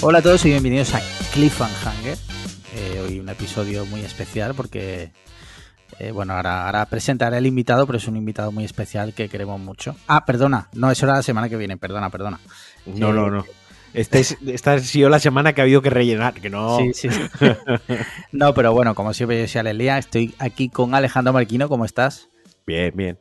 Hola a todos y bienvenidos a Cliffhanger. Eh, hoy un episodio muy especial porque, eh, bueno, ahora, ahora presentaré al invitado, pero es un invitado muy especial que queremos mucho. Ah, perdona, no, eso era la semana que viene, perdona, perdona. No, no, no. Esta, es, esta ha sido la semana que ha habido que rellenar, que no. Sí, sí. no, pero bueno, como siempre yo soy Alelia, estoy aquí con Alejandro Marquino, ¿cómo estás? Bien, bien.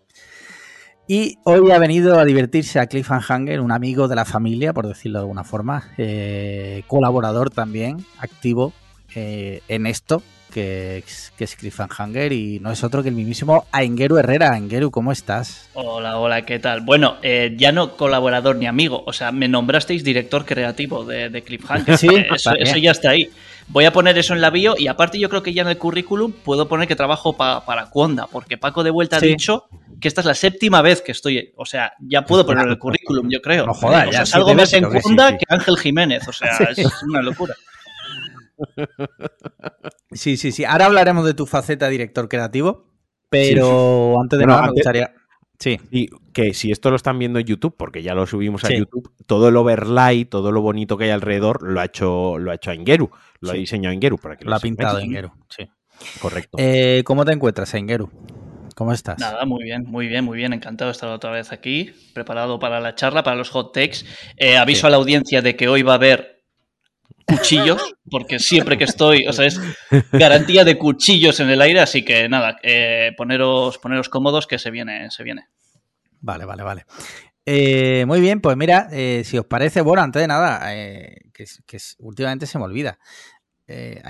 Y hoy ha venido a divertirse a Cliffhanger, un amigo de la familia, por decirlo de alguna forma, eh, colaborador también, activo eh, en esto, que, es- que es Cliffhanger, y no es otro que el mismísimo Aingeru Herrera. Aingeru, ¿cómo estás? Hola, hola, ¿qué tal? Bueno, eh, ya no colaborador ni amigo, o sea, me nombrasteis director creativo de, de Cliffhanger. Sí, eso ya está ahí. Voy a poner eso en la bio y aparte yo creo que ya en el currículum puedo poner que trabajo pa- para Cuonda, porque Paco de vuelta Sí. ha dicho que esta es la séptima vez que estoy, o sea, ya puedo poner en el currículum, yo creo. No jodas, o ya sea, salgo más en creo que sí, Cuonda sí. que Ángel Jiménez, o sea, Sí. es una locura. Sí, sí, sí. Ahora hablaremos de tu faceta de director creativo, pero antes de Bueno, nada me gustaría... Sí, Y que si esto lo están viendo en YouTube, porque ya lo subimos a Sí. YouTube, todo el overlay, todo lo bonito que hay alrededor, lo ha hecho, lo ha hecho Ingeru. Lo Sí. ha diseñado Ingeru para que lo ha sepáis. pintado Aingeru, sí. Correcto. Eh, ¿Cómo te encuentras, Aingeru? ¿Cómo estás? Nada, muy bien, muy bien, muy bien. Encantado de estar otra vez aquí, preparado para la charla, para los hot takes. Eh, aviso Sí. a la audiencia de que hoy va a haber cuchillos, porque siempre que estoy, o sea, es garantía de cuchillos en el aire, así que nada, eh, poneros, poneros cómodos que se viene, se viene. Vale, vale, vale. Eh, muy bien, pues mira, eh, si os parece, bueno, antes de nada, que, últimamente se me olvida. Eh,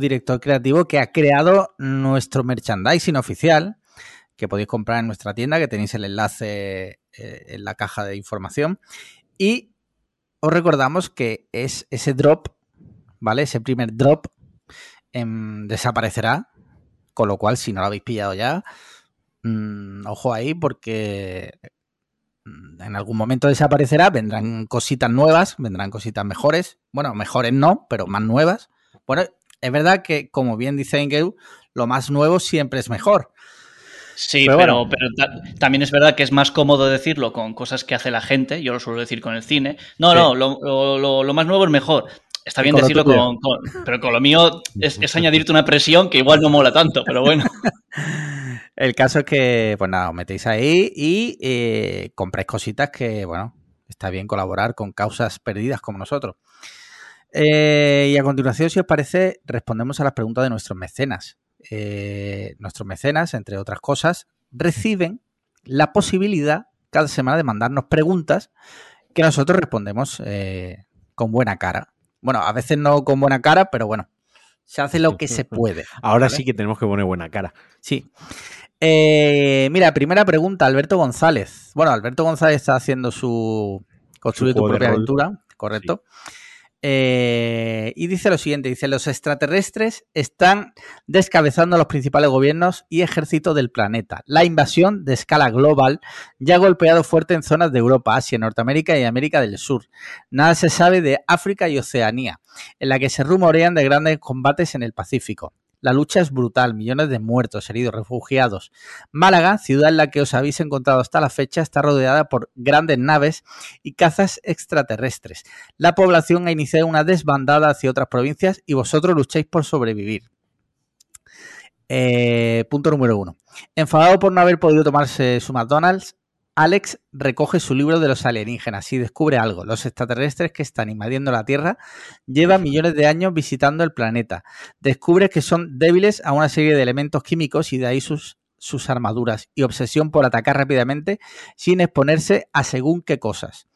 director creativo, que ha creado nuestro merchandising oficial, que podéis comprar en nuestra tienda, que tenéis el enlace en la caja de información. Y os recordamos que es ese drop, ¿vale? Ese primer drop em, desaparecerá. Con lo cual, si no lo habéis pillado ya, mm, ojo ahí, porque mm, en algún momento desaparecerá, vendrán cositas nuevas, vendrán cositas mejores. Bueno, mejores no, pero más nuevas. Bueno, es verdad que, como bien dice Ingeu, lo más nuevo siempre es mejor. Sí, Pero pero, bueno. pero ta- también es verdad que es más cómodo decirlo con cosas que hace la gente, yo lo suelo decir con el cine. No, Sí. no, lo- lo más nuevo es mejor. Está bien con decirlo con, con- Pero con lo mío es, es añadirte una presión que igual no mola tanto, pero bueno. El caso es que, pues nada, os metéis ahí y eh, compráis cositas que, bueno, está bien colaborar con causas perdidas como nosotros. Eh, y a continuación, si os parece, respondemos a las preguntas de nuestros mecenas. Eh, nuestros mecenas, entre otras cosas, reciben la posibilidad cada semana de mandarnos preguntas que nosotros respondemos eh, con buena cara. Bueno, a veces no con buena cara, pero bueno, se hace lo que se puede. Ahora ¿vale? sí que tenemos que poner buena cara. Sí. Eh, mira, primera pregunta, Alberto González. Bueno, Alberto González está haciendo su construir Su tu propia rol. aventura, correcto. Eh, y dice lo siguiente: dice, los extraterrestres están descabezando a los principales gobiernos y ejércitos del planeta. La invasión de escala global ya ha golpeado fuerte en zonas de Europa, Asia, Norteamérica y América del Sur. Nada se sabe de África y Oceanía, en la que se rumorean de grandes combates en el Pacífico. La lucha es brutal, millones de muertos, heridos, refugiados. Málaga, ciudad en la que os habéis encontrado hasta la fecha, está rodeada por grandes naves y cazas extraterrestres. La población ha iniciado una desbandada hacia otras provincias y vosotros lucháis por sobrevivir. Eh, punto número uno. Enfadado por no haber podido tomarse su McDonald's, Alex recoge su libro de los alienígenas y descubre algo. Los extraterrestres que están invadiendo la Tierra llevan millones de años visitando el planeta. Descubre que son débiles a una serie de elementos químicos y de ahí sus, sus armaduras y obsesión por atacar rápidamente sin exponerse a según qué cosas.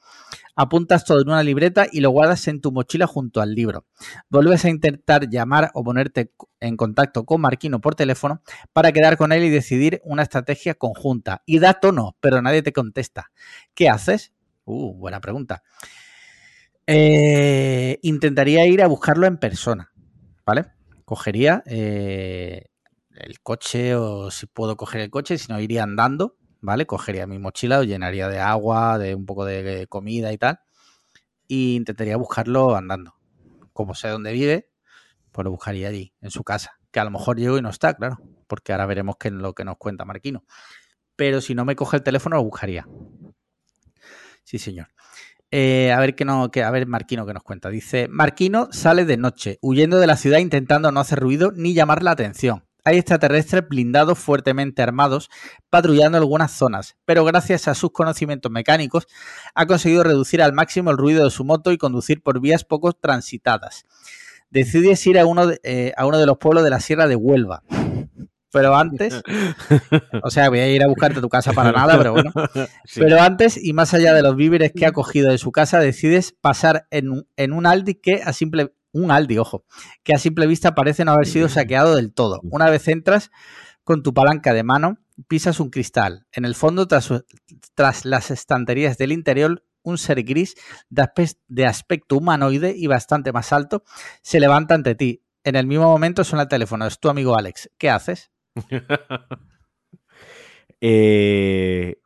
Apuntas todo en una libreta y lo guardas en tu mochila junto al libro. Vuelves a intentar llamar o ponerte en contacto con Marquino por teléfono para quedar con él y decidir una estrategia conjunta. Y da tono, pero nadie te contesta. ¿Qué haces? Uh, buena pregunta. Eh, intentaría ir a buscarlo en persona, ¿vale? Cogería eh, el coche o si puedo coger el coche, si no iría andando, ¿vale? Cogería mi mochila, lo llenaría de agua, de un poco de comida y tal, e intentaría buscarlo andando. Como sé dónde vive, pues lo buscaría allí, en su casa. Que a lo mejor llego y no está, claro, porque ahora veremos qué es lo que nos cuenta Marquino. Pero si no me coge el teléfono, lo buscaría. Sí, señor. Eh, a ver qué no, que, a ver Marquino que nos cuenta. Dice, Marquino sale de noche, huyendo de la ciudad intentando no hacer ruido ni llamar la atención. Hay extraterrestres blindados fuertemente armados patrullando algunas zonas, pero gracias a sus conocimientos mecánicos ha conseguido reducir al máximo el ruido de su moto y conducir por vías poco transitadas. Decides ir a uno de, eh, a uno de los pueblos de la Sierra de Huelva. Pero antes, o sea, voy a ir a buscarte tu casa para nada, pero bueno. Sí. Pero antes, y más allá de los víveres que ha cogido de su casa, decides pasar en un, en un Aldi que a simple un Aldi, ojo, que a simple vista parece no haber sido saqueado del todo. Una vez entras con tu palanca de mano, pisas un cristal. En el fondo, tras, tras las estanterías del interior, un ser gris de, aspe de aspecto humanoide y bastante más alto se levanta ante ti. En el mismo momento suena el teléfono. Es tu amigo Alex. ¿Qué haces? Eh,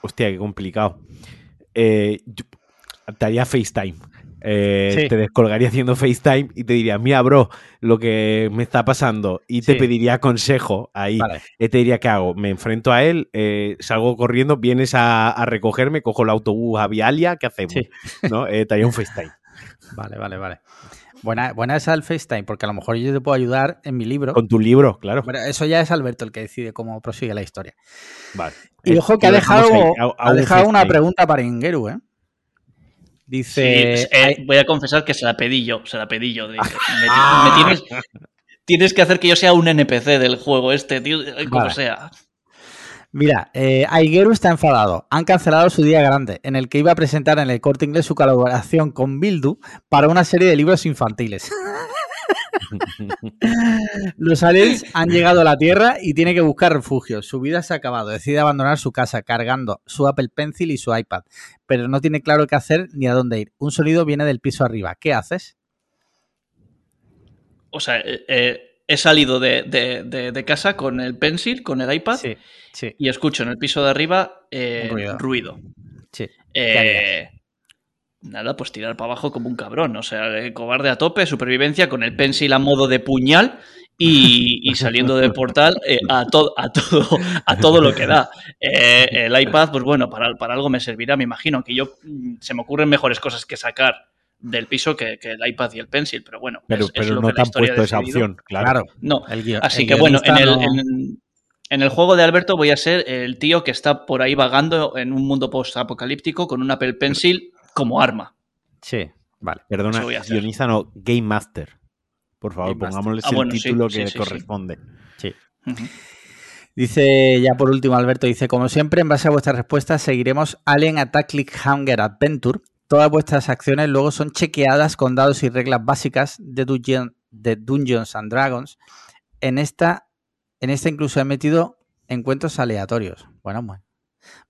hostia, qué complicado. Eh, yo- te haría FaceTime. Eh, Sí. Te descolgaría haciendo FaceTime y te diría, mira, bro, lo que me está pasando. Y te pediría consejo ahí. Vale. Y te diría, ¿qué hago? Me enfrento a él, eh, salgo corriendo, vienes a, a recogerme, cojo el autobús a Vialia, ¿qué hacemos? Sí. ¿No? Eh, te haría un FaceTime. Vale, vale, vale. Buena, buena esa del FaceTime, porque a lo mejor yo te puedo ayudar en mi libro. Con tu libro, claro. Bueno, eso ya es Alberto el que decide cómo prosigue la historia. Vale. Y Eh, ojo que ha dejado, ha dejado una pregunta para Ingeru, ¿eh? Sí, Dice. eh, voy a confesar que se la pedí yo, se la pedí yo. de- me, me tienes, tienes que hacer que yo sea un NPC del juego este, tío, como Vale. sea. Mira, eh, Aiguero está enfadado. Han cancelado su día grande, en el que iba a presentar en el corte inglés su colaboración con Bildu para una serie de libros infantiles. Los aliens han llegado a la Tierra y tiene que buscar refugio. Su vida se ha acabado. Decide abandonar su casa cargando su Apple Pencil y su iPad, pero no tiene claro qué hacer ni a dónde ir. Un sonido viene del piso arriba. ¿Qué haces? O sea, eh, eh, he salido de, de- de- de casa con el pencil, con el iPad, sí. y escucho en el piso de arriba eh, ruido. ruido. sí. Eh, nada, pues tirar para abajo como un cabrón. O sea, eh, cobarde a tope, supervivencia con el pencil a modo de puñal y, y saliendo del portal eh, a, to- a, todo, a todo lo que da. Eh, el iPad, pues bueno, para, para algo me servirá, me imagino. Que yo mm, se me ocurren mejores cosas que sacar del piso que, que el iPad y el pencil, pero bueno. Pero, es- es pero lo no que te la han puesto esa opción, claro. No, El Así el que bueno, en el, no- en, en el juego de Alberto voy a ser el tío que está por ahí vagando en un mundo post-apocalíptico con un Apple Pencil como arma. Sí, vale. Perdona, guionista no, Game Master. Por favor, Game Master. pongámosles Ah, el bueno, sí, título sí, que sí, sí. corresponde. Ujú. Dice ya por último Alberto, dice, como siempre, en base a vuestras respuestas, seguiremos Alien Attack Cliffhanger Adventure. Todas vuestras acciones luego son chequeadas con dados y reglas básicas de, Dungeon- de Dungeons and Dragons. En esta, en esta incluso he metido encuentros aleatorios. Bueno, bueno.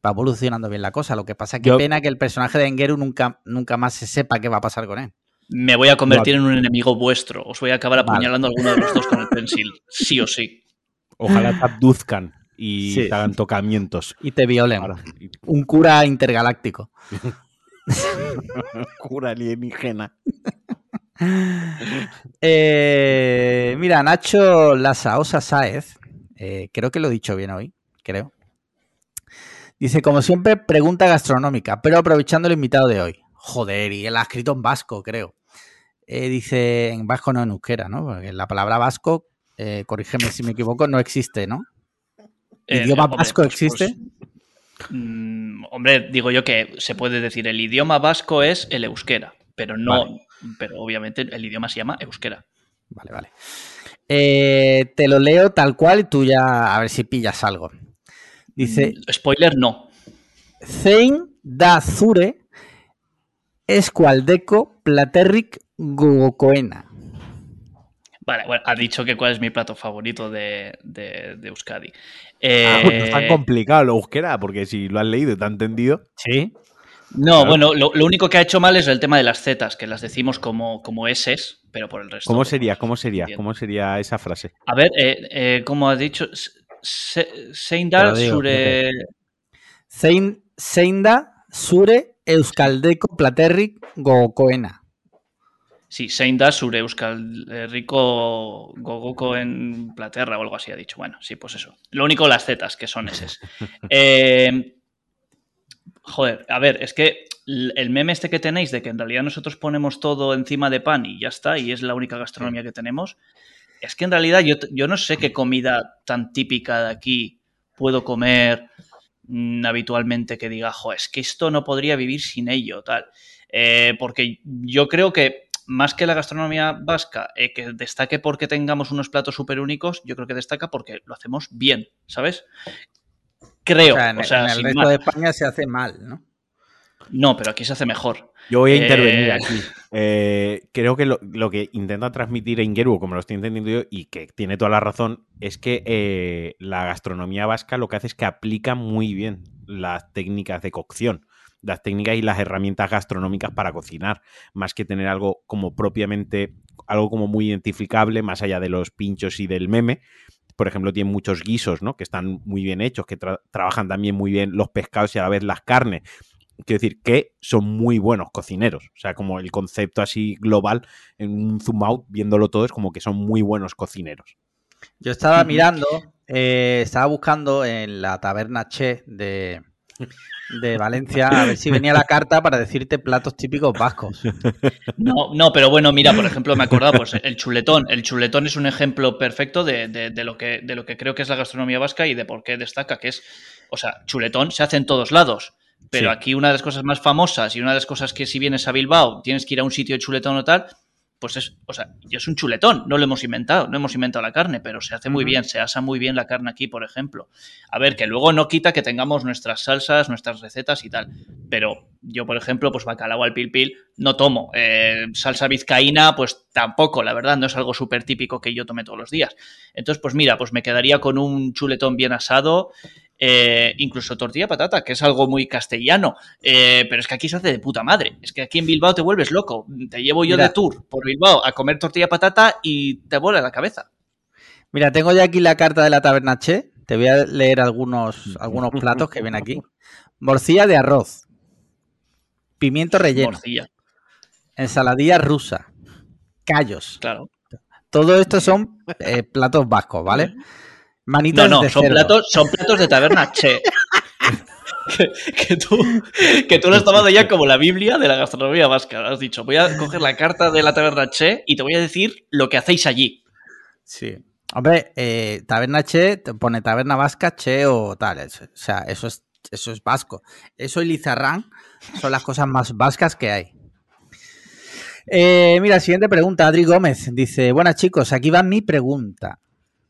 Va evolucionando bien la cosa. Lo que pasa es que Yo- pena que el personaje de Engeru nunca, nunca más se sepa qué va a pasar con él. Me voy a convertir en un enemigo vuestro. Os voy a acabar Vale. apuñalando a alguno de los dos con el pencil. Sí o sí. Ojalá te abduzcan y Sí. te hagan tocamientos. Y te violen. Ahora, y- Un cura intergaláctico. Cura alienígena. Eh, mira, Nacho Lasaosa Sáez, eh, creo que lo he dicho bien hoy, creo. Dice, como siempre, pregunta gastronómica, pero aprovechando el invitado de hoy. Joder, y él ha escrito en vasco, creo. Eh, dice, en vasco no en euskera, ¿no? Porque la palabra vasco, eh, corrígeme si me equivoco, no existe, ¿no? ¿Idioma hombre, vasco pues- existe? pues, mm, hombre, digo yo que se puede decir el idioma vasco es el euskera, pero no, Vale. pero obviamente el idioma se llama euskera. Vale, vale. Eh, te lo leo tal cual y tú ya a ver si pillas algo. Dice, Mm, Spoiler, no. Zein da zure eskualdeko platerrik gogokoena. Vale, bueno, ha dicho que cuál es mi plato favorito de, de- de Euskadi. Ah, Eh, no es tan complicado lo euskera, porque si lo has leído y te has entendido. Sí. no, claro. bueno, lo, lo único que ha hecho mal es el tema de las zetas, que las decimos como, como S, pero por el resto. ¿Cómo sería? ¿Cómo sería? ¿Cómo sería esa frase? A ver, eh, eh, ¿cómo has dicho? Se- Te Seindar lo digo, Sure. Zein, zein da zure euskaldeko platerrik gogokoena. Sí, Seindar Sure Euskal Rico Gogoko en Platerra o algo así ha dicho. Bueno, sí, pues eso. Lo único las zetas, que son eses. Eh, joder, a ver, es que el meme este que tenéis de que en realidad nosotros ponemos todo encima de pan y ya está, y es la única gastronomía que tenemos, es que en realidad yo, yo no sé qué comida tan típica de aquí puedo comer mm, habitualmente que diga, jo, es que esto no podría vivir sin ello, tal. Eh, porque yo creo que más que la gastronomía vasca, eh, que destaque porque tengamos unos platos súper únicos, yo creo que destaca porque lo hacemos bien, ¿sabes? Creo. O sea, en, o sea, en el resto de España se hace mal, ¿no? No, pero aquí se hace mejor. Yo voy a Eh, intervenir aquí. Eh, creo que lo, lo que intenta transmitir Ingeru, como lo estoy entendiendo yo, y que tiene toda la razón, es que eh, la gastronomía vasca lo que hace es que aplica muy bien las técnicas de cocción, las técnicas y las herramientas gastronómicas para cocinar, más que tener algo como propiamente, algo como muy identificable, más allá de los pinchos y del meme. Por ejemplo, tiene muchos guisos, ¿no? Que están muy bien hechos, que tra- trabajan también muy bien los pescados y a la vez las carnes quiero decir que son muy buenos cocineros. O sea, como el concepto así global, en un zoom out, viéndolo todo, es como que son muy buenos cocineros. Yo estaba mirando, eh, estaba buscando en la taberna Che de, de Valencia a ver si venía la carta para decirte platos típicos vascos. No, no, pero bueno, mira, por ejemplo, me acordaba, pues el chuletón. El chuletón es un ejemplo perfecto de, de- de lo que, de lo que creo que es la gastronomía vasca y de por qué destaca, que es, o sea, chuletón se hace en todos lados. Pero Sí. aquí una de las cosas más famosas y una de las cosas que si vienes a Bilbao tienes que ir a un sitio de chuletón o tal, pues es, o sea, es un chuletón, no lo hemos inventado, no hemos inventado la carne, pero se hace muy bien, se asa muy bien la carne aquí, por ejemplo. A ver, que luego no quita que tengamos nuestras salsas, nuestras recetas y tal, pero yo, por ejemplo, pues bacalao al pil pil no tomo. Eh, salsa vizcaína, pues tampoco, la verdad, no es algo súper típico que yo tome todos los días. Entonces, pues mira, pues me quedaría con un chuletón bien asado, eh, incluso tortilla patata, que es algo muy castellano, eh, pero es que aquí se hace de puta madre. Es que aquí en Bilbao te vuelves loco. Te llevo yo Mira. de tour por Bilbao a comer tortilla patata y te vuela la cabeza. Mira, tengo ya aquí la carta de la taberna Che. Te voy a leer algunos, algunos platos que ven aquí. Morcilla de arroz. Pimiento relleno. Morcilla, Ensaladilla rusa. Callos. claro. Todo esto son eh, platos vascos, ¿vale? Manitas No, no, de son cerdo. platos, son platos de taberna che. que, que tú, que tú lo has tomado ya como la Biblia de la gastronomía vasca. Has dicho, voy a coger la carta de la taberna che y te voy a decir lo que hacéis allí. Sí. Hombre, eh, taberna che, te pone taberna vasca, che o tal. eso- o sea, eso es, eso es vasco. Eso y lizarrán son las cosas más vascas que hay. Eh, mira, siguiente pregunta, Adri Gómez. Dice, buenas chicos, aquí va mi pregunta.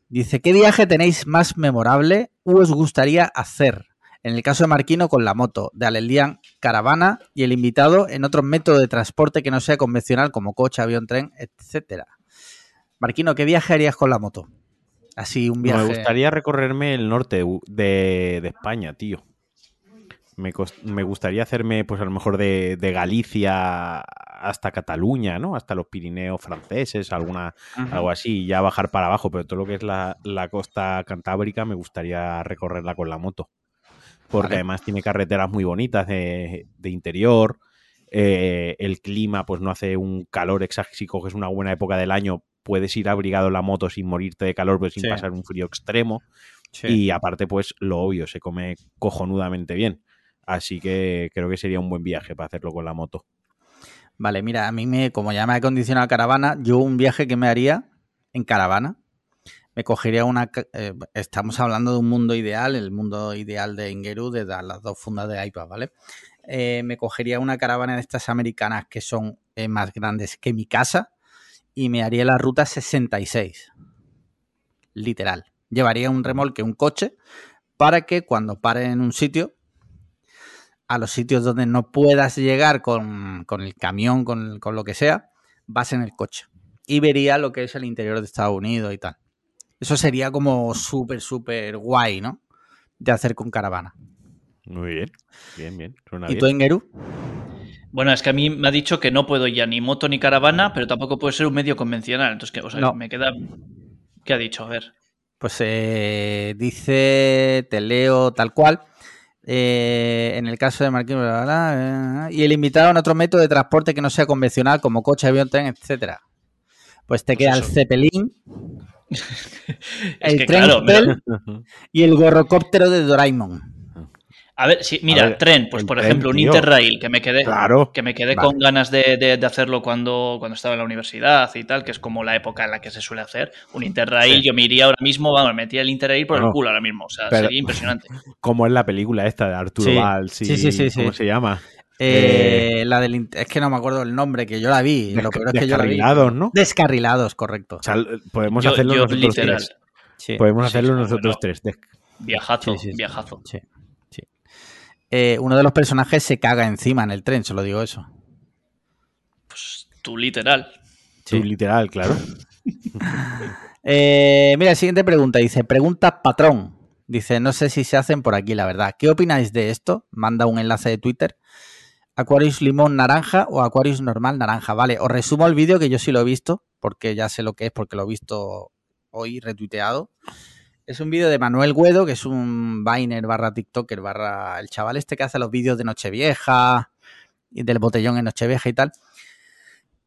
Dice, ¿qué viaje tenéis más memorable o os gustaría hacer? En el caso de Marquino con la moto, de Alelian caravana y el invitado en otro método de transporte que no sea convencional como coche, avión, tren, etcétera. Marquino, ¿qué viaje harías con la moto? Así un viaje. Me gustaría recorrerme el norte de, de- de España, tío. Me, me gustaría hacerme, pues a lo mejor de, de Galicia hasta Cataluña, ¿no? Hasta los Pirineos franceses, alguna, algo así, y ya bajar para abajo, pero todo lo que es la, la costa cantábrica me gustaría recorrerla con la moto. Porque Vale. además tiene carreteras muy bonitas de, de interior, eh, el clima pues no hace un calor exacto, si coges una buena época del año puedes ir abrigado en la moto sin morirte de calor, pero sin Sí. pasar un frío extremo. Sí. Y aparte, pues lo obvio, se come cojonudamente bien. Así que creo que sería un buen viaje para hacerlo con la moto. Vale, mira, a mí me, como ya me ha acondicionado caravana, yo un viaje que me haría en caravana, me cogería una. eh, estamos hablando de un mundo ideal, el mundo ideal de Ingeru, de la- las dos fundas de iPad, ¿vale? Eh, me cogería una caravana de estas americanas que son eh, más grandes que mi casa y me haría la ruta 66. Literal. Llevaría un remolque, un coche, para que cuando pare en un sitio, a los sitios donde no puedas llegar con, con el camión, con, con lo que sea, vas en el coche. Y vería lo que es el interior de Estados Unidos y tal. Eso sería como súper, súper guay, ¿no? De hacer con caravana. Muy bien, bien, bien. Suena ¿Y bien. tú, Engeru? Bueno, es que a mí me ha dicho que no puedo ya ni moto ni caravana, pero tampoco puede ser un medio convencional. Entonces, que, o sea, No. me queda. ¿Qué ha dicho? A ver. Pues eh, dice, te leo tal cual. Eh, en el caso de Marquín, bla, bla, bla, y el invitado en otro método de transporte que no sea convencional, como coche, avión, tren, etcétera. Pues te Pues queda el. Zeppelin El tren claro, y el gorrocóptero de Doraemon. A ver, sí, mira, ver, tren, pues por tren, ejemplo, un tío. Interrail que me quedé, Claro. que me quedé Vale. con ganas de, de- de hacerlo cuando, cuando estaba en la universidad y tal, que es como la época en la que se suele hacer. Un Interrail, Sí. yo me iría ahora mismo, vamos, me metía el Interrail por No, el culo ahora mismo. O sea, pero- sería impresionante. Como es la película esta de Arturo Sí. Valls y Sí, sí, sí, sí. ¿cómo se llama? Eh, la del, es que no me acuerdo el nombre, que yo la vi. Lo peor es que yo la vi. Descarrilados, ¿no? Descarrilados, correcto. O sea, podemos Yo, hacerlo yo nosotros literal, tres. Sí. Podemos Sí, hacerlo sí, nosotros bueno. tres. Viajazo, Sí, sí, sí. viajazo. Sí. Eh, uno de los personajes se caga encima en el tren, solo digo eso. Pues tú literal. Sí, literal, claro. Eh, mira, siguiente pregunta. Dice, pregunta patrón. Dice, no sé si se hacen por aquí, la verdad. ¿Qué opináis de esto? Manda un enlace de Twitter. Aquarius limón naranja o Aquarius normal naranja. Vale, os resumo el vídeo que yo sí lo he visto, porque ya sé lo que es, porque lo he visto hoy retuiteado. Es un vídeo de Manuel Guedo, que es un Viner barra TikToker barra el chaval este que hace los vídeos de Nochevieja y del botellón en Nochevieja y tal.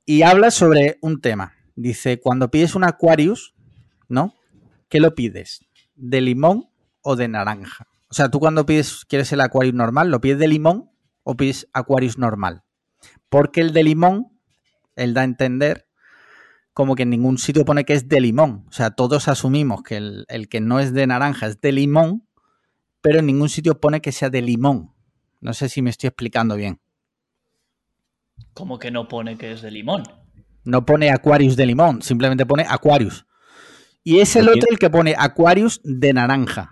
Y habla sobre un tema. Dice, cuando pides un Aquarius, ¿no? ¿Qué lo pides? ¿De limón o de naranja? O sea, tú cuando pides, quieres el Aquarius normal, ¿lo pides de limón o pides Aquarius normal? Porque el de limón, él da a entender como que en ningún sitio pone que es de limón. O sea, todos asumimos que el, el que no es de naranja es de limón, pero en ningún sitio pone que sea de limón. No sé si me estoy explicando bien. Como que no pone que es de limón. No pone Aquarius de limón, simplemente pone Aquarius. Y es el otro el que pone Aquarius de naranja.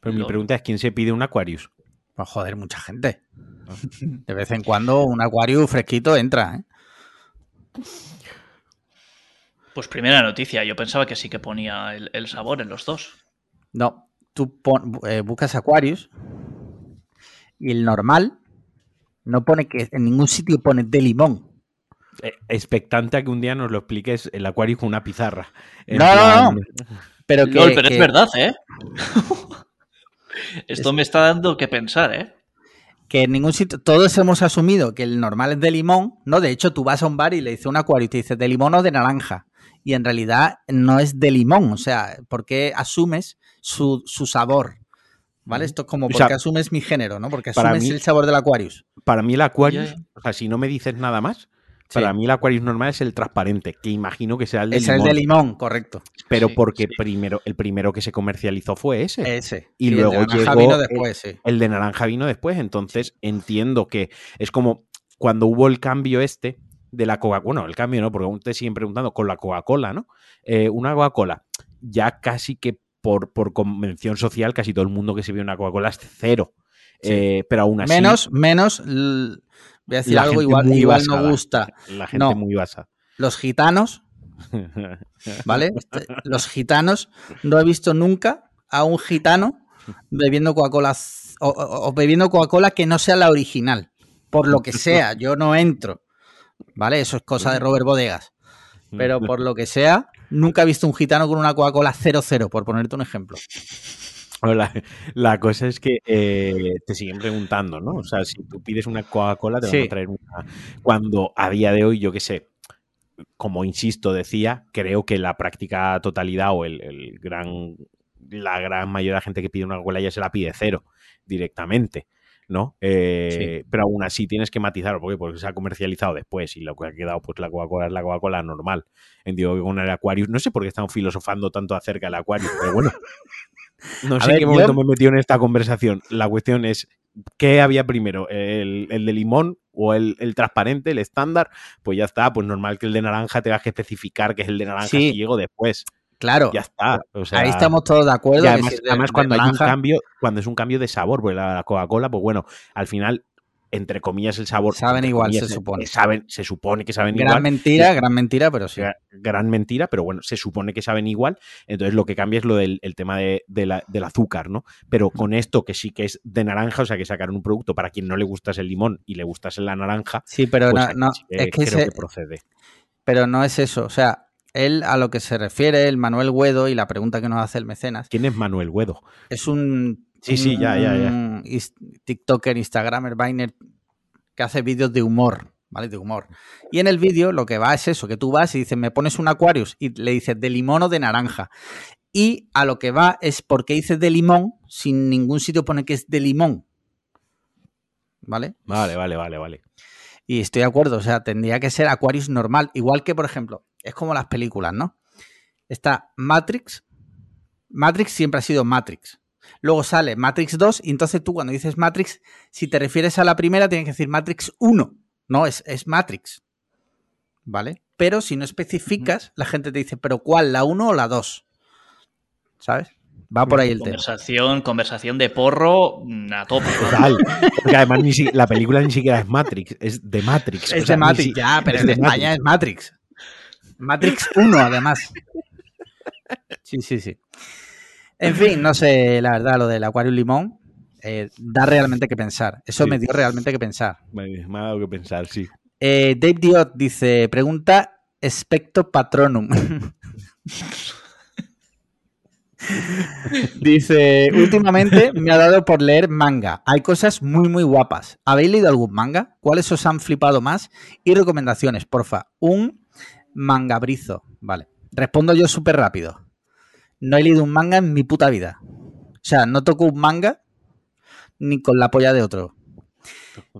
Pero mi pregunta es: ¿quién se pide un Aquarius? Pues joder, mucha gente. De vez en cuando un Aquarius fresquito entra, ¿eh? Pues primera noticia, yo pensaba que sí que ponía el, el sabor en los dos. No, tú pon- eh, buscas Aquarius y el normal no pone que en ningún sitio pone de limón. Eh, expectante a que un día nos lo expliques el Aquarius con una pizarra. No, no, plan- Pero que, pero que- es verdad, ¿eh? Esto me está dando que pensar, ¿eh? que en ningún sitio, todos hemos asumido que el normal es de limón, ¿no? De hecho, tú vas a un bar y le dices un Aquarius y te dice de limón o de naranja. Y en realidad no es de limón, o sea, porque asumes su, su sabor. ¿Vale? Esto es como O porque sea, asumes mi género, ¿no? Porque asumes mí- el sabor del Aquarius. Para mí el Aquarius, o sea, si no me dices nada más, Sí. para mí el Aquarius normal es el transparente, que imagino que sea el de Es el limón. de limón, correcto. pero Sí, porque sí. primero, el primero que se comercializó fue ese. Ese. Y el luego de naranja llegó vino el- después, sí. El de naranja vino después, entonces entiendo que es como cuando hubo el cambio este de la Coca-Cola, bueno, el cambio no, porque aún te siguen preguntando con la Coca-Cola, ¿no? Eh, una Coca-Cola, ya casi que por, por convención social, casi todo el mundo que se ve una Coca-Cola es cero. Sí. Eh, pero aún así, Menos, menos, voy a decir la algo gente igual, muy igual basada. no gusta. la gente No. muy basada. Los gitanos, ¿vale? Este, Los gitanos, no he visto nunca a un gitano bebiendo Coca-Cola z- o, o- o bebiendo Coca-Cola que no sea la original. Por lo que sea, yo no entro. ¿Vale? Eso es cosa de Robert Bodegas. Pero por lo que sea, nunca he visto un gitano con una Coca-Cola 00, por ponerte un ejemplo. La, la cosa es que eh, te siguen preguntando, ¿no? O sea, si tú pides una Coca-Cola, te van Sí. a traer una. Cuando a día de hoy, yo qué sé, como insisto, decía, creo que la práctica totalidad o el, el gran, la gran mayoría de la gente que pide una Coca-Cola ya se la pide cero directamente. ¿No? Eh, Pero aún así tienes que matizar, ¿por qué? Porque se ha comercializado después y lo que ha quedado, pues la Coca-Cola es la Coca-Cola normal. Entiendo que con el Aquarius, no sé por qué estamos filosofando tanto acerca del Aquarius, pero bueno. No sé en qué yo- momento me he metido en esta conversación. La cuestión es, ¿qué había primero? ¿El, el de limón o el, el transparente, el estándar? Pues ya está, pues normal que el de naranja tengas que especificar que es el de naranja Sí. si llego después. Claro, Ya está. O sea, ahí estamos todos de acuerdo. que además, si es de- además de cuando hay un cambio, cuando es un cambio de sabor, porque la, la Coca-Cola, pues bueno, al final, entre comillas, el sabor. Saben igual, comillas, se supone. saben, se supone que saben Gran igual. mentira, gran mentira, pero sí. Gra- Gran mentira, pero bueno, se supone que saben igual. Entonces lo que cambia es lo del el tema de, de la- del azúcar, ¿no? Pero con esto que sí que es de naranja, o sea que sacaron un producto para quien no le gustase el limón y le gustase la naranja, Sí, pero pues no, sí es que, creo que procede. pero no es eso. O sea, él a lo que se refiere, el Manuel Guedo, y la pregunta que nos hace el mecenas, ¿Quién es Manuel Guedo? es un, Sí, sí, ya, ya, ya. TikToker, Instagramer, Viner, que hace vídeos de humor, ¿vale? De humor. Y en el vídeo lo que va es eso, que tú vas y dices, me pones un Aquarius y le dices de limón o de naranja. Y a lo que va es porque dices de limón, sin ningún sitio pone que es de limón. ¿vale? Vale, vale, vale, vale. Y estoy de acuerdo, o sea, tendría que ser Aquarius normal, igual que, por ejemplo, es como las películas, ¿no? Está Matrix, Matrix siempre ha sido Matrix. Luego sale Matrix 2 y entonces tú cuando dices Matrix, si te refieres a la primera, tienes que decir Matrix 1. No, es, es Matrix. ¿Vale? Pero si no especificas, la gente te dice, ¿pero cuál? ¿La 1 o la 2? ¿Sabes? Va por ahí el tema. Conversación, conversación de porro mm, a tope. Total. Porque además ni si- la película ni siquiera es Matrix, es de Matrix. Es O sea, de Matrix, si- ya, pero es en de España es Matrix. Matrix 1, además. Sí, sí, sí. En fin, no sé, la verdad, lo del Aquarium Limón eh, da realmente que pensar. Eso Sí. me dio realmente que pensar. Me, me ha dado que pensar, sí. Eh, Dave Diot dice, pregunta Specto Patronum. dice, últimamente me ha dado por leer manga. Hay cosas muy, muy guapas. ¿Habéis leído algún manga? ¿Cuáles os han flipado más? Y recomendaciones, porfa. Un mangabrizo. Vale. Respondo yo súper rápido. No he leído un manga en mi puta vida. O sea, no toco un manga ni con la polla de otro.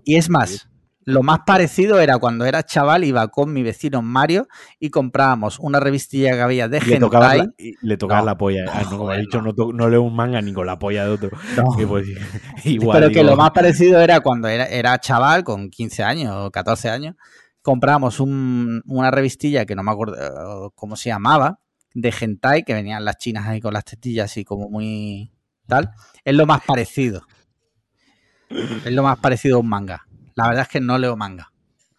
Y es más, lo más parecido era cuando era chaval, iba con mi vecino Mario y comprábamos una revistilla que había de Le tocaba, hentai. la, y le tocaba No. la polla. Ah, no, como he dicho, no. no, no leo un manga ni con la polla de otro. No. Pues, igual, Pero que lo más parecido era cuando era, era chaval, con 15 años o 14 años, comprábamos un- una revistilla que no me acuerdo eh, cómo se llamaba, de hentai, que venían las chinas ahí con las tetillas así como muy tal. Es lo más parecido. Es lo más parecido a un manga. La verdad es que no leo manga.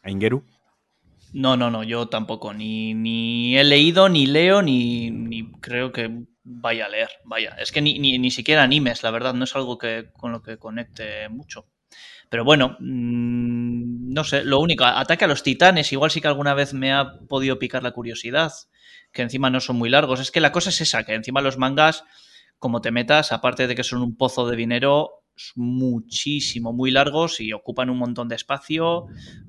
¿A Ingeru? No, no, no, yo tampoco. Ni, ni he leído, ni leo, ni, ni creo que vaya a leer. Vaya, es que ni, ni, ni siquiera animes, la verdad, no es algo que, con lo que conecte mucho. Pero bueno, mm, no sé, lo único, ataque a los titanes, igual sí que alguna vez me ha podido picar la curiosidad, que encima no son muy largos. Es que la cosa es esa, que encima los mangas, como te metas, aparte de que son un pozo de dinero, son muchísimo, muy largos y ocupan un montón de espacio.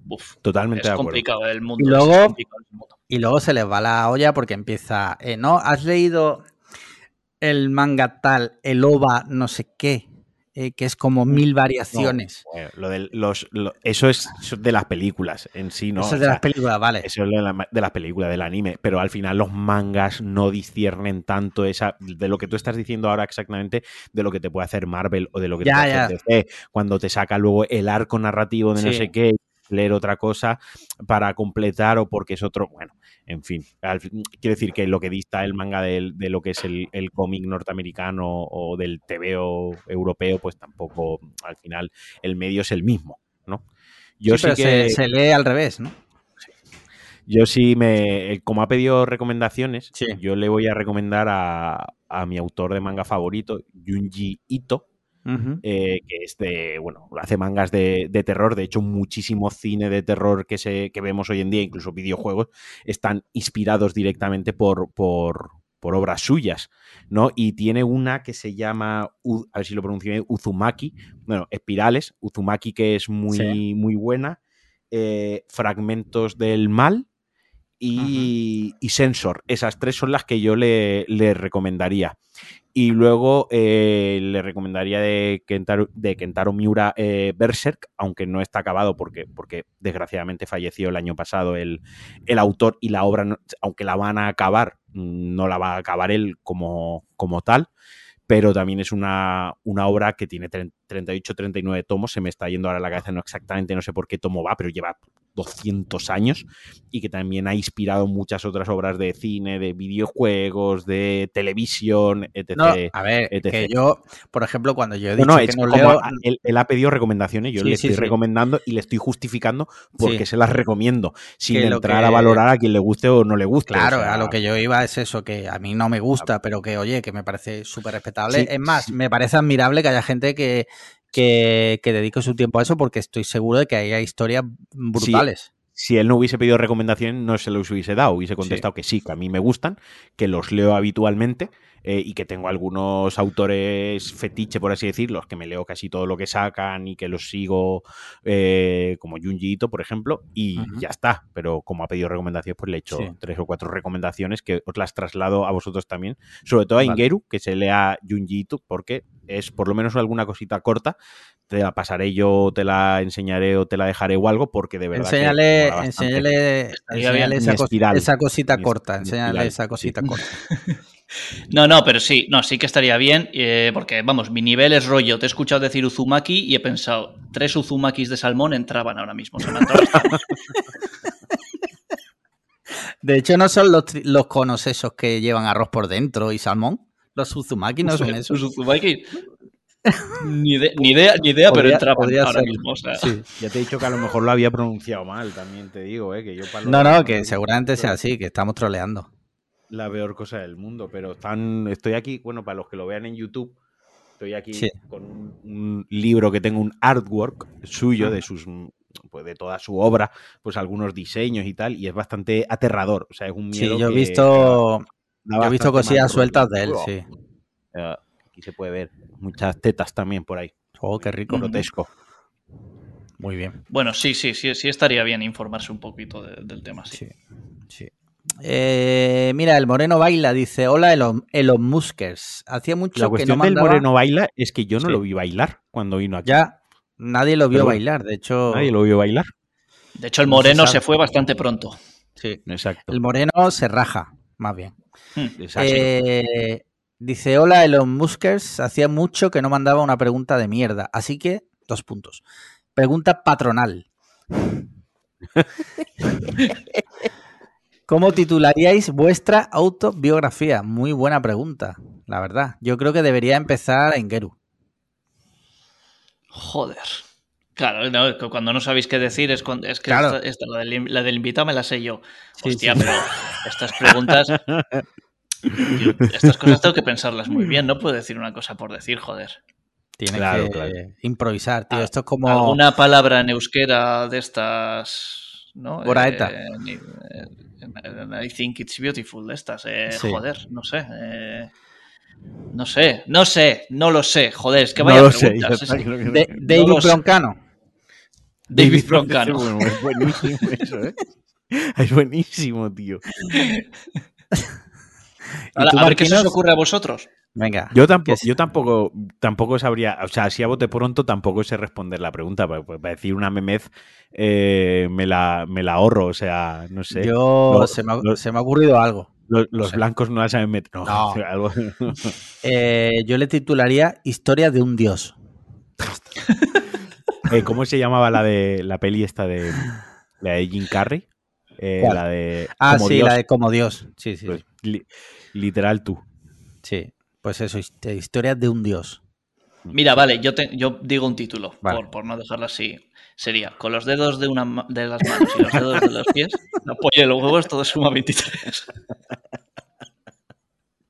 Uf, Totalmente es de acuerdo. complicado el mundo. Y luego- es complicado el mundo. Y luego se les va la olla porque empieza, eh, ¿no? ¿Has leído el manga tal, el OVA, no sé qué? Eh, que es como mil variaciones. Bueno, lo del- los, lo- eso es eso es de las películas en sí, ¿no? Eso es de sea, las películas, vale. Eso es de, la- de las películas, del anime, pero al final los mangas no disciernen tanto esa de lo que tú estás diciendo ahora exactamente de lo que te puede hacer Marvel o de lo que Ya, te puede hacer DC, cuando te saca luego el arco narrativo de no sé qué, leer otra cosa para completar o porque es otro, bueno, en fin, al quiero decir que lo que dista el manga de, lo que es el, el cómic norteamericano o del TVO europeo, pues tampoco, al final, el medio es el mismo, ¿no? Yo Sí, sí, pero que... se, se lee al revés, ¿no? Yo sí me. eh, Como ha pedido recomendaciones, Sí. yo le voy a recomendar a, a mi autor de manga favorito, Junji Ito, Eh, que es de. Bueno, hace mangas de, de terror. De hecho, muchísimo cine de terror que, se, que vemos hoy en día, incluso videojuegos, están inspirados directamente por. por por obras suyas, ¿no? Y tiene una que se llama, a ver si lo pronuncio bien, Uzumaki, bueno, espirales, Uzumaki que es muy, Sí. muy buena, eh, Fragmentos del Mal, y, y Sensor. Esas tres son las que yo le, le recomendaría. Y luego eh, le recomendaría de Kentaro, de Kentaro Miura eh, Berserk, aunque no está acabado porque, porque desgraciadamente falleció el año pasado el, el autor y la obra, aunque la van a acabar, no la va a acabar él como, como tal. Pero también es una, una obra que tiene 38, 39 tomos. Se me está yendo ahora a la cabeza, no exactamente, no sé por qué tomo va, pero lleva 200 años y que también ha inspirado muchas otras obras de cine, de videojuegos, de televisión, etc. No, a ver, etc. que yo, por ejemplo, cuando yo he No, dicho no, que es no como leo, a- él, él ha pedido recomendaciones, yo Sí, le sí, estoy sí. recomendando y le estoy justificando porque se las recomiendo, sin Que entrar que- a valorar a quien le guste o no le guste. o Claro, sea, a lo que yo iba es eso, que a mí no me gusta, pero que, oye, que me parece súper respetable. Es más, me parece admirable que haya gente que, que, que dedique su tiempo a eso, porque estoy seguro de que haya historias brutales. si él no hubiese pedido recomendaciones, no se los hubiese dado. Hubiese contestado que sí, que a mí me gustan, que los leo habitualmente eh, y que tengo algunos autores fetiche, por así decirlo, que me leo casi todo lo que sacan y que los sigo, eh, como Junji Ito, por ejemplo, y ya está. Pero como ha pedido recomendaciones, pues le he hecho Sí. tres o cuatro recomendaciones que os las traslado a vosotros también. Sobre todo a Vale. Ingeru, que se lea Junji Ito, porque es por lo menos alguna cosita corta. Te la pasaré yo, te la enseñaré o te la dejaré o algo, porque de verdad. Enséñale, enséñale, esa, cosita Mi corta. mi Enséñale espiral. esa cosita Sí. corta. No, no, pero sí, no, sí que estaría bien, eh, porque vamos, mi nivel es rollo. Te he escuchado decir Uzumaki y he pensado, tres Uzumakis de salmón entraban ahora mismo. se. De hecho, no son los, los conos esos que llevan arroz por dentro y salmón. Los Uzumaki no son Los esos. Uzumaki. Ni, de- ni idea, ni idea, pero Podría- entraban podría ahora mismo. o sea. Sí. Ya te he dicho que a lo mejor lo había pronunciado mal, también te digo, ¿eh? Que yo para No, no, que seguramente sea así, que estamos troleando. La peor cosa del mundo, pero están, estoy aquí, bueno, para los que lo vean en YouTube, estoy aquí Sí. con un, un libro que tengo un artwork suyo de sus pues de toda su obra, pues algunos diseños y tal, y es bastante aterrador, o sea, es un Sí, miedo yo he visto, yo he visto cosillas sueltas de él, sí. Eh, Aquí se puede ver muchas tetas también por ahí, Oh, qué rico. Grotesco. Muy bien. Bueno, sí, sí, sí, sí estaría bien informarse un poquito de- del tema. Sí. Sí, sí. Eh, mira, el Moreno baila, dice, hola Elon, Elon Muskers. Hacía mucho La que cuestión no del moreno baila es que yo no Sí. lo vi bailar cuando vino aquí. Ya, nadie lo vio Pero bailar, de hecho... Nadie lo vio bailar. De hecho, el No se moreno se fue bastante pronto. Sí. Exacto. El Moreno se raja, más bien. Hmm. Eh, dice, hola Elon Muskers, hacía mucho que no mandaba una pregunta de mierda, así que, dos puntos. Pregunta patronal. ¿Cómo titularíais vuestra autobiografía? Muy buena pregunta, la verdad. Yo creo que debería empezar en Geru. Joder. Claro, no, cuando no sabéis qué decir es, cuando, es que Claro. esta, esta- la, del, la del invitado me la sé yo. Sí, Hostia, sí. pero estas preguntas. yo- estas cosas tengo que pensarlas muy bien. No puedo decir una cosa por decir, joder. Tienes Claro, que claro. improvisar, tío. Ah, Esto es como... ¿Alguna palabra en euskera de estas? ¿no? Boraeta. Eh, ni- eh, I think it's beautiful, de estas. eh, Sí. Joder, no sé. eh, no sé, no sé, no lo sé. Joder, es que No vaya lo sé, preguntas. ya es no. De- no David sé. Broncano. David Broncano. Es buenísimo eso, ¿eh? Es buenísimo, tío. Ahora, a ver qué se os ocurre a vosotros. Venga. Yo tampoco, yo tampoco, tampoco sabría, o sea, así a bote pronto tampoco sé responder la pregunta, para decir una memez eh, me, la, me la ahorro, o sea, no sé. Yo Lo- se, me ha, lo- se me ha ocurrido algo. Los, blancos no la saben meter. No, No. o sea, algo- Eh, yo le titularía Historia de un dios. Eh, ¿Cómo se llamaba la de la peli esta de la de Jim Carrey? La de Ah, Como sí, Dios. la de como Dios. Sí, sí, Pues, li- literal tú. sí. Pues eso, hist- Historia de un dios. Mira, vale, yo, te- yo digo un título, Vale. por, por no dejarlo así. Sería, con los dedos de, una, de las manos y los dedos de los pies, la polla y los huevos, todo suma 23.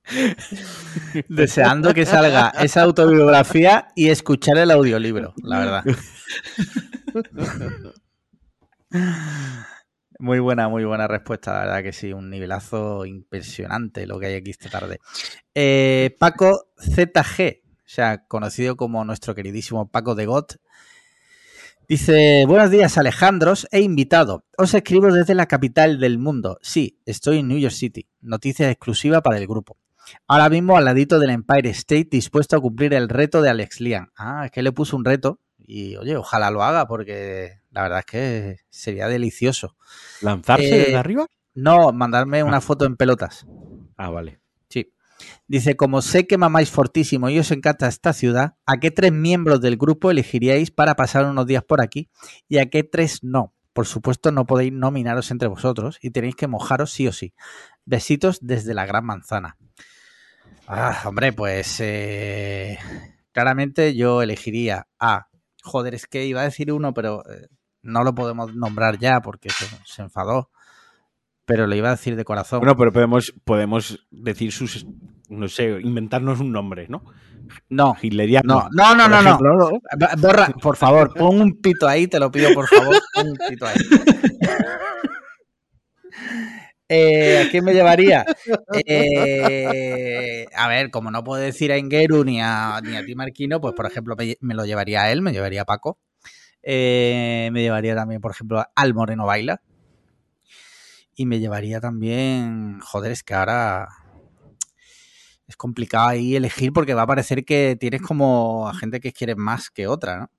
Deseando que salga esa autobiografía y escuchar el audiolibro, la verdad. Muy buena, muy buena respuesta, la verdad que sí, un nivelazo impresionante lo que hay aquí esta tarde. Eh, Paco ZG, o sea, conocido como nuestro queridísimo Paco de Got, dice, buenos días Alejandros e invitado, os escribo desde la capital del mundo, sí, estoy en New York City, noticia exclusiva para el grupo. Ahora mismo al ladito del Empire State dispuesto a cumplir el reto de Alex Lian. Ah, es que le puso un reto y oye, ojalá lo haga porque la verdad es que sería delicioso. ¿Lanzarse Eh, desde arriba? No, mandarme una foto en pelotas. Ah, vale. Sí. Dice, como sé que mamáis fortísimo y os encanta esta ciudad, ¿a qué tres miembros del grupo elegiríais para pasar unos días por aquí? ¿Y a qué tres no? Por supuesto, no podéis nominaros entre vosotros y tenéis que mojaros sí o sí. Besitos desde la gran manzana. Ah, hombre, pues eh, claramente yo elegiría a... Joder, es que iba a decir uno, pero eh, no lo podemos nombrar ya porque se, se enfadó. Pero lo iba a decir de corazón. Bueno, pero podemos, podemos decir sus, no sé, inventarnos un nombre, ¿no? no, Hitleriano. no, no, no, no, no. Borra, por favor, pon un pito ahí, te lo pido, por favor. Pon un pito ahí. Eh, ¿A quién me llevaría? Eh, a ver, como no puedo decir a Engeru ni a, ni a ti, Marquino, pues por ejemplo me, me lo llevaría a él, me llevaría a Paco. Eh, me llevaría también, por ejemplo, al Moreno Baila. Y me llevaría también. Joder, es que ahora. es complicado ahí elegir porque va a parecer que tienes como a gente que quieres más que otra, ¿no?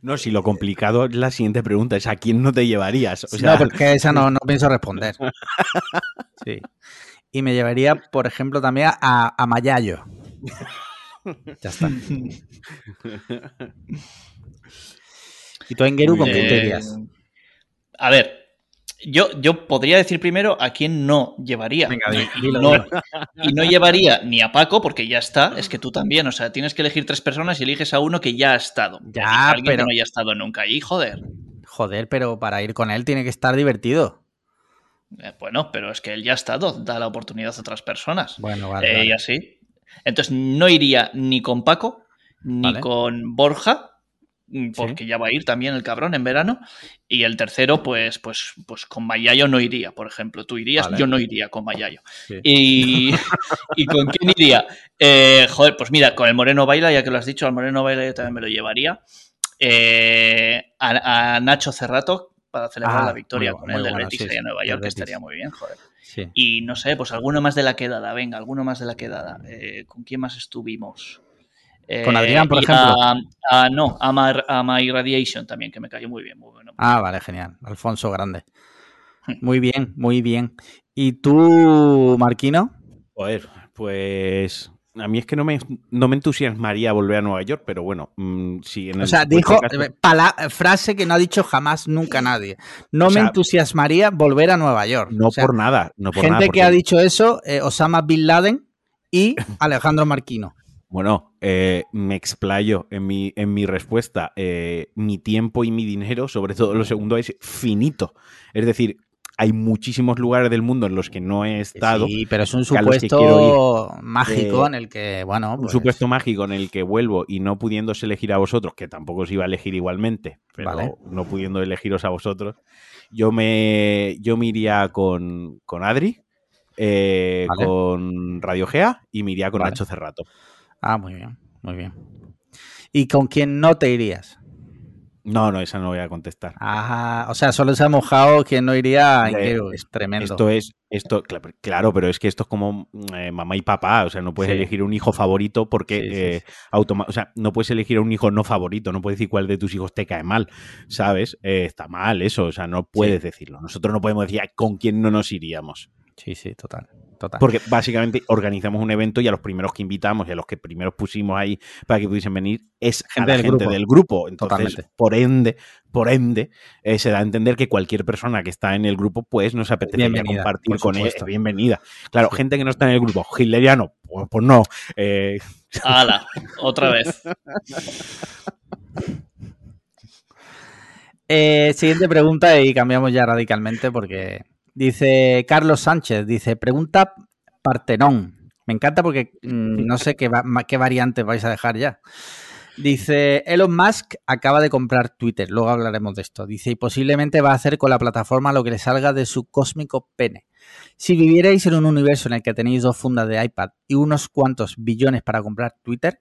No, si lo complicado es la siguiente pregunta, es ¿a quién no te llevarías? O sea... No, porque esa no, no pienso responder. Sí. Y me llevaría, por ejemplo, también a, a Mayayo. Ya está. ¿Y tú, Engeru, con quién te irías? A ver, yo, yo podría decir primero a quién no llevaría. y, no, y, no, llevaría ni a Paco, porque ya está. Es que tú también. O sea, tienes que elegir tres personas y eliges a uno que ya ha estado. Ya, alguien pero... que no haya estado nunca ahí, joder. Joder, pero para ir con él tiene que estar divertido. Eh, bueno, pero es que él ya ha estado. Da la oportunidad a otras personas. Bueno, vale. Eh, vale. Y así. Entonces, no iría ni con Paco, ni Vale. con Borja, porque ya va a ir también el cabrón en verano. Y el tercero, pues, pues, pues con Mayayo no iría, por ejemplo. Tú irías, Vale. yo no iría con Mayayo. Sí. Y, ¿Y con quién iría? Eh, joder, pues mira, con el Moreno Baila, ya que lo has dicho, al Moreno Baila yo también me lo llevaría. Eh, a, a Nacho Cerrato para celebrar Ah, la victoria con el del bueno, Betis sí, allá en sí, Nueva York, que estaría muy bien, joder. Y no sé, pues alguno más de la quedada, venga, alguno más de la quedada. Eh, ¿Con quién más estuvimos? Con Adrián, por y ejemplo. a- a- no, a, My, a My Radiation también, que me cayó muy bien, muy bueno. Ah, vale, genial. Alfonso Grande. Muy bien, muy bien. ¿Y tú, Marquino? Joder, pues a mí es que no me, no me entusiasmaría volver a Nueva York, pero bueno, mm, si en el O sea, dijo caso- eh, pala- frase que no ha dicho jamás nunca nadie. No me sea, entusiasmaría volver a Nueva York. no O sea, por nada, no por gente nada. que porque- ha dicho eso, eh, Osama Bin Laden y Alejandro Marquino. Bueno, eh, me explayo en mi, en mi respuesta. Eh, mi tiempo y mi dinero, sobre todo lo segundo, es finito. Es decir, hay muchísimos lugares del mundo en los que no he estado. Sí, pero es un supuesto mágico Eh, en el que, bueno, un pues, supuesto mágico en el que vuelvo y no pudiéndose elegir a vosotros, que tampoco os iba a elegir igualmente, pero Vale. no pudiendo elegiros a vosotros, yo me, yo me iría con, con Adri, eh, Vale. con Radio Gea y me iría con Vale. Nacho Cerrato. Ah, muy bien, muy bien. ¿Y con quién no te irías? No, no, esa no voy a contestar. Ajá, o sea, solo se ha mojado quien no iría a Ingeru. Es tremendo. Esto es, esto, cla- claro, pero es que esto es como eh, mamá y papá, o sea, no puedes Sí. elegir un hijo favorito porque Sí, sí, eh, o sea, no puedes elegir a un hijo no favorito, no puedes decir cuál de tus hijos te cae mal, ¿sabes? Eh, está mal eso, o sea, no puedes decirlo. Nosotros no podemos decir "Ay, con quién no nos iríamos, Sí, sí, total. Total. porque básicamente organizamos un evento y a los primeros que invitamos y a los que primeros pusimos ahí para que pudiesen venir es Gente a la del gente grupo. del grupo. Entonces, Totalmente. por ende, por ende, eh, se da a entender que cualquier persona que está en el grupo, pues nos Bienvenida, compartir con ella. supuesto. Bienvenida. Claro, Sí. gente que no está en el grupo, hitleriano, pues, pues no. Eh, ¡Hala! Otra vez. Eh, siguiente pregunta y cambiamos ya radicalmente porque dice Carlos Sánchez, dice, pregunta Partenón. Me encanta porque mm, no sé qué, va- qué variantes vais a dejar ya. Dice, Elon Musk acaba de comprar Twitter, luego hablaremos de esto. Dice, y posiblemente va a hacer con la plataforma lo que le salga de su cósmico pene. Si vivierais en un universo en el que tenéis dos fundas de iPad y unos cuantos billones para comprar Twitter,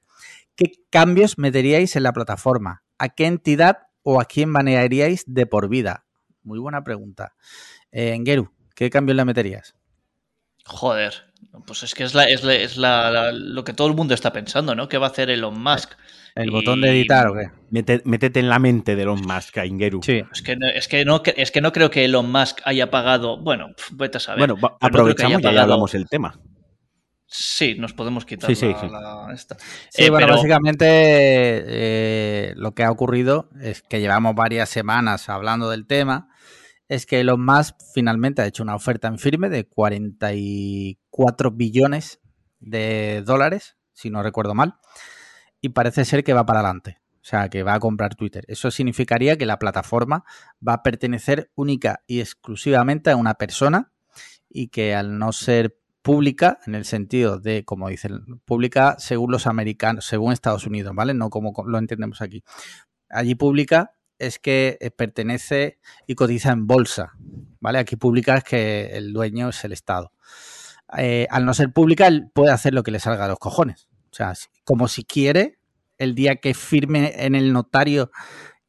¿qué cambios meteríais en la plataforma? ¿A qué entidad o a quién banearíais de por vida? Muy buena pregunta. Eh, Engeru, ¿qué cambios le meterías? Joder, pues es que es, la, es, la- es la- la- lo que todo el mundo está pensando, ¿no? ¿Qué va a hacer Elon Musk? ¿El Y- botón de editar o qué? mete- métete en la mente de Elon Musk, a Ingeru. Sí. Es que, no, es, que no, es que no creo que Elon Musk haya pagado. Bueno, vete a saber. Bueno, va- no aprovechamos y ya hablamos el tema. Sí, nos podemos quitar Sí, sí, la, sí. la- esta. Sí, Eh, bueno, pero- básicamente eh, lo que ha ocurrido es que llevamos varias semanas hablando del tema. Es que Elon Musk finalmente ha hecho una oferta en firme de 44 billones de dólares, si no recuerdo mal, y parece ser que va para adelante. O sea, que va a comprar Twitter. Eso significaría que la plataforma va a pertenecer única y exclusivamente a una persona y que al no ser pública, en el sentido de, como dicen, pública según los americanos, según Estados Unidos, ¿vale? No como lo entendemos aquí. Allí pública es que eh, pertenece y cotiza en bolsa, ¿vale? Aquí pública es que el dueño es el Estado. Eh, al no ser pública, él puede hacer lo que le salga a los cojones. O sea, como si quiere, el día que firme en el notario,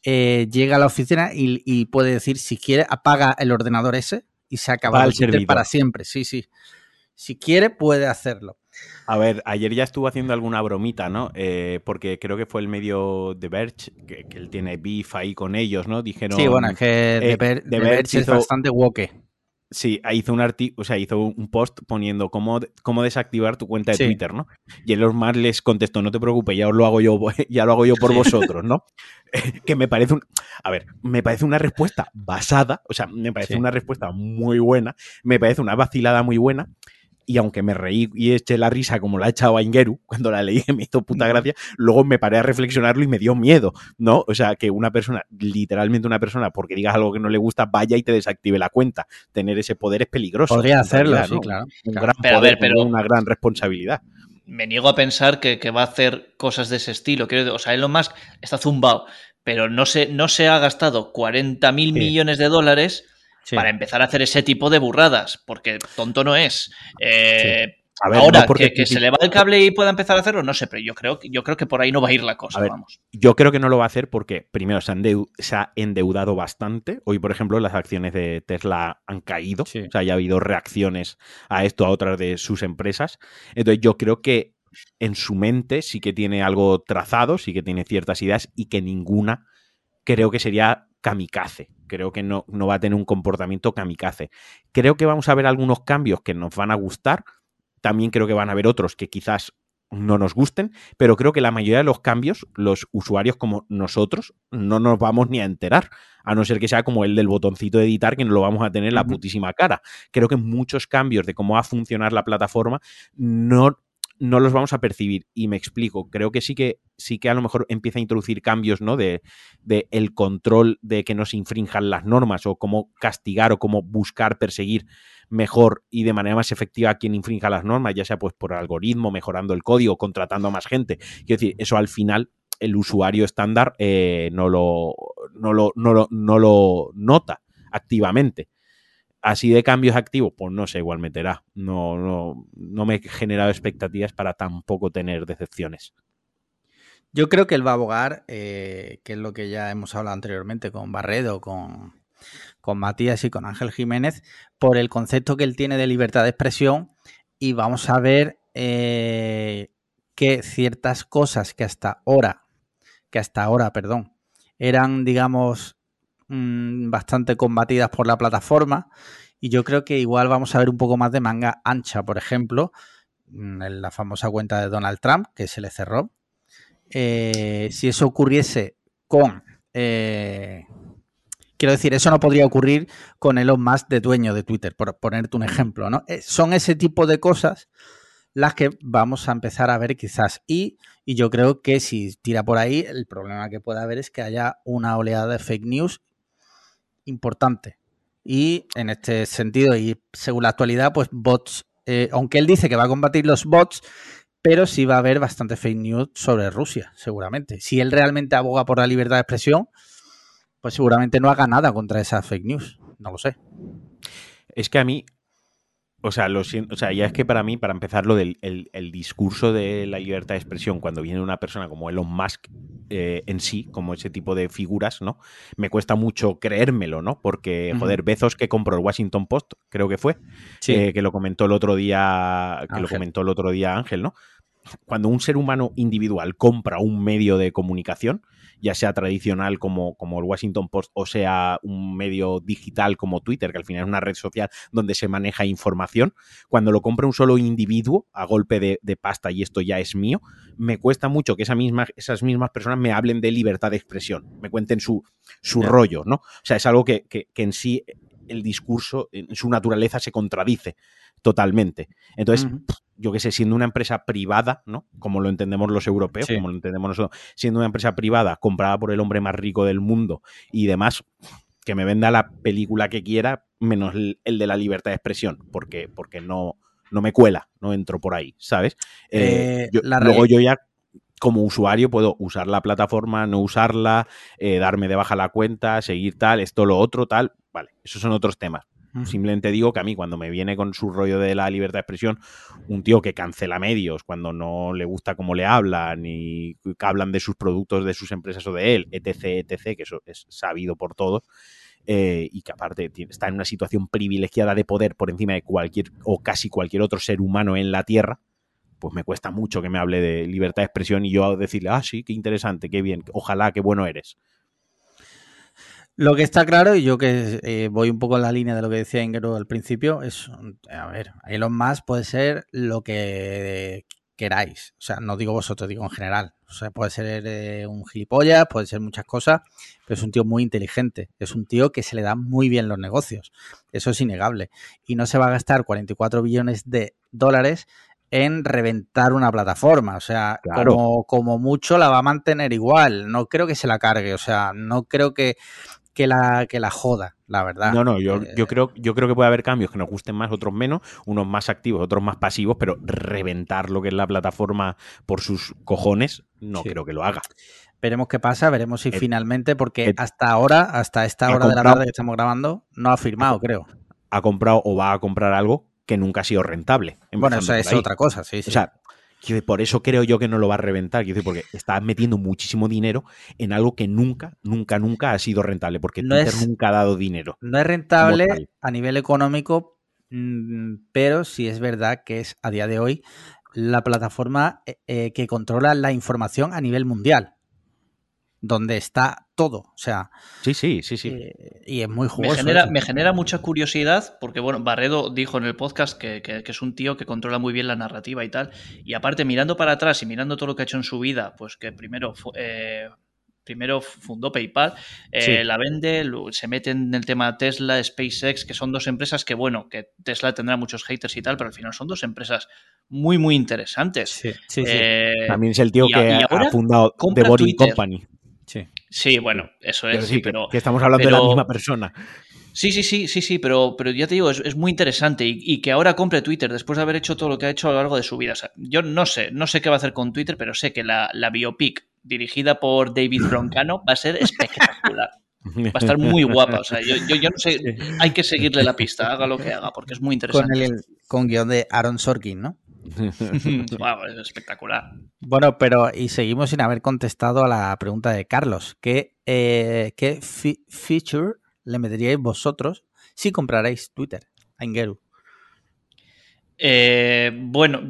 eh, llega a la oficina y, y puede decir, si quiere, apaga el ordenador ese y se acaba el para siempre. Sí, sí. Si quiere, puede hacerlo. A ver, ayer ya estuvo haciendo alguna bromita, ¿no? Eh, porque creo que fue el medio de Verge, que, él tiene beef ahí con ellos, ¿no? Dijeron. Sí, bueno, es que eh, Verge, es bastante woke. Sí, hizo un o sea, hizo un post poniendo cómo, cómo desactivar tu cuenta de Twitter, ¿no? Y Elon Musk les contestó, no te preocupes, ya lo hago yo, ya lo hago yo por vosotros, ¿no? que me parece un, a ver, me parece una respuesta basada, o sea, me parece una respuesta muy buena, me parece una vacilada muy buena, y aunque me reí y eché la risa como la ha echado a Ingeru cuando la leí, me hizo puta gracia, luego me paré a reflexionarlo y me dio miedo, ¿no? O sea, que una persona, literalmente una persona, porque digas algo que no le gusta, vaya y te desactive la cuenta. Tener ese poder es peligroso. Podría hacerlo, sí, claro. Un gran poder, pero una gran responsabilidad. Me niego a pensar que, va a hacer cosas de ese estilo. Quiero, o sea, Elon Musk está zumbado, pero no se, no se ha gastado 40 mil millones de dólares para empezar a hacer ese tipo de burradas, porque tonto no es. Eh, ahora, que, se le va el cable y pueda empezar a hacerlo, no sé, pero yo creo, yo creo que por ahí no va a ir la cosa, vamos. Yo creo que no lo va a hacer porque, primero, se, ha endeudado bastante. Hoy, por ejemplo, las acciones de Tesla han caído. O sea, ya ha habido reacciones a esto, a otras de sus empresas. Entonces, yo creo que en su mente sí que tiene algo trazado, sí que tiene ciertas ideas y que ninguna creo que sería kamikaze. Creo que no, no va a tener un comportamiento kamikaze. Creo que vamos a ver algunos cambios que nos van a gustar. También creo que van a haber otros que quizás no nos gusten, pero creo que la mayoría de los cambios, los usuarios como nosotros, no nos vamos ni a enterar, a no ser que sea como el del botoncito de editar, que no lo vamos a tener en la putísima cara. Creo que muchos cambios de cómo va a funcionar la plataforma no no los vamos a percibir. Y me explico, creo que sí que sí que a lo mejor empieza a introducir cambios, ¿no? De, de, el control de que no se infrinjan las normas o cómo castigar o cómo buscar perseguir mejor y de manera más efectiva a quien infrinja las normas, ya sea pues por algoritmo, mejorando el código, contratando a más gente. Quiero decir, eso al final el usuario estándar eh, no, lo, no, lo, no, lo, no lo nota activamente así de cambios activos, pues no sé, igual meterá. No, no, no me he generado expectativas para tampoco tener decepciones. Yo creo que él va a abogar, eh, que es lo que ya hemos hablado anteriormente con Barredo, con, con Matías y con Ángel Jiménez, por el concepto que él tiene de libertad de expresión y vamos a ver eh, que ciertas cosas que hasta ahora, que hasta ahora, perdón, eran, digamos, Mm, bastante combatidas por la plataforma. Y yo creo que igual vamos a ver un poco más de manga ancha, por ejemplo, mm, en la famosa cuenta de Donald Trump, que se le cerró. Eh, si eso ocurriese con. Eh, quiero decir, eso no podría ocurrir con Elon Musk de dueño de Twitter, por ponerte un ejemplo, ¿no? Eh, son ese tipo de cosas las que vamos a empezar a ver quizás. Y, y yo creo que si tira por ahí, el problema que puede haber es que haya una oleada de fake news importante. Y en este sentido, y según la actualidad, pues bots, eh, aunque él dice que va a combatir los bots, pero sí va a haber bastante fake news sobre Rusia, seguramente. Si él realmente aboga por la libertad de expresión, pues seguramente no haga nada contra esas fake news. No lo sé. Es que a mí, o sea, lo o sea, ya es que para mí, para empezar, lo del el, discurso de la libertad de expresión, cuando viene una persona como Elon Musk eh, en sí, como ese tipo de figuras, ¿no? Me cuesta mucho creérmelo, ¿no? Porque, joder, Bezos que compró el Washington Post, creo que fue, eh, que lo comentó el otro día, que lo comentó el otro día Ángel, ¿no? Cuando un ser humano individual compra un medio de comunicación, ya sea tradicional como, como el Washington Post o sea un medio digital como Twitter, que al final es una red social donde se maneja información, cuando lo compra un solo individuo a golpe de, pasta y esto ya es mío, me cuesta mucho que esa misma, esas mismas personas me hablen de libertad de expresión, me cuenten su, su rollo, ¿no? O sea, es algo que, que, en sí el discurso, en su naturaleza, se contradice totalmente. Entonces, yo que sé, siendo una empresa privada, ¿no? Como lo entendemos los europeos, como lo entendemos nosotros, siendo una empresa privada comprada por el hombre más rico del mundo y demás, que me venda la película que quiera, menos el, de la libertad de expresión, porque, porque no, no me cuela, no entro por ahí, ¿sabes? Eh, eh, luego yo ya como usuario puedo usar la plataforma, no usarla, eh, darme de baja la cuenta, seguir tal, esto, lo otro, tal. Vale, esos son otros temas. Simplemente digo que a mí cuando me viene con su rollo de la libertad de expresión, un tío que cancela medios cuando no le gusta cómo le hablan y que hablan de sus productos, de sus empresas o de él, etc., etc., que eso es sabido por todos, eh, y que aparte está en una situación privilegiada de poder por encima de cualquier o casi cualquier otro ser humano en la Tierra, pues me cuesta mucho que me hable de libertad de expresión y yo decirle, ah, sí, qué interesante, qué bien, ojalá, qué bueno eres. Lo que está claro, y yo que eh, voy un poco en la línea de lo que decía Ingero al principio, es, a ver, Elon Musk puede ser lo que queráis. O sea, no digo vosotros, digo en general. O sea, puede ser eh, un gilipollas, puede ser muchas cosas, pero es un tío muy inteligente. Es un tío que se le dan muy bien los negocios. Eso es innegable. Y no se va a gastar 44 billones de dólares en reventar una plataforma. O sea, como, como, mucho la va a mantener igual. No creo que se la cargue. O sea, no creo que, que, la, que la joda, la verdad. No, no, yo, eh, yo, creo, yo creo que puede haber cambios que nos gusten más, otros menos, unos más activos, otros más pasivos, pero reventar lo que es la plataforma por sus cojones, no creo que lo haga. Veremos qué pasa, veremos si finalmente, porque hasta ahora, hasta esta hora de la tarde que estamos grabando, no ha firmado, creo. Ha comprado o va a comprar algo que nunca ha sido rentable. Bueno, eso es otra cosa, sí, sí. O sea, por eso creo yo que no lo va a reventar, porque está metiendo muchísimo dinero en algo que nunca, nunca, nunca ha sido rentable, porque Twitter nunca ha dado dinero. No es rentable a nivel económico, mm, pero sí es verdad que es a día de hoy la plataforma eh, eh, que controla la información a nivel mundial donde está todo. O sea. Sí, sí, sí, sí. Eh, y es muy jugoso. Me genera, me genera, mucha curiosidad, porque bueno, Barredo dijo en el podcast que, es un tío que controla muy bien la narrativa y tal. Y aparte, mirando para atrás y mirando todo lo que ha hecho en su vida, pues que primero eh, primero fundó PayPal, eh, la vende, se mete en el tema Tesla, SpaceX, que son dos empresas que, bueno, que Tesla tendrá muchos haters y tal, pero al final son dos empresas muy, muy interesantes. Sí, sí, También es el tío que ha fundado The Boring Company. Sí. bueno, eso es. Pero, que, estamos hablando de la misma persona. Sí, sí, sí, sí, sí, pero, pero ya te digo, es, muy interesante y, que ahora compre Twitter después de haber hecho todo lo que ha hecho a lo largo de su vida. yo no sé, no sé qué va a hacer con Twitter, pero sé que la, biopic dirigida por David Broncano va a ser espectacular. Va a estar muy guapa. O sea, yo, no sé, hay que seguirle la pista, haga lo que haga, porque es muy interesante. Con, el, con guion de Aaron Sorkin, ¿no? Wow, es espectacular. Bueno, pero y seguimos sin haber contestado a la pregunta de Carlos. ¿Qué, eh, ¿qué feature le meteríais vosotros si comprarais Twitter a Ingeru? Eh, bueno,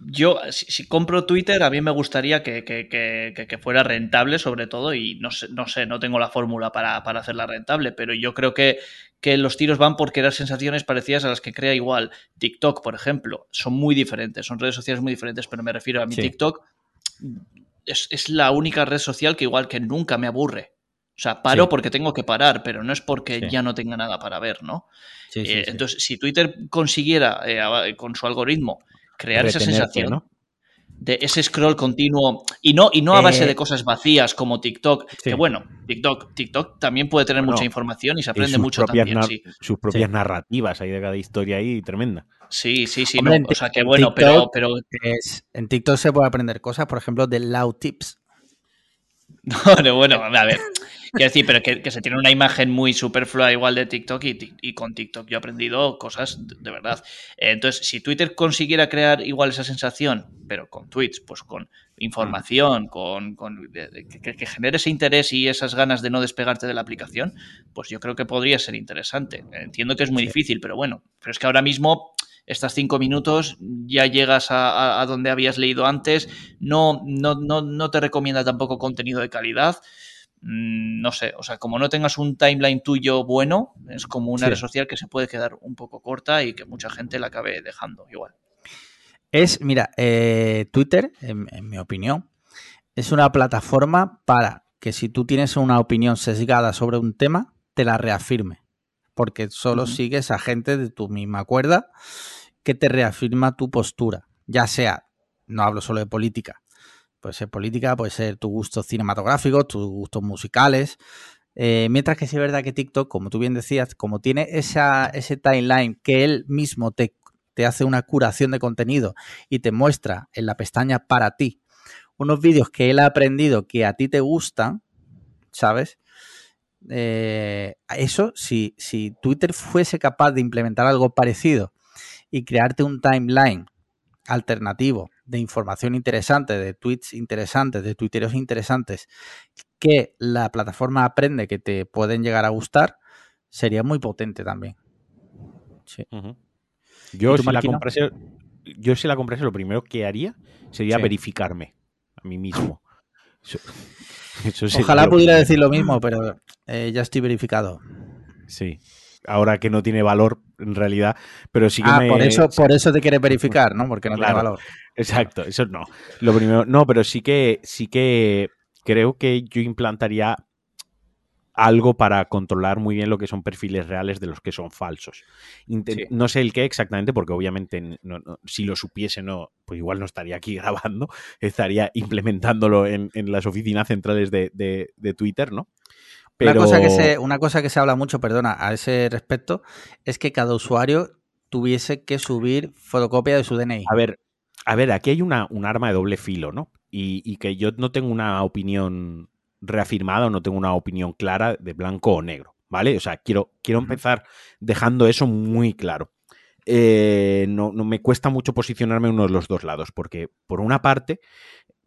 yo si, compro Twitter, a mí me gustaría que, fuera rentable sobre todo y no sé, no, sé, no tengo la fórmula para, para, hacerla rentable, pero yo creo que, los tiros van por crear sensaciones parecidas a las que crea igual TikTok, por ejemplo. Son muy diferentes, son redes sociales muy diferentes, pero me refiero a mi TikTok. Es, es la única red social que igual que nunca me aburre. O sea, paro porque tengo que parar, pero no es porque ya no tenga nada para ver, ¿no? Eh, entonces, si Twitter consiguiera, eh, con su algoritmo, crear esa sensación de ese scroll continuo y no, y no a base de eh, cosas vacías como TikTok, que bueno, TikTok, TikTok también puede tener mucha información y se aprende mucho también. Sus propias narrativas hay de cada historia ahí tremenda. Sí, sí, sí. o sea, que bueno, pero, pero... en TikTok se puede aprender cosas, por ejemplo, de Loud Tips. No, bueno, a ver. Quiero decir, pero que, se tiene una imagen muy superflua igual de TikTok y, con TikTok yo he aprendido cosas de, verdad. Entonces, si Twitter consiguiera crear igual esa sensación, pero con tweets, pues con información, con, que, genere ese interés y esas ganas de no despegarte de la aplicación, pues yo creo que podría ser interesante. Entiendo que es muy difícil, pero bueno, pero es que ahora mismo estas cinco minutos ya llegas a, donde habías leído antes, no, no, no, no te recomienda tampoco contenido de calidad. Mm, no sé, o sea, como no tengas un timeline tuyo bueno, es como una red social que se puede quedar un poco corta y que mucha gente la acabe dejando igual. Es, mira, eh, Twitter, en, mi opinión, es una plataforma para que si tú tienes una opinión sesgada sobre un tema, te la reafirme. Porque solo sigues a gente de tu misma cuerda que te reafirma tu postura. Ya sea, no hablo solo de política, Puede ser política, puede ser tu gusto cinematográfico, tus gustos musicales. Eh, mientras que sí es verdad que TikTok, como tú bien decías, como tiene esa, ese timeline que él mismo te, te hace una curación de contenido y te muestra en la pestaña para ti unos vídeos que él ha aprendido que a ti te gustan, ¿sabes? Eh, eso, si, si Twitter fuese capaz de implementar algo parecido y crearte un timeline alternativo de información interesante, de tweets interesantes, de twitteros interesantes que la plataforma aprende que te pueden llegar a gustar, sería muy potente también. Sí. Yo, ¿Y tú, si la comprase, yo si la comprase, lo primero que haría sería Sí. verificarme a mí mismo. Ojalá pudiera decir lo mismo, pero eh, ya estoy verificado. Sí. Ahora que no tiene valor, en realidad, pero sí que ah, me... por eso, por eso te quieres verificar, ¿no? Porque no Claro. tiene valor. Exacto, eso no. Lo primero, no, pero sí que, sí que creo que yo implantaría algo para controlar muy bien lo que son perfiles reales de los que son falsos. Sí. No sé el qué exactamente, porque obviamente no- no- si lo supiese, no, pues igual no estaría aquí grabando, estaría implementándolo en, en las oficinas centrales de, de- de Twitter, ¿no? Una, cosa que se, una cosa que se habla mucho, perdona, a ese respecto, es que cada usuario tuviese que subir fotocopia de su DNI. A ver, a ver, aquí hay una, un arma de doble filo, ¿no? Y, y que yo no tengo una opinión reafirmada o no tengo una opinión clara de blanco o negro, ¿vale? O sea, quiero, quiero empezar dejando eso muy claro. Eh, no, no me cuesta mucho posicionarme en uno de los dos lados, porque por una parte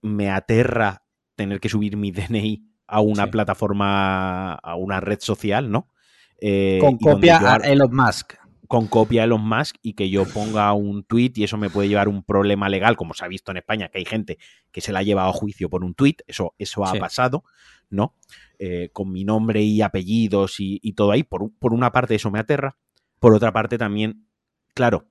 me aterra tener que subir mi DNI a una Sí. plataforma, a una red social, ¿no? Eh, Con copia a Elon Musk. Con copia Elon Musk y que yo ponga un tweet y eso me puede llevar un problema legal, como se ha visto en España, que hay gente que se la ha llevado a juicio por un tweet, eso, eso ha Sí. pasado, ¿no? Eh, con mi nombre y apellidos y, y todo ahí. Por, por una parte eso me aterra, por otra parte también, claro,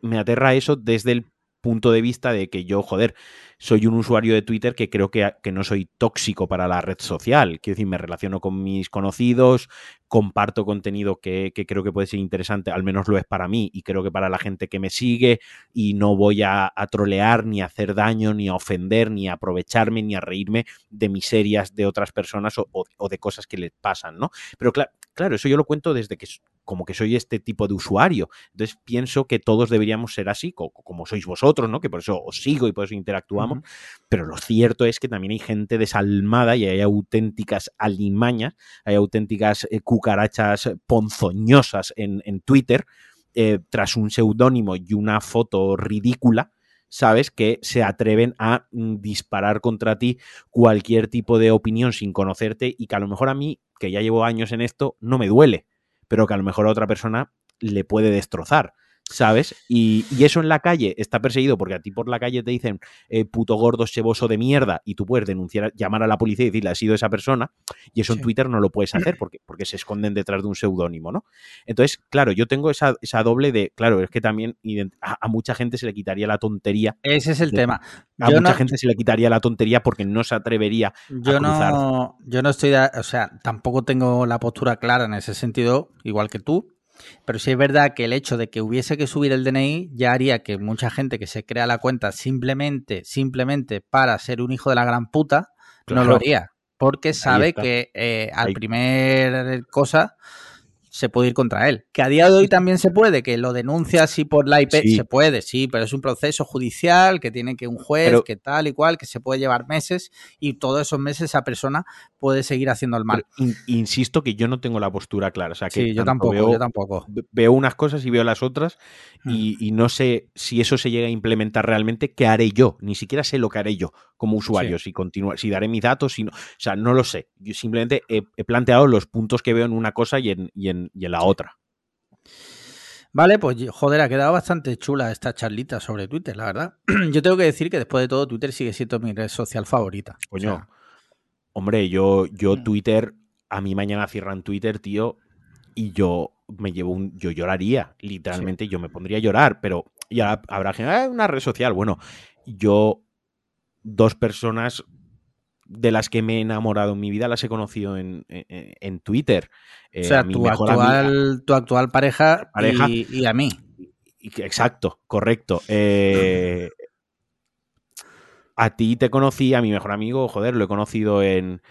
me aterra eso desde el punto de vista de que yo, joder, soy un usuario de Twitter que creo que, que no soy tóxico para la red social. Quiero decir, me relaciono con mis conocidos, comparto contenido que, que creo que puede ser interesante, al menos lo es para mí y creo que para la gente que me sigue y no voy a, a trolear, ni a hacer daño, ni a ofender, ni a aprovecharme, ni a reírme de miserias de otras personas o, o- de cosas que les pasan, ¿no? Pero cla- claro, eso yo lo cuento desde que como que soy este tipo de usuario. Entonces pienso que todos deberíamos ser así, co- como sois vosotros, ¿no? Que por eso os sigo y por eso interactuamos. Pero lo cierto es que también hay gente desalmada y hay auténticas alimañas, hay auténticas eh, cucarachas ponzoñosas en, en Twitter, eh, tras un seudónimo y una foto ridícula, ¿sabes? Que se atreven a mm, disparar contra ti cualquier tipo de opinión sin conocerte y que a lo mejor a mí, que ya llevo años en esto, no me duele, pero que a lo mejor a otra persona le puede destrozar. ¿Sabes? Y, y eso en la calle está perseguido porque a ti por la calle te dicen eh, puto gordo cheboso de mierda y tú puedes denunciar, llamar a la policía y decirle ha sido esa persona y eso en. Twitter no lo puedes hacer porque, porque se esconden detrás de un seudónimo, ¿no? Entonces, claro, yo tengo esa, esa doble de, claro, es que también a, a mucha gente se le quitaría la tontería, Ese es el De- tema. a Yo mucha no, gente se le quitaría la tontería porque no se atrevería yo cruzar. no, yo no estoy, o sea, tampoco tengo la postura clara en ese sentido, igual que tú. Pero sí es verdad que el hecho de que hubiese que subir el DNI ya haría que mucha gente que se crea la cuenta simplemente, simplemente para ser un hijo de la gran puta, no lo haría. Porque sabe que eh, al Ahí. primer cosa se puede ir contra él. Que a día de hoy también se puede, que lo denuncia así por la IP, Sí. se puede, sí, pero es un proceso judicial que tiene que un juez, Pero- que tal y cual, que se puede llevar meses y todos esos meses esa persona puede seguir haciendo el mal. In- insisto que yo no tengo la postura clara. O sea, que Sí, yo tampoco, veo, yo tampoco. ve- veo unas cosas y veo las otras Hmm. y, y no sé si eso se llega a implementar realmente, ¿qué haré yo? Ni siquiera sé lo que haré yo como usuario, si continuar, si daré mis datos, si no, o sea, no lo sé. Yo simplemente he, he planteado los puntos que veo en una cosa y en, y en, y en la otra. Vale, pues joder, ha quedado bastante chula esta charlita sobre Twitter, la verdad. Yo tengo que decir que después de todo Twitter sigue siendo mi red social favorita. O Coño, sea, hombre, yo, yo Mm. Twitter, a mí mañana cierran Twitter, tío, y yo me llevo un, yo lloraría, literalmente yo me pondría a llorar, pero ya habrá gente, "Ah, una red social, bueno, yo dos personas de las que me he enamorado en mi vida las he conocido en, en- en Twitter. o Eh, sea, a mi tu amiga- actual, tu actual pareja, Pareja. Y, y a mí. Exacto, correcto. Eh, a ti te conocí, a mi mejor amigo, joder, lo he conocido en,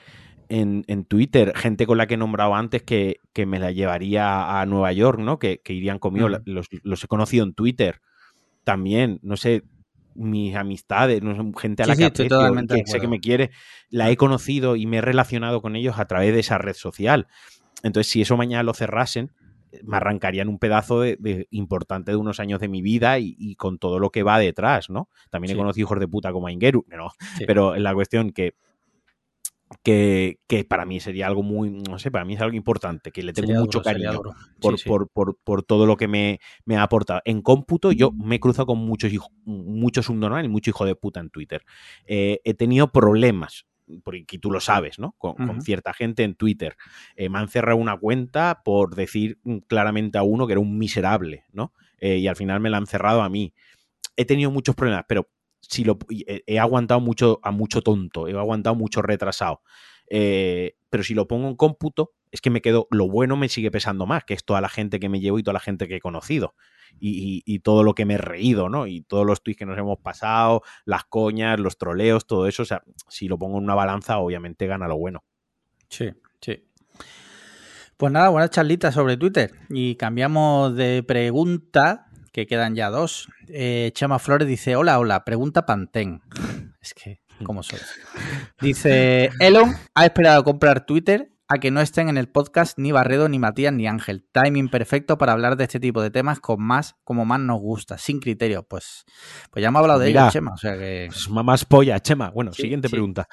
en, en Twitter. Gente con la que he nombrado antes que, que me la llevaría a Nueva York, ¿no? Que, que irían conmigo. Los, los he conocido en Twitter. También, no sé, mis amistades, no sé, gente a Sí, la sí, que aprecio totalmente de que sé que me quiere, la he conocido y me he relacionado con ellos a través de esa red social. Entonces, si eso mañana lo cerrasen, me arrancarían un pedazo de, de importante de unos años de mi vida y, y con todo lo que va detrás, ¿no? También he conocido hijos de puta como Ingeru, no, Sí. pero la cuestión que que, que, para mí sería algo muy, no sé, para mí es algo importante, que le tengo Sería mucho duro, cariño por, Sí. Por, por- por todo lo que me, me ha aportado. En cómputo, yo me he cruzado con muchos hijos, muchos subnormal y mucho hijo de puta en Twitter. Eh, he tenido problemas, porque tú lo sabes, ¿no? Con, cierta gente en Twitter. Eh, me han cerrado una cuenta por decir mm, claramente a uno que era un miserable, ¿no? Eh, y al final me la han cerrado a mí. He tenido muchos problemas, pero si lo, y he, he aguantado mucho a mucho tonto, he aguantado mucho retrasado. Eh, pero si lo pongo en cómputo, es que me quedo, lo bueno me sigue pesando más, que es toda la gente que me llevo y toda la gente que he conocido. Y, todo lo que me he reído, ¿no? Y todos los tweets que nos hemos pasado, las coñas, los troleos, todo eso. O sea, si lo pongo en una balanza, obviamente gana lo bueno. Sí, sí. Pues nada, buenas charlitas sobre Twitter. Y cambiamos de pregunta, que quedan ya dos. Eh, Chema Flores dice: Hola, hola, pregunta Pantén. Es que, ¿cómo sois? Dice: Elon ha esperado comprar Twitter a que no estén en el podcast ni Barredo, ni Matías, ni Ángel. Timing perfecto para hablar de este tipo de temas con más, como más nos gusta, sin criterio. Pues, pues ya hemos hablado de ello, Chema. O sea que. Es más polla, Chema. Bueno, Sí, siguiente sí. pregunta.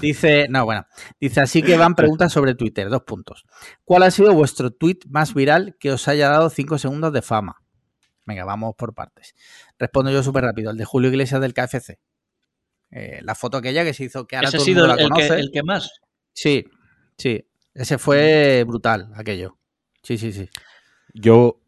Dice, no, bueno, dice así que van preguntas sobre Twitter, dos puntos. ¿Cuál ha sido vuestro tweet más viral que os haya dado cinco segundos de fama? Venga, vamos por partes. Respondo yo súper rápido, el de Julio Iglesias del KFC. Eh, la foto aquella que se hizo, que ahora Ese todo el sido mundo el, la el que, conoce. el que más. Sí, sí. Ese fue brutal, aquello. Sí, sí, sí. Yo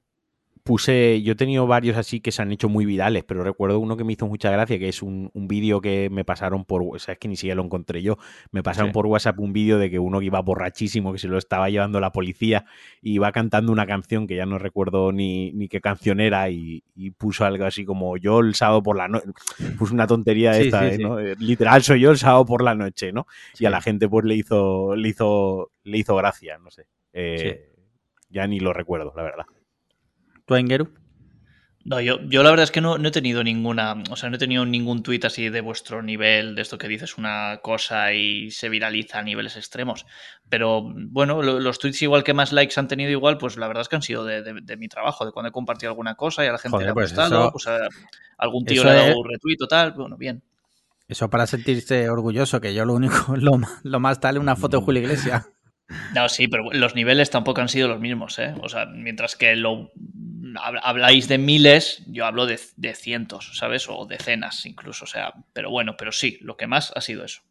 puse, yo he tenido varios así que se han hecho muy virales, pero recuerdo uno que me hizo mucha gracia, que es un, un vídeo que me pasaron por, o sea, es que ni siquiera lo encontré yo, me pasaron Sí. por WhatsApp un vídeo de que uno que iba borrachísimo, que se lo estaba llevando la policía, y iba cantando una canción que ya no recuerdo ni, ni qué canción era, y, y puso algo así como yo el sábado por la noche, puso una tontería de Sí, esta, sí, ¿eh? ¿no? Eh, Literal soy yo el sábado por la noche, ¿no? Y a la gente pues le hizo, le hizo, le hizo gracia, no sé. Eh, Ya ni lo recuerdo, la verdad. ¿Tú, Engeru? No, yo, yo la verdad es que no, no he tenido ninguna, o sea, no he tenido ningún tuit así de vuestro nivel, de esto que dices una cosa y se viraliza a niveles extremos. Pero bueno, lo- los tweets igual que más likes han tenido igual, pues la verdad es que han sido de, de- de mi trabajo, de cuando he compartido alguna cosa y a la gente Joder, le ha pues gustado, eso- pues a algún tío le ha dado es- un retweet o tal, bueno, bien. Eso para sentirse orgulloso, que yo lo único, lo, más- lo más tal es una foto de Julio Iglesias. No, sí, pero los niveles tampoco han sido los mismos, ¿eh? O sea, mientras que lo hab- habláis de miles, yo hablo de, de cientos, ¿sabes? O decenas incluso, o sea, pero bueno, pero sí, lo que más ha sido eso.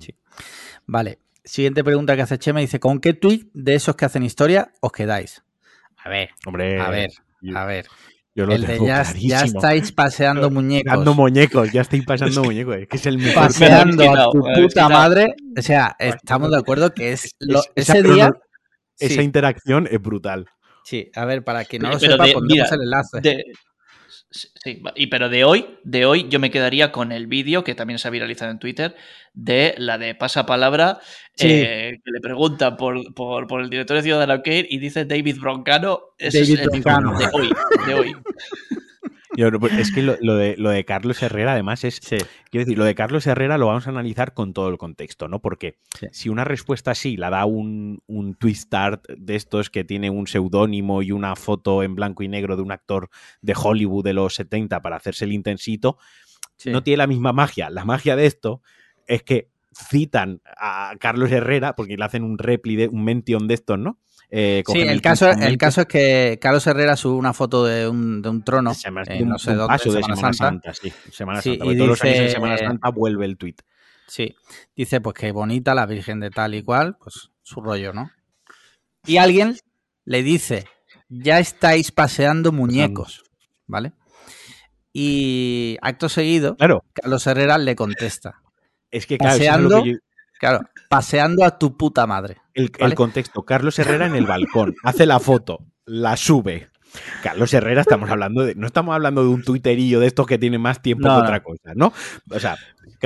Sí. Vale. Siguiente pregunta que hace Chema. Dice, ¿con qué tweet de esos que hacen historia os quedáis? A ver, Hombre, a ver, yo, a ver. Yo lo El de tengo ya, ya clarísimo. estáis paseando muñecos. Dando muñecos, ya estáis pasando muñecos. Es que es el mejor. paseando Me a tu puta madre. O sea, estamos de acuerdo que es, lo- Es- esa ese día. Esa Sí, interacción es brutal. sí, a ver, para quien no lo Pero sepa, de- pondremos mira, el enlace. De- sí, y pero de hoy, de hoy yo me quedaría con el vídeo que también se ha viralizado en Twitter de la de pasapalabra Sí. eh, que le pregunta por, por, por el director de Ciudadano Kane y dice David Broncano. Ese David es el Broncano. de hoy, de hoy. Yo- es que lo, lo de, lo de Carlos Herrera, además, es. Sí, Quiero decir, lo de Carlos Herrera lo vamos a analizar con todo el contexto, ¿no? Porque Sí. si una respuesta así la da un, un twistart de estos que tiene un seudónimo y una foto en blanco y negro de un actor de Hollywood de los 70 para hacerse el intensito, sí. no tiene la misma magia. La magia de esto es que citan a Carlos Herrera, porque le hacen un repli, de, un mention de estos, ¿no? Eh, Sí, el caso, el es que Carlos Herrera sube una foto de un, de un trono, Se llama- en de un- no sé un dónde, de Semana Semana Santa. Santa, sí. Semana Sí, Santa. y todos los años en dice- Semana Santa vuelve el tweet. Sí, dice pues que bonita la Virgen de tal y cual, pues su rollo, ¿no? Y alguien le dice, ya estáis paseando muñecos, ¿vale? Y acto seguido, Claro, Carlos Herrera le contesta, es que claro, eso es a lo Paseando. que yo- claro, paseando a tu puta madre. el, contexto. Carlos Herrera en el balcón, hace la foto, la sube. Carlos Herrera, estamos hablando de. No estamos hablando de un tuiterillo de estos que tiene más tiempo No, que otra cosa, ¿no? O sea,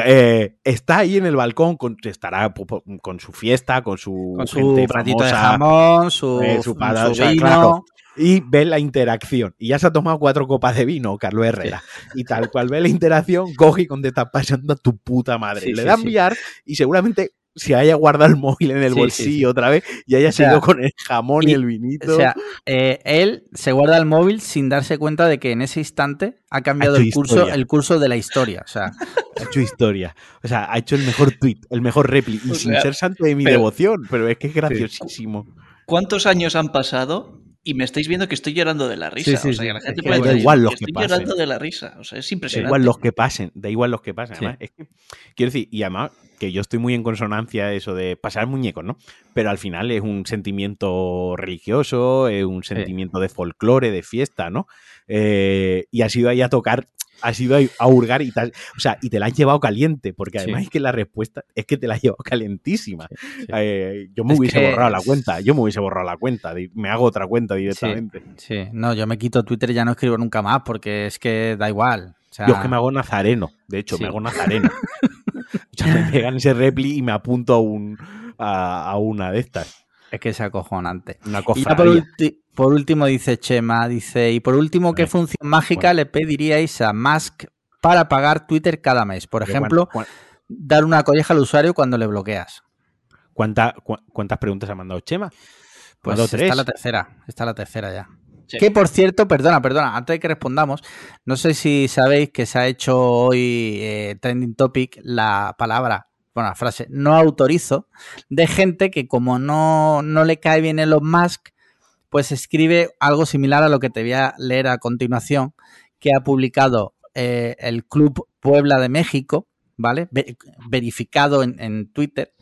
eh, está ahí en el balcón, con, estará con su fiesta, con su, Con su gente platito de jamón, su, eh, su supada- o sea, vino. claro. Y ve la interacción. Y ya se ha tomado cuatro copas de vino, Carlos Herrera. Y tal cual ve la interacción, coge y contesta pasando a tu puta madre. Sí, Le sí, da a sí. enviar y seguramente se haya guardado el móvil en el bolsillo sí. otra vez y haya O sea, seguido con el jamón y, y- el vinito. O sea, eh, él se guarda el móvil sin darse cuenta de que en ese instante ha cambiado el curso, historia. el curso de la historia. O sea, ha hecho historia. O sea, ha hecho el mejor tweet, el mejor repli. Y O sin sea, ser santo de mi pero- devoción, pero es que es graciosísimo. ¿Cuántos años han pasado? Y me estáis viendo que estoy llorando de la risa. Sí, sí, o sea, que la Es gente que puede da decir, igual los que estoy pasen. llorando de la risa. O sea, es Da impresionante. igual los que pasen, da igual los que pasen. Además, es que, quiero decir, y además que yo estoy muy en consonancia eso de pasar muñecos, ¿no? Pero al final es un sentimiento religioso, es un sentimiento de folclore, de fiesta, ¿no? Eh, y has ido ahí a tocar, has ido a hurgar y tal. O sea, y te la has llevado caliente, porque además Sí. es que la respuesta es que te la has llevado calentísima. sí. Eh, yo me Es hubiese que borrado la cuenta, yo me hubiese borrado la cuenta, me hago otra cuenta directamente. sí, no, yo me quito Twitter y ya no escribo nunca más porque es que da igual. O sea, Yo es que me hago nazareno, de hecho, me hago nazareno. o sea, me pegan ese repli y me apunto a, un, a, a una de estas. Es que es acojonante. Una Y ya por, último dice Chema, dice, y por último, ¿qué función mágica le pediríais a Musk para pagar Twitter cada mes? Por Pero ejemplo, ¿cuán- cuán- dar una colleja al usuario cuando le bloqueas. cuánta- ¿Cuántas preguntas ha mandado Chema? Pues está tres. la tercera, está la tercera ya. Sí. Que por cierto, perdona, perdona, antes de que respondamos, no sé si sabéis que se ha hecho hoy eh, trending topic la palabra, bueno, la frase, no autorizo, de gente que como no, no le cae bien Elon Musk, pues escribe algo similar a lo que te voy a leer a continuación, que ha publicado eh, el Club Puebla de México, ¿vale? Ve- verificado en, en Twitter.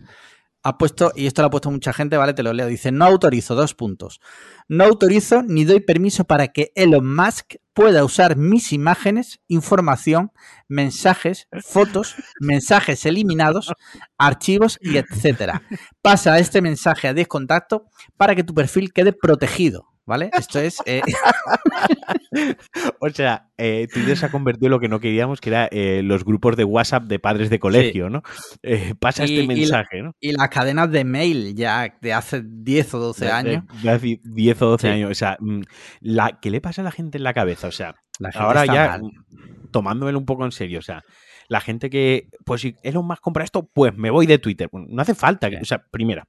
Ha puesto, y esto lo ha puesto mucha gente, ¿vale? Te lo leo. Dice, no autorizo, dos puntos. No autorizo ni doy permiso para que Elon Musk pueda usar mis imágenes, información, mensajes, fotos, mensajes eliminados, archivos y etcétera. Pasa este mensaje a descontacto para que tu perfil quede protegido, ¿vale? Esto es... eh, O sea, eh, Twitter se ha convertido en lo que no queríamos, que era eh, los grupos de WhatsApp de padres de colegio, ¿no? Eh, pasa Y- este y la- mensaje, ¿no? y las cadenas de mail ya de hace 10 o 12 De- de- años. de hace 10 o 12 Sí. años. O sea, mm, la, ¿qué le pasa a la gente en la cabeza? O sea, ahora ya mal. mm, tomándomelo un poco en serio, o sea, la gente que, pues si Elon Musk compra esto, pues me voy de Twitter. Bueno, no hace falta, que, o sea, primera,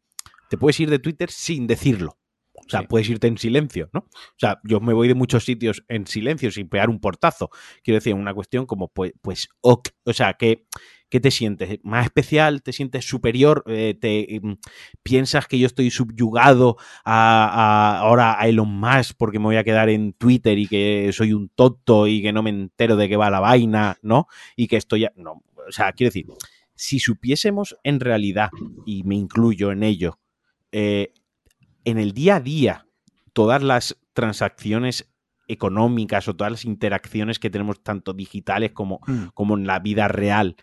te puedes ir de Twitter sin decirlo. O sea, Sí. puedes irte en silencio, ¿no? O sea, yo me voy de muchos sitios en silencio sin pegar un portazo. Quiero decir, una cuestión como, pues, pues ok. o sea, que ¿Qué te sientes? ¿Más especial? ¿Te sientes superior? Eh, ¿Te mm, piensas que yo estoy subyugado a, a- ahora a Elon Musk porque me voy a quedar en Twitter y que soy un tonto y que no me entero de qué va la vaina, ¿no? Y que estoy... a- No, o sea, quiero decir, si supiésemos en realidad, y me incluyo en ello, eh, en el día a día, todas las transacciones económicas o todas las interacciones que tenemos tanto digitales como, Mm. como en la vida real,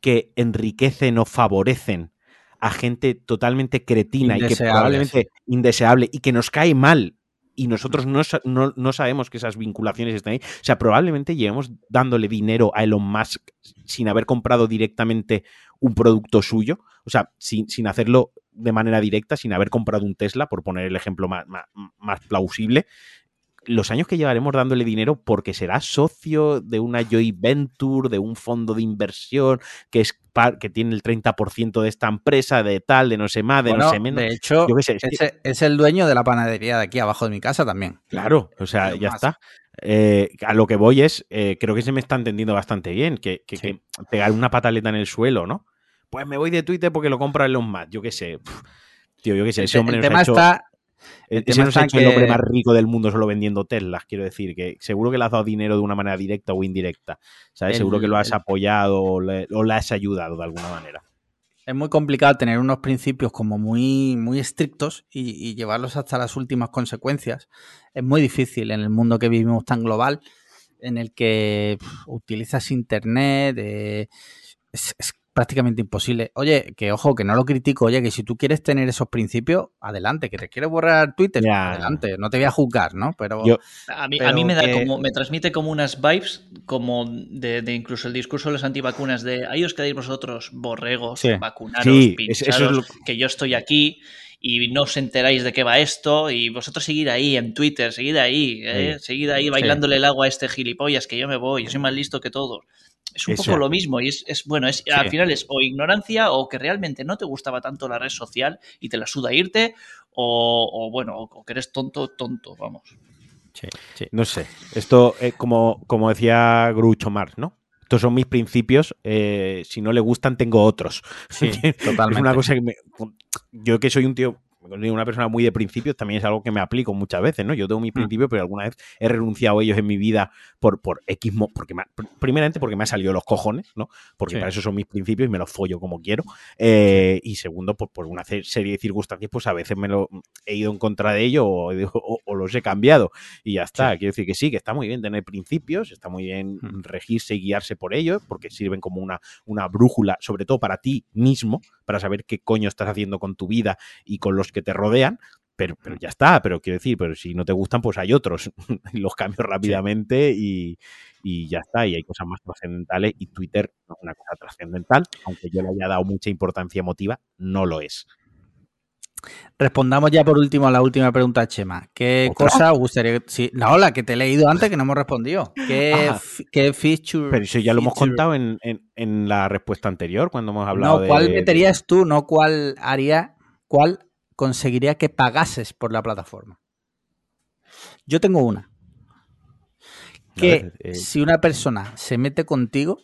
que enriquecen o favorecen a gente totalmente cretina y que probablemente indeseable y que nos cae mal y nosotros no, no- no sabemos que esas vinculaciones están ahí. O sea, probablemente llevemos dándole dinero a Elon Musk sin haber comprado directamente un producto suyo, o sea, sin, sin hacerlo de manera directa, sin haber comprado un Tesla, por poner el ejemplo más, más- más plausible, los años que llevaremos dándole dinero porque será socio de una joint venture, de un fondo de inversión que es par- que tiene el 30% de esta empresa, de tal, de no sé más, de Bueno, no sé menos. de hecho, Yo qué sé, es que- ese- es el dueño de la panadería de aquí abajo de mi casa también. Claro, o sea, ya está. Eh, a lo que voy es, eh, creo que se me está entendiendo bastante bien, que, que- Sí. que pegar una pataleta en el suelo, ¿no? Pues me voy de Twitter porque lo compra Elon Musk, yo qué sé. Tío, yo qué sé, El, ese hombre el nos ha tema hecho- está... El tema nos ha está hecho el hombre que- más rico del mundo solo vendiendo Teslas, quiero decir, que seguro que le has dado dinero de una manera directa o indirecta. ¿Sabes? El- seguro que lo has el- apoyado o le, o le has ayudado de alguna manera. es muy complicado tener unos principios como muy, muy estrictos y, y llevarlos hasta las últimas consecuencias. Es muy difícil en el mundo que vivimos tan global, en el que utilizas internet, eh, es, es prácticamente imposible. Oye, que ojo, que no lo critico, oye, que si tú quieres tener esos principios, adelante, que te quieres borrar Twitter, Ya. adelante, no te voy a juzgar, ¿no? Pero Yo- A mí, a mí me da que- como, me transmite como unas vibes, como de, de incluso el discurso de los antivacunas, de ahí os quedáis vosotros, borregos, Sí. vacunaros, Sí, es- eso es pincharos, lo- que yo estoy aquí y no os enteráis de qué va esto, y vosotros seguid ahí en Twitter, seguid ahí, ¿eh? seguid ahí bailándole el agua a este gilipollas, que yo me voy, yo soy más listo que todos. Es un Eso. poco lo mismo y es, es- bueno, es, al final es o ignorancia o que realmente no te gustaba tanto la red social y te la suda irte o, o, bueno, o que eres tonto, tonto, vamos. Sí, sí. No sé. Esto, eh, como, como decía Groucho Marx, ¿no? Estos son mis principios. eh, si no le gustan, tengo otros. Sí, Es una cosa que me- yo que soy un tío, una persona muy de principios, también es algo que me aplico muchas veces, ¿no? Yo tengo mis Mm. principios, pero alguna vez he renunciado a ellos en mi vida por, por X, porque me ha- pr- primeramente porque me ha salido los cojones, ¿no? Porque Sí. para eso son mis principios y me los follo como quiero. Eh, y segundo, por, por una serie de circunstancias, pues a veces me lo he ido en contra de ello o, he- o- o los he cambiado. Y ya está. Sí. Quiero decir que sí, que está muy bien tener principios, está muy bien Mm. regirse y guiarse por ellos, porque sirven como una, una brújula, sobre todo para ti mismo, para saber qué coño estás haciendo con tu vida y con los que te rodean. Pero, pero ya está, pero quiero decir, pero si no te gustan, pues hay otros. los cambio rápidamente y, y ya está. Y hay cosas más trascendentales y Twitter no es una cosa trascendental, aunque yo le haya dado mucha importancia emotiva, no lo es. Respondamos ya por último a la última pregunta, Chema. ¿Qué ¿Otra? cosa os gustaría. Sí, la ola que te he leído antes que no hemos respondido. ¿Qué, qué feature... Pero eso ya lo hemos contado en, en- en la respuesta anterior, cuando hemos hablado No. ¿cuál de- meterías tú? No, ¿cuál haría... ¿Cuál conseguiría que pagases por la plataforma? Yo tengo una. Que ver, eh, si una persona se mete contigo,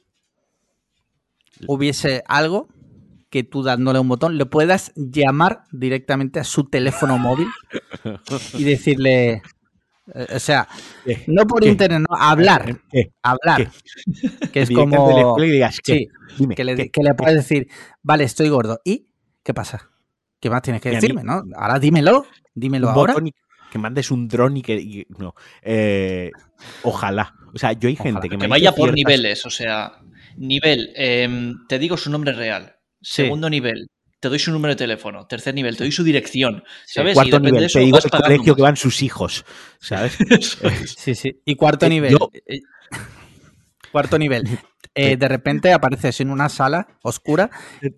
hubiese algo que tú dándole un botón le puedas llamar directamente a su teléfono móvil y decirle, eh, o sea, ¿qué? no por ¿Qué? internet, no, hablar, ¿Qué? hablar, que es como, que le, que le puedes decir, vale, estoy gordo, ¿y qué pasa? ¿Qué más tienes que Y decirme, no? Ahora dímelo, dímelo ahora. y que mandes un dron y que. y- no. Eh, ojalá. O sea, yo hay Ojalá. gente que me Que vaya por ciertas- niveles, o sea, nivel, em, te digo su nombre real. Sí. Segundo nivel, te doy su número de teléfono. Tercer nivel, te doy su dirección. ¿Sabes? Y Cuarto depende nivel, de eso te digo el colegio que van sus hijos. ¿Sabes? Sí, sí. Y cuarto Eh, nivel. yo- eh, Cuarto nivel. Eh, de repente apareces en una sala oscura.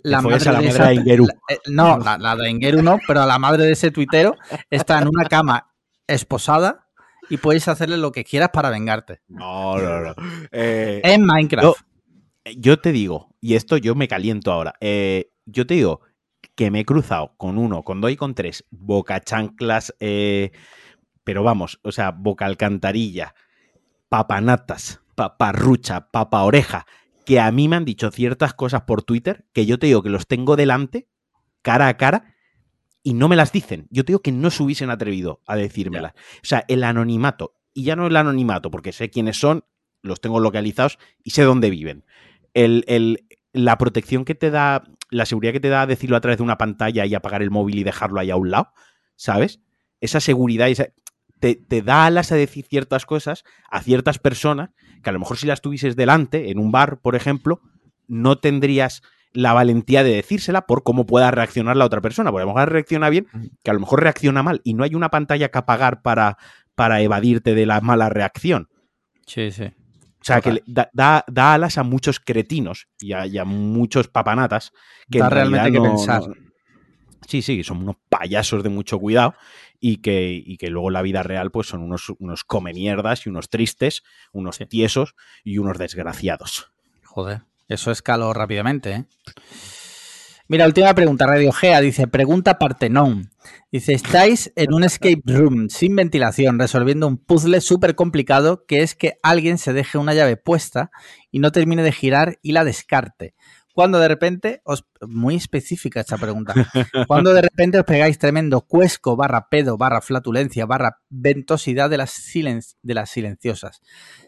La madre a la de esa- de Ingeru. la- eh, no, la, la de Ingeru no, pero la madre de ese tuitero está en una cama esposada y puedes hacerle lo que quieras para vengarte. No, no, no. Eh, En Minecraft. yo- yo te digo, y esto yo me caliento ahora, yo te digo que me he cruzado con uno, con dos y con tres, boca chanclas, pero vamos, o sea, boca alcantarilla, papanatas, paparrucha, papa oreja, que a mí me han dicho ciertas cosas por Twitter que yo te digo que los tengo delante, cara a cara, y no me las dicen. Yo te digo que no se hubiesen atrevido a decírmelas. O sea, el anonimato, y ya no el anonimato, porque sé quiénes son, los tengo localizados y sé dónde viven. El, el- la protección que te da, la seguridad que te da decirlo a través de una pantalla y apagar el móvil y dejarlo ahí a un lado, ¿sabes? Esa seguridad esa- te, te da alas a decir ciertas cosas a ciertas personas que a lo mejor si las tuvieses delante, en un bar, por ejemplo, no tendrías la valentía de decírsela por cómo pueda reaccionar la otra persona. Porque a lo mejor reacciona bien, que a lo mejor reacciona mal y no hay una pantalla que apagar para, para evadirte de la mala reacción. Sí, sí. O sea, que Total. da, da- da alas a muchos cretinos y a, y a muchos papanatas que Da en realmente que pensar. no- sí, sí, son unos payasos de mucho cuidado y que, y que luego la vida real pues son unos, unos come mierdas y unos tristes, unos Sí. tiesos y unos desgraciados. Joder, eso escaló rápidamente, ¿eh? Mira, última pregunta, Radio Gea dice, pregunta Partenón. Dice, estáis en un escape room sin ventilación resolviendo un puzzle súper complicado que es que alguien se deje una llave puesta y no termine de girar y la descarte. Cuando de repente, os, muy específica esta pregunta, cuando de repente os pegáis tremendo cuesco barra pedo barra flatulencia barra ventosidad de las, de las silenciosas.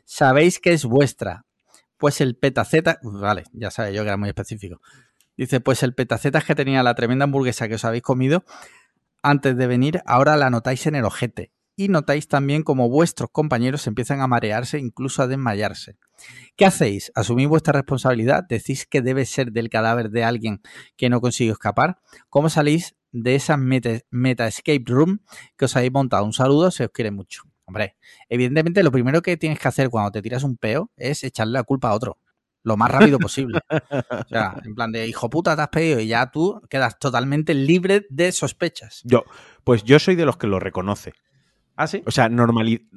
Sabéis que es vuestra, pues el petaceta, vale, ya sabía yo que era muy específico. Dice, pues el petacetas que tenía la tremenda hamburguesa que os habéis comido antes de venir, ahora la notáis en el ojete. Y notáis también como vuestros compañeros empiezan a marearse, incluso a desmayarse. ¿Qué hacéis? ¿Asumís vuestra responsabilidad? ¿Decís que debe ser del cadáver de alguien que no consiguió escapar? ¿Cómo salís de esa meta, meta escape room que os habéis montado? Un saludo, se os quiere mucho. Hombre, evidentemente lo primero que tienes que hacer cuando te tiras un peo es echarle la culpa a otro. Lo más rápido posible. O sea, en plan de hijo puta, te has pedido y ya tú quedas totalmente libre de sospechas. Yo, pues yo soy de los que lo reconoce. ¿Ah, sí? O sea, normali-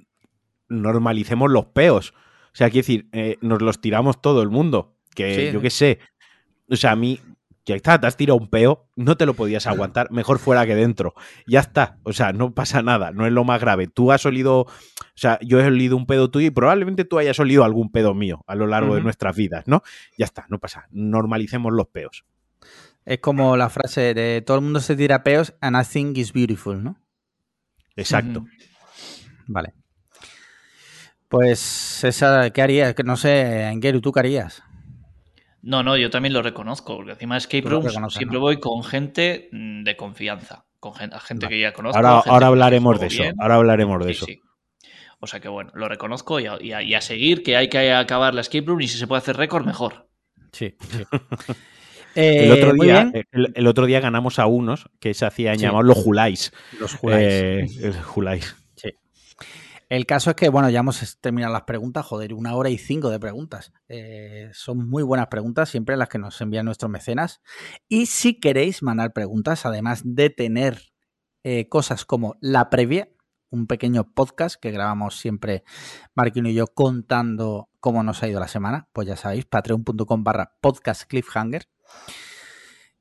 normalicemos los peos. O sea, quiero decir, eh, nos los tiramos todo el mundo. Que Sí. yo qué sé. O sea, a mí, ya está, te has tirado un peo, no te lo podías aguantar, mejor fuera que dentro. Ya está. O sea, no pasa nada, no es lo más grave. Tú has olido, o sea, yo he olido un pedo tuyo y probablemente tú hayas olido algún pedo mío a lo largo de nuestras vidas, ¿no? Ya está, no pasa. Normalicemos los peos. Es como la frase de todo el mundo se tira peos and I think is beautiful, ¿no? Exacto. Vale. Pues esa, ¿qué harías? Que no sé, Engeru, ¿tú qué harías? No, no, yo también lo reconozco, porque encima escape rooms siempre ¿no? voy con gente mm, de confianza, con gente Vale. que ya conozco. Ahora, ahora hablaremos de eso. bien. Ahora hablaremos de Sí, eso. sí. O sea que bueno, lo reconozco y a, y a- y a seguir, que hay que acabar la escape room y si se puede hacer récord, mejor. Sí. El otro, muy día, bien. el, el otro día ganamos a unos que se hacían Sí. llamar los Julais. Los juráis. Eh, el Julais. El caso es que, bueno, ya hemos terminado las preguntas. Joder, una hora y cinco de preguntas. Eh, son muy buenas preguntas, siempre las que nos envían nuestros mecenas. Y si queréis mandar preguntas, además de tener eh, cosas como la previa, un pequeño podcast que grabamos siempre Marquino y yo contando cómo nos ha ido la semana, pues ya sabéis, patreon.com barra podcast cliffhanger.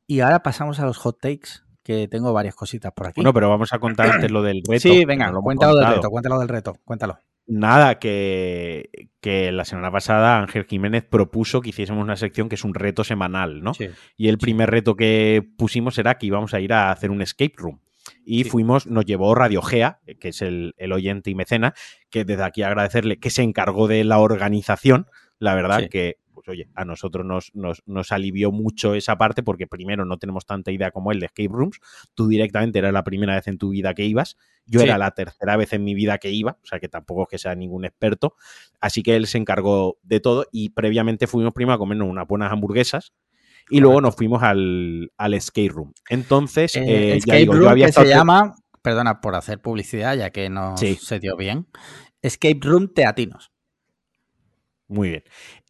Y ahora pasamos a los hot takes, que tengo varias cositas por aquí. Bueno, pero vamos a contar antes lo del reto. sí, venga, lo cuéntalo del reto, cuéntalo del reto, cuéntalo. Nada, que, que la semana pasada Ángel Jiménez propuso que hiciésemos una sección que es un reto semanal, ¿no? Sí. Y el primer reto que pusimos era que íbamos a ir a hacer un escape room. Y Sí. fuimos, nos llevó Radio Gea, que es el, el oyente y mecena, que desde aquí agradecerle que se encargó de la organización. La verdad que, pues oye, a nosotros nos, nos, nos alivió mucho esa parte porque primero no tenemos tanta idea como él de escape rooms. Tú directamente era la primera vez en tu vida que ibas. Yo Sí. era la tercera vez en mi vida que iba, o sea que tampoco es que sea ningún experto. Así que él se encargó de todo y previamente fuimos primero a comernos unas buenas hamburguesas y luego nos fuimos al, al skate room. Entonces, Eh, eh, ya digo, room yo había que se llama, perdona por hacer publicidad, ya que no Sí. se dio bien, Escape Room Teatinos. Muy bien.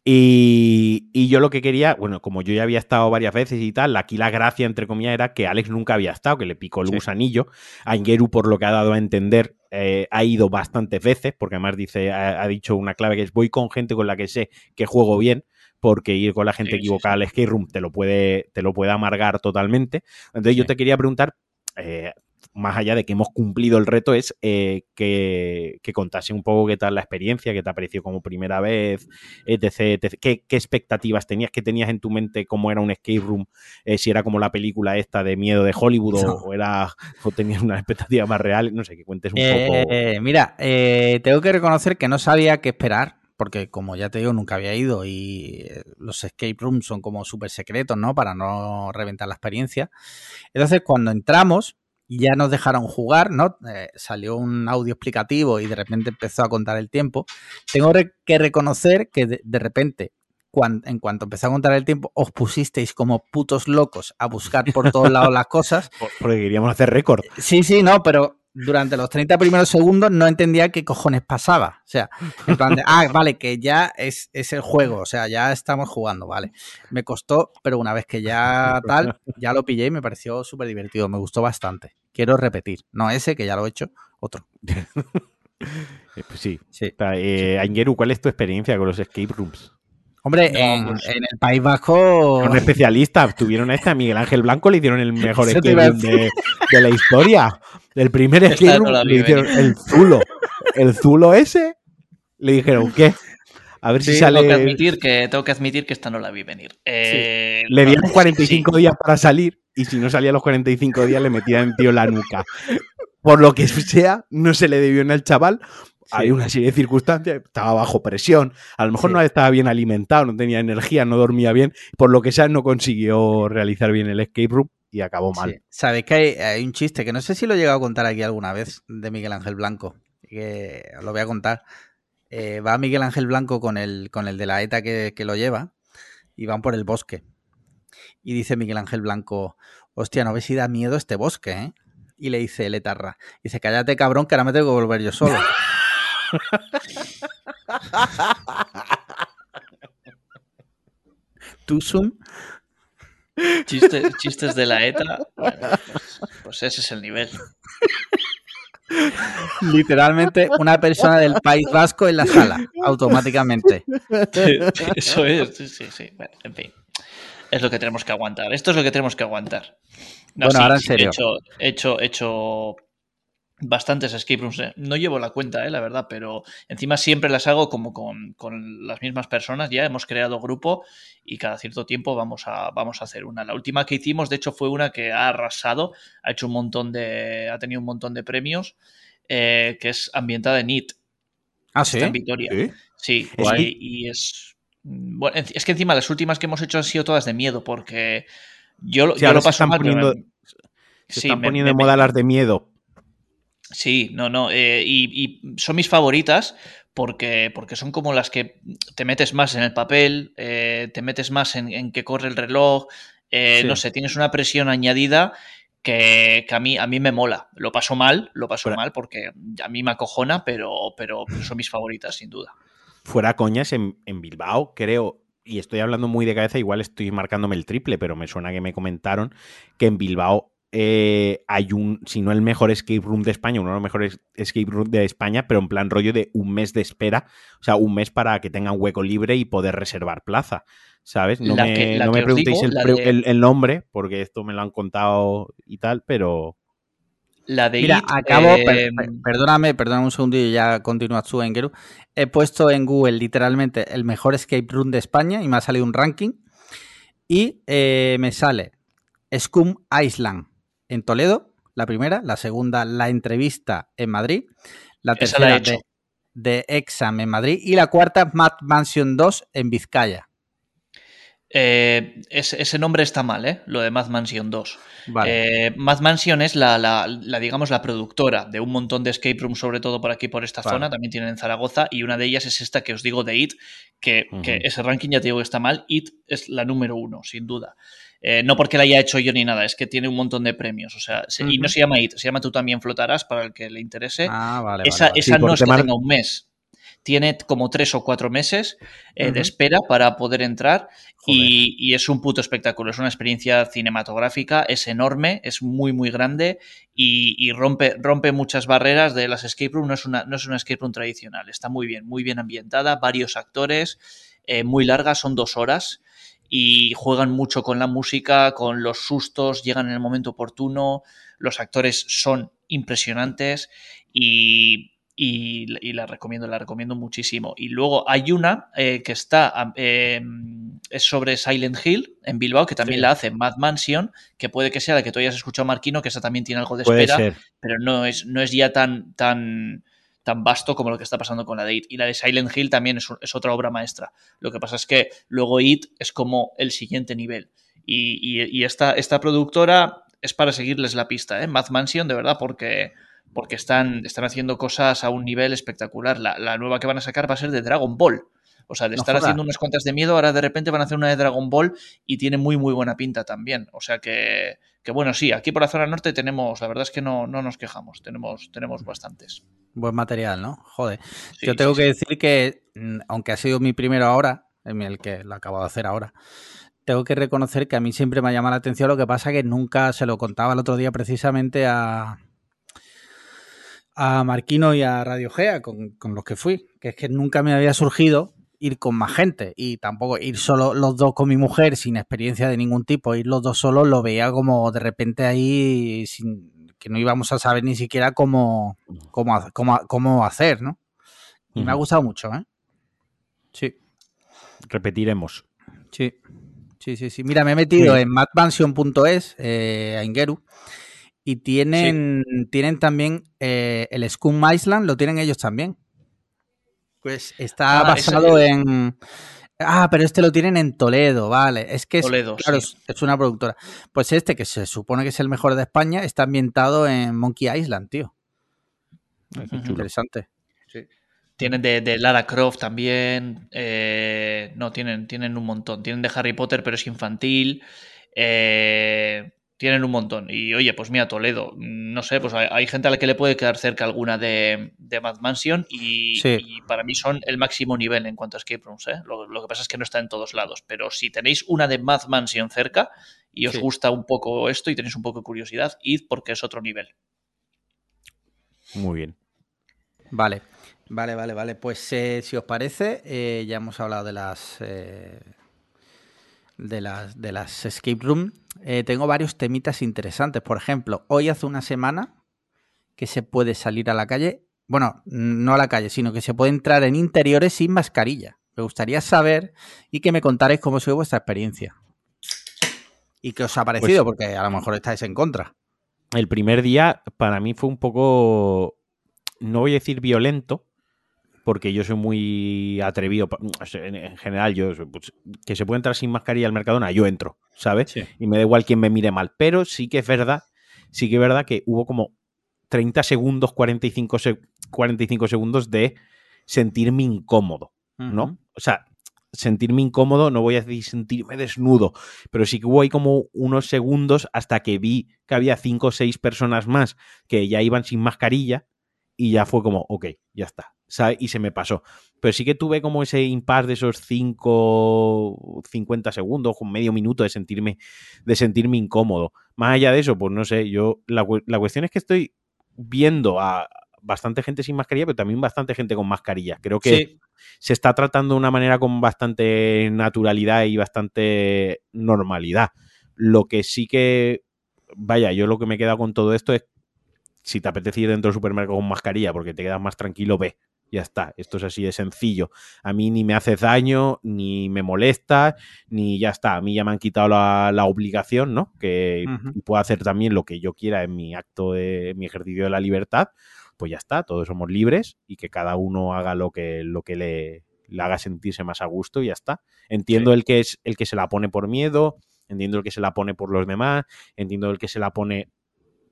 Y, y yo lo que quería, bueno, como yo ya había estado varias veces y tal, aquí la gracia, entre comillas, era que Alex nunca había estado, que le picó el Sí. gusanillo. A Ingeru, por lo que ha dado a entender, eh, ha ido bastantes veces, porque además dice, ha, ha dicho una clave que es voy con gente con la que sé que juego bien, porque ir con la gente Sí, sí, equivocada al skate room te lo puede, te lo puede amargar totalmente. Entonces yo te quería preguntar, eh, más allá de que hemos cumplido el reto, es eh, que, que contase un poco qué tal la experiencia, qué te ha parecido como primera vez, etc. etc. ¿Qué, qué expectativas tenías? ¿Qué tenías en tu mente cómo era un escape room? Eh, si era como la película esta de miedo de Hollywood No. o, era o tenías una expectativa más real. No sé, que cuentes un poco. Eh, mira, tengo que reconocer que no sabía qué esperar, porque como ya te digo, nunca había ido y los escape rooms son como súper secretos, ¿no? Para no reventar la experiencia. Entonces, cuando entramos, ya nos dejaron jugar, ¿no? Eh, salió un audio explicativo y de repente empezó a contar el tiempo. Tengo que reconocer que de, de repente, cuan- en cuanto empezó a contar el tiempo, os pusisteis como putos locos a buscar por todos lados las cosas. Por- Porque queríamos hacer récord. Sí, sí, no, pero durante los 30 primeros segundos no entendía qué cojones pasaba. O sea, en plan de, ah, vale, que ya es, es el juego, o sea, ya estamos jugando, vale. Me costó, pero una vez que ya tal, ya lo pillé y me pareció súper divertido, me gustó bastante. Quiero repetir, no ese, que ya lo he hecho, otro. Eh, pues sí. Sí. Está, eh, ¿cuál es tu experiencia con los escape rooms? Hombre, No, en, pues- en el País Vasco... Un especialista. Tuvieron a este, a Miguel Ángel Blanco, le hicieron el mejor Eso te escape iba a room de, de la historia. El primer no vi le hicieron venir. el Zulo. El Zulo ese, le dijeron, ¿qué? A ver si sale. Tengo que admitir que, tengo que admitir que esta no la vi venir. Eh, Le dieron sí, 45 días para salir y si no salía a los 45 días le metían el tío en la nuca. Por lo que sea, no se le debió en el chaval. Había una serie de circunstancias, estaba bajo presión, a lo mejor Sí. no estaba bien alimentado, no tenía energía, no dormía bien, por lo que sea no consiguió realizar bien el escape room y acabó mal. Sí. Sabéis que hay, hay un chiste que no sé si lo he llegado a contar aquí alguna vez de Miguel Ángel Blanco, que os lo voy a contar. Eh, va Miguel Ángel Blanco con el, con el de la ETA que, que lo lleva y van por el bosque. Y dice Miguel Ángel Blanco, hostia, no ves si da miedo este bosque, ¿eh? Y le dice el etarra, dice, cállate cabrón que ahora me tengo que volver yo solo. ¿Tú, Zoom? Chistes, chistes de la ETA. Pues, ese es el nivel. Literalmente una persona del País Vasco en la sala, automáticamente. Eso es, sí, sí, sí. Bueno, en fin. Es lo que tenemos que aguantar. Esto es lo que tenemos que aguantar. No, Bueno, ahora en serio. He hecho, he hecho, he hecho bastantes escape rooms. eh. No llevo la cuenta, eh, la verdad, pero encima siempre las hago como con, con las mismas personas. Ya hemos creado grupo y cada cierto tiempo vamos a, vamos a hacer una. La última que hicimos, de hecho, fue una que ha arrasado, ha hecho un montón de. ha tenido un montón de premios, eh, que es ambientada en IT. Ah, sí. Está en Vitoria. ¿Sí? Y, es. mm, Bueno, es que encima las últimas que hemos hecho han sido todas de miedo, porque yo, lo- Sí, yo ahora lo se paso mal. poniendo- me- Se están poniendo de moda las de miedo. Sí, no, no. eh, y, y son mis favoritas porque, porque son como las que te metes más en el papel, eh, te metes más en, en que corre el reloj, eh, Sí. no sé, tienes una presión añadida que, que a, mí, a mí me mola. Lo paso mal, lo paso mal porque a mí me acojona, pero, pero son mis favoritas, sin duda. Fuera coñas, en, en Bilbao, creo, y estoy hablando muy de cabeza, igual estoy marcándome el triple, pero me suena que me comentaron que en Bilbao eh, hay un, si no el mejor escape room de España, uno de los mejores escape room de España, pero en plan rollo de un mes de espera, o sea, un mes para que tengan hueco libre y poder reservar plaza, ¿sabes? No La me, que- no me preguntéis digo, el, de- el- el nombre, porque esto me lo han contado y tal, pero... La de Mira, It, acabo, eh, per- per- perdóname, perdóname un segundillo y ya continúas tú, Engeru. He puesto en Google literalmente el mejor escape room de España y me ha salido un ranking. Y eh, me sale Scum Island en Toledo, la primera. La segunda, La Entrevista en Madrid. La la he tercera, hecho. de, de Exam en Madrid. Y la cuarta, Mad Mansion 2 en Vizcaya. eh, ese, ese nombre está mal, ¿eh? Lo de Mad Mansion 2. Vale. Eh, Mad Mansion es la, la- la, digamos, la productora de un montón de escape rooms, sobre todo por aquí, por esta Vale. zona. También tienen en Zaragoza. Y una de ellas es esta que os digo de It, que ese ranking ya te digo que está mal. It es la número uno, sin duda. Eh, no porque la haya hecho yo ni nada, es que tiene un montón de premios. O sea, se- y no se llama It, se llama Tú también flotarás, para el que le interese. ah, vale. esa vale, esa Sí, no es que tenga un mes. Tiene como tres o cuatro meses eh, de espera para poder entrar y, y es un puto espectáculo. Es una experiencia cinematográfica, es enorme, es muy, muy grande y, y rompe, rompe muchas barreras de las escape room. No es, una, no es una escape room tradicional. Está muy bien, muy bien ambientada, varios actores, eh, muy larga, son dos horas y juegan mucho con la música, con los sustos, llegan en el momento oportuno, los actores son impresionantes y, y, y la recomiendo, la recomiendo muchísimo. Y luego hay una eh, que está, eh, es sobre Silent Hill en Bilbao, que también Sí. la hace Mad Mansion, que puede que sea la que tú hayas escuchado, Marquino, que esa también tiene algo de Puede espera, ser. pero no es, no es ya tan, tan, tan vasto como lo que está pasando con la de It. Y la de Silent Hill también es, es otra obra maestra. Lo que pasa es que luego It es como el siguiente nivel. Y, y- y esta, esta productora es para seguirles la pista, ¿eh? Mad Mansion, de verdad, porque, porque están, están haciendo cosas a un nivel espectacular. La, la nueva que van a sacar va a ser de Dragon Ball. O sea, de No estar haciendo unas cuantas de miedo, ahora de repente van a hacer una de Dragon Ball y tiene muy, muy buena pinta también. O sea que, que bueno, sí, aquí por la zona norte tenemos, la verdad es que no, no nos quejamos, tenemos, tenemos bastantes. Buen material, ¿no? Joder. Sí, Yo tengo sí, que sí. decir que, mm, aunque ha sido mi primero ahora, en el que lo acabo de hacer ahora, tengo que reconocer que a mí siempre me ha llamado la atención. Lo que pasa que nunca se lo contaba el otro día precisamente a, a Marquino y a Radio Gea, con, con los que fui, que es que nunca me había surgido ir con más gente y tampoco ir solo los dos con mi mujer sin experiencia de ningún tipo, ir los dos solos lo veía como de repente ahí sin, que no íbamos a saber ni siquiera cómo, cómo, cómo, cómo hacer, ¿no? Y me ha gustado mucho, ¿eh? Sí, Repetiremos. sí. Sí, sí, sí. Mira, me he metido Sí. en madmansion.es, eh, a Ingeru, y tienen, tienen también eh, el Scum Island, lo tienen ellos también. Pues está Ah, ese- basado en... Ah, pero este lo tienen en Toledo, vale. Es que es, Toledo, claro, sí. es, es una productora. Pues este, que se supone que es el mejor de España, está ambientado en Monkey Island, tío. Ujú. Interesante. Tienen de, de Lara Croft también. eh, no, tienen, tienen un montón. Tienen de Harry Potter, pero es infantil. eh, tienen un montón. Y oye, pues mira, Toledo. No sé, pues hay, hay gente a la que le puede quedar cerca alguna de, de Mad Mansion. Y, Sí. y para mí son el máximo nivel en cuanto a escape rooms. ¿eh? Lo, lo que pasa es que no está en todos lados. Pero si tenéis una de Mad Mansion cerca y os Sí. gusta un poco esto y tenéis un poco de curiosidad, id porque es otro nivel. Muy bien. Vale, vale, vale, vale. Pues eh, si os parece, eh, ya hemos hablado de las eh, de las de las escape room. Eh, tengo varios temitas interesantes. Por ejemplo, hoy hace una semana que se puede salir a la calle. Bueno, no a la calle, sino que se puede entrar en interiores sin mascarilla. Me gustaría saber y que me contarais cómo fue vuestra experiencia. ¿Y qué os ha parecido? Pues- Porque a lo mejor estáis en contra. El primer día para mí fue un poco, no voy a decir violento, porque yo soy muy atrevido. sea, En, en general, yo pues, que se puede entrar sin mascarilla al Mercadona, yo entro, ¿sabes? Sí. Y me da igual quien me mire mal. Pero sí que es verdad, sí que es verdad que hubo como 30 segundos, 45, se- 45 segundos de sentirme incómodo. ¿no? O sea, sentirme incómodo, no voy a decir sentirme desnudo, pero sí que hubo ahí como unos segundos hasta que vi que había cinco o seis personas más que ya iban sin mascarilla y ya fue como, ok, ya está, Y se me pasó. Pero sí que tuve como ese impasse de esos 5, 50 segundos, un medio minuto de sentirme, de sentirme incómodo. Más allá de eso, pues no sé, yo, la, la cuestión es que estoy viendo a bastante gente sin mascarilla, pero también bastante gente con mascarilla. Creo que Sí, se está tratando de una manera con bastante naturalidad y bastante normalidad. Lo que sí que, vaya, yo lo que me he quedado con todo esto es, si te apetece ir dentro del supermercado con mascarilla porque te quedas más tranquilo, ve. Ya está, esto es así de sencillo. A mí ni me hace daño, ni me molesta, ni ya está. A mí ya me han quitado la, la obligación, ¿no? Que puedo hacer también lo que yo quiera en mi acto de en mi ejercicio de la libertad pues ya está, todos somos libres y que cada uno haga lo que, lo que le, le haga sentirse más a gusto y ya está. Entiendo el que es el que se la pone por miedo, entiendo el que se la pone por los demás, entiendo el que se la pone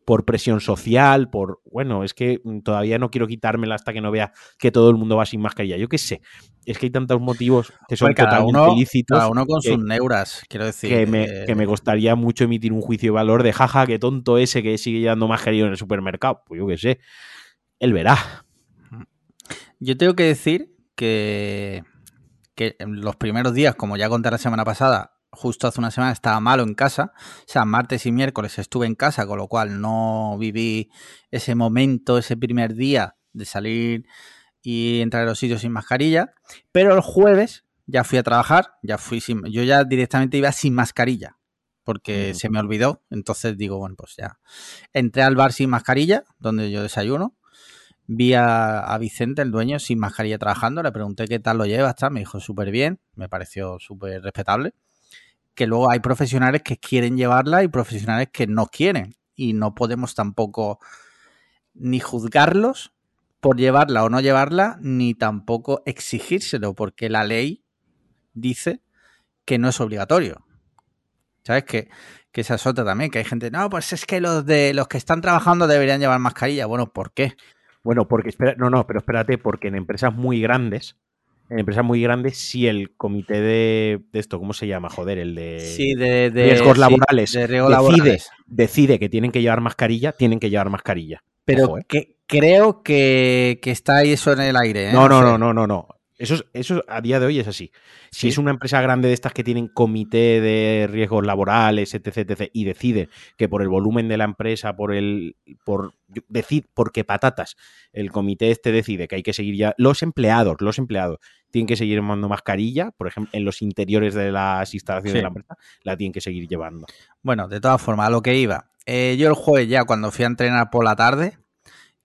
por presión social, por bueno, es que mm, todavía no quiero quitármela hasta que no vea que todo el mundo va sin mascarilla. Yo qué sé, es que hay tantos motivos que son cada totalmente uno, ilícitos cada uno con que- sus neuras, quiero decir. que me, eh, que me costaría mucho emitir un juicio de valor de jaja, qué tonto ese que sigue llevando mascarilla en el supermercado. Pues yo qué sé, él verá. Yo tengo que decir que, que en los primeros días, como ya conté la semana pasada, justo hace una semana estaba malo en casa. O sea, martes y miércoles estuve en casa, con lo cual no viví ese momento, ese primer día de salir y entrar a los sitios sin mascarilla. Pero el jueves ya fui a trabajar, ya fui sin, yo ya directamente iba sin mascarilla. Porque Mm. se me olvidó. Entonces digo, bueno, pues ya. Entré al bar sin mascarilla, donde yo desayuno. Vi a, a Vicente, el dueño, sin mascarilla trabajando. Le pregunté qué tal lo lleva, tal. Me dijo súper bien. Me pareció súper respetable. Que luego hay profesionales que quieren llevarla y profesionales que no quieren. Y no podemos tampoco ni juzgarlos por llevarla o no llevarla, ni tampoco exigírselo, porque la ley dice que no es obligatorio. ¿Sabes? Que, que esa es también, que hay gente, no, pues es que los de los que están trabajando deberían llevar mascarilla. Bueno, ¿por qué? Bueno, porque espera, no, no, pero espérate, porque en empresas muy grandes, en empresas muy grandes, si el comité de, de esto, ¿cómo se llama? Joder, el de Sí, de, de- riesgos sí, laborales, de decide, laborales. decide que tienen que llevar mascarilla, tienen que llevar mascarilla. Pero Ojo, ¿eh? que, creo que, que está ahí eso en el aire. ¿eh? No, no, no, no, no, no. Eso, es- eso a día de hoy es así. Si Sí. es una empresa grande de estas que tienen comité de riesgos laborales, etc, etc, y decide que por el volumen de la empresa, por el, por decir, porque patatas, el comité este decide que hay que seguir ya, los empleados, los empleados tienen que seguir llevando mascarilla, por ejemplo, en los interiores de las instalaciones Sí. de la empresa, la tienen que seguir llevando. Bueno, de todas formas, a lo que iba. Eh, yo el jueves ya, cuando fui a entrenar por la tarde,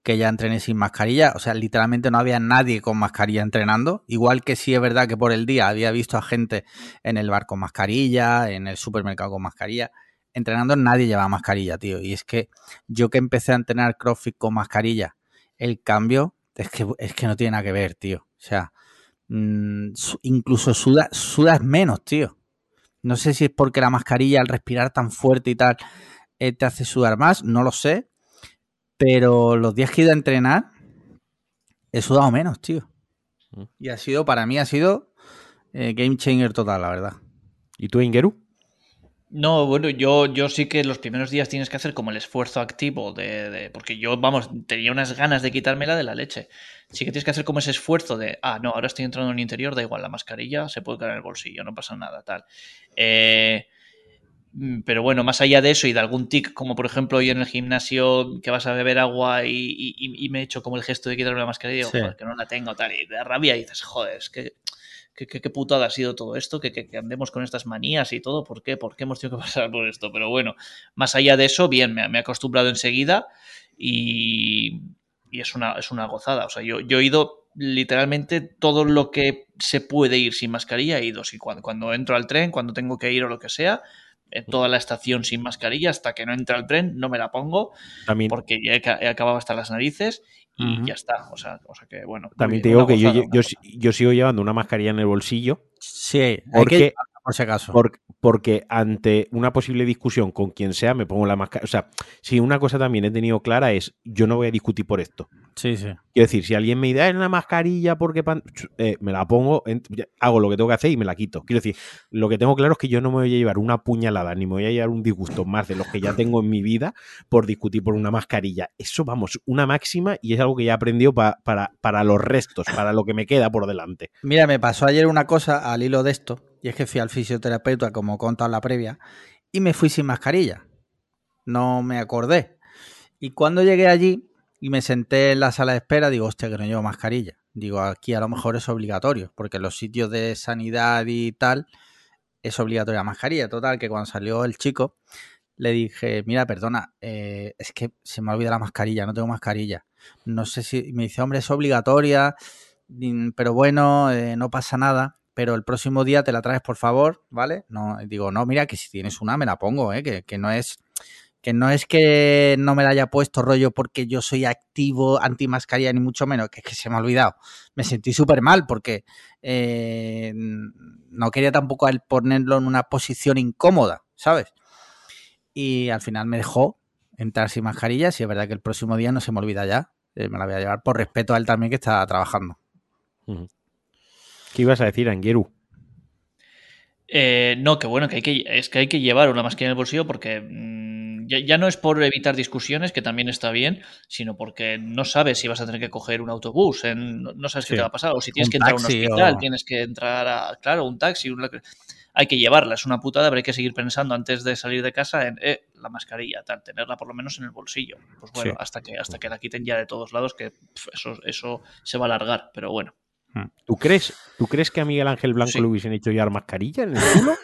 que ya entrené sin mascarilla, o sea, literalmente no había nadie con mascarilla entrenando. Igual que sí es verdad que por el día había visto a gente en el bar con mascarilla, en el supermercado con mascarilla. Entrenando nadie llevaba mascarilla, tío. Y es que yo que empecé a entrenar CrossFit con mascarilla, el cambio es que, es que no tiene nada que ver, tío. O sea, mm, incluso suda- sudas menos, tío. No sé si es porque la mascarilla al respirar tan fuerte y tal eh, te hace sudar más, no lo sé. Pero los días que he ido a entrenar he sudado menos, tío. Mm. Y ha sido, para mí ha sido eh, game changer total, la verdad. ¿Y tú, Ingeru? No, bueno, yo, yo sí que los primeros días tienes que hacer como el esfuerzo activo de, de- Porque yo, vamos, tenía unas ganas de quitármela de la leche. Sí que tienes que hacer como ese esfuerzo de, ah, no, ahora estoy entrando en el interior, da igual, la mascarilla se puede caer en el bolsillo, no pasa nada, tal. Eh, pero bueno, más allá de eso y de algún tic, como por ejemplo hoy en el gimnasio que vas a beber agua y, me he hecho como el gesto de quitarme la mascarilla, digo, joder, que no la tengo, tal, y de rabia y dices, joder, es que qué, putada ha sido todo esto, que, que, andemos con estas manías y todo, ¿por qué? ¿Por qué hemos tenido que pasar por esto? Pero bueno, más allá de eso, bien, me, me he acostumbrado enseguida y, y es, una, es una gozada. O sea, yo, yo he ido literalmente todo lo que se puede ir sin mascarilla, he ido. Si cuando, cuando entro al tren, cuando tengo que ir o lo que sea, en toda la estación sin mascarilla hasta que no entra el tren, no me la pongo También. porque ya he, acabado hasta las narices y ya está. O sea, o sea que bueno. También te digo que yo, yo, sigo llevando una mascarilla en el bolsillo. Sí, porque, por si acaso. porque ante una posible discusión con quien sea, me pongo la mascarilla. O sea, si una cosa también he tenido clara es, yo no voy a discutir por esto. Sí, sí. Quiero decir, si alguien me dice, es una mascarilla porque eh, me la pongo, hago lo que tengo que hacer y me la quito. Quiero decir, lo que tengo claro es que yo no me voy a llevar una puñalada ni me voy a llevar un disgusto más de los que ya tengo en mi vida por discutir por una mascarilla. Eso, vamos, una máxima y es algo que ya he aprendido para, para los restos, para lo que me queda por delante. Mira, me pasó ayer una cosa al hilo de esto, y es que fui al fisioterapeuta, como he la previa, y me fui sin mascarilla. No me acordé. Y cuando llegué allí, y me senté en la sala de espera, digo, hostia, que no llevo mascarilla. Digo, aquí a lo mejor es obligatorio, porque los sitios de sanidad y tal es obligatoria la mascarilla. Total, que cuando salió el chico, le dije, mira, perdona, eh, es que se me ha olvidado la mascarilla, no tengo mascarilla. No sé si, me dice, hombre, es obligatoria, mm, pero bueno, eh, no pasa nada. Pero el próximo día te la traes, por favor, ¿vale? No, digo, no, mira, que si tienes una, me la pongo, ¿eh? que, no es que no es que no me la haya puesto rollo porque yo soy activo anti mascarilla ni mucho menos, que es que se me ha olvidado. Me sentí súper mal porque eh, no quería tampoco ponerlo en una posición incómoda, ¿sabes? Y al final me dejó entrar sin mascarilla, y es verdad que el próximo día no se me olvida ya. Eh, me la voy a llevar por respeto a él también que está trabajando. ¿Qué ibas a decir, Angueru? Eh, no, que bueno, que hay que, es que hay que llevar una mascarilla en el bolsillo porque mm, ya, no es por evitar discusiones, que también está bien, sino porque no sabes si vas a tener que coger un autobús, no, sabes qué te va a pasar, o si tienes que entrar a un hospital, tienes que entrar a, claro, un taxi, hay que llevarla, es una putada, pero hay que seguir pensando antes de salir de casa en eh, la mascarilla, tal, tenerla por lo menos en el bolsillo. Pues bueno, hasta que hasta que la quiten ya de todos lados, que eso, eso se va a alargar, pero bueno. Hmm. ¿Tú crees, ¿Tú crees que a Miguel Ángel Blanco le hubiesen hecho llevar mascarilla en el culo?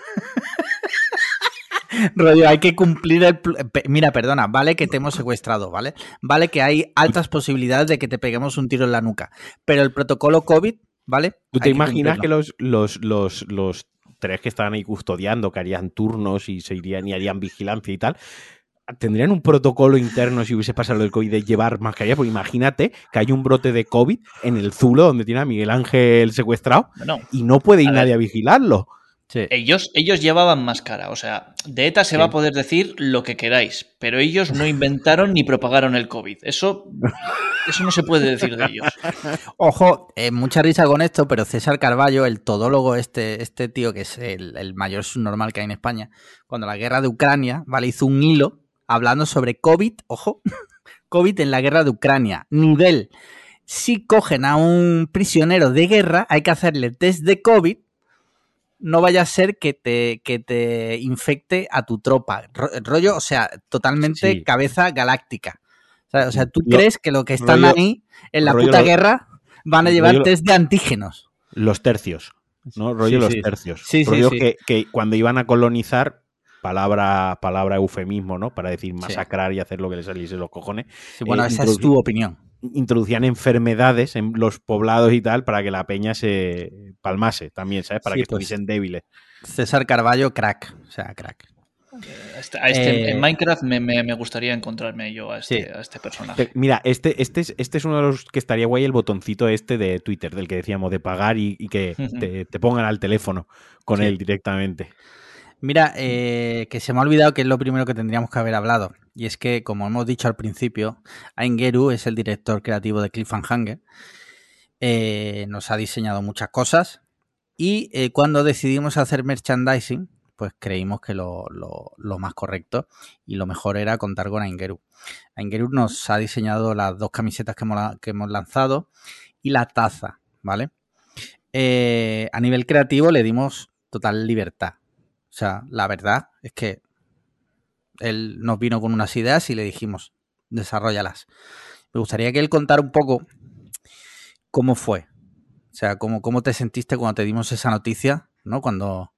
Rollo, hay que cumplir el... Mira, perdona, vale que te hemos secuestrado, ¿vale? Vale que hay altas posibilidades de que te peguemos un tiro en la nuca, pero el protocolo COVID, ¿vale? ¿Tú te imaginas que los, los, los, los tres que estaban ahí custodiando, que harían turnos y se irían y harían vigilancia y tal, tendrían un protocolo interno si hubiese pasado el COVID de llevar mascarilla, porque imagínate que hay un brote de COVID en el Zulo donde tiene a Miguel Ángel secuestrado y no puede ir nadie a vigilarlo. Ellos, ellos llevaban máscara, o sea, de ETA se va a poder decir lo que queráis, pero ellos no inventaron ni propagaron el COVID. Eso, eso no se puede decir de ellos. Ojo, eh, mucha risa con esto, pero César Carballo, el todólogo, este, este tío que es el, el mayor subnormal que hay en España, cuando la guerra de Ucrania, ¿vale? Hizo un hilo hablando sobre COVID, ojo, COVID en la guerra de Ucrania, nivel. Si cogen a un prisionero de guerra, hay que hacerle test de COVID no vaya a ser que te, que te infecte a tu tropa. rollo, o sea, totalmente cabeza galáctica. O sea, ¿tú crees que lo que están ahí en la puta guerra van a llevar test de antígenos? Los tercios, ¿no? Rollo los tercios. Sí, rollo que, que, cuando iban a colonizar, palabra, palabra eufemismo, ¿no? Para decir masacrar y hacer lo que les saliese los cojones. bueno, eh, esa es tu opinión introducían enfermedades en los poblados y tal para que la peña se palmase también, ¿sabes? Para que pues, estuviesen débiles. César Carballo, crack. O sea, crack. Este, este, en eh, Minecraft me, gustaría encontrarme yo a este, este personaje. Mira, este, este, es, este es uno de los que estaría guay el botoncito este de Twitter, del que decíamos, de pagar y, que te, pongan al teléfono con él directamente. Mira, eh, que se me ha olvidado que es lo primero que tendríamos que haber hablado. Y es que, como hemos dicho al principio, Aingeru es el director creativo de Cliffhanger. Eh, nos ha diseñado muchas cosas. Y eh, cuando decidimos hacer merchandising, pues creímos que lo, más correcto y lo mejor era contar con Aingeru. Aingeru nos ha diseñado las dos camisetas que hemos, que hemos lanzado y la taza, ¿vale? a nivel creativo le dimos total libertad. O sea, la verdad es que Él nos vino con unas ideas y le dijimos, desarrollalas. Me gustaría que él contara un poco cómo fue. O sea, cómo, cómo te sentiste cuando te dimos esa noticia, ¿no? Cuando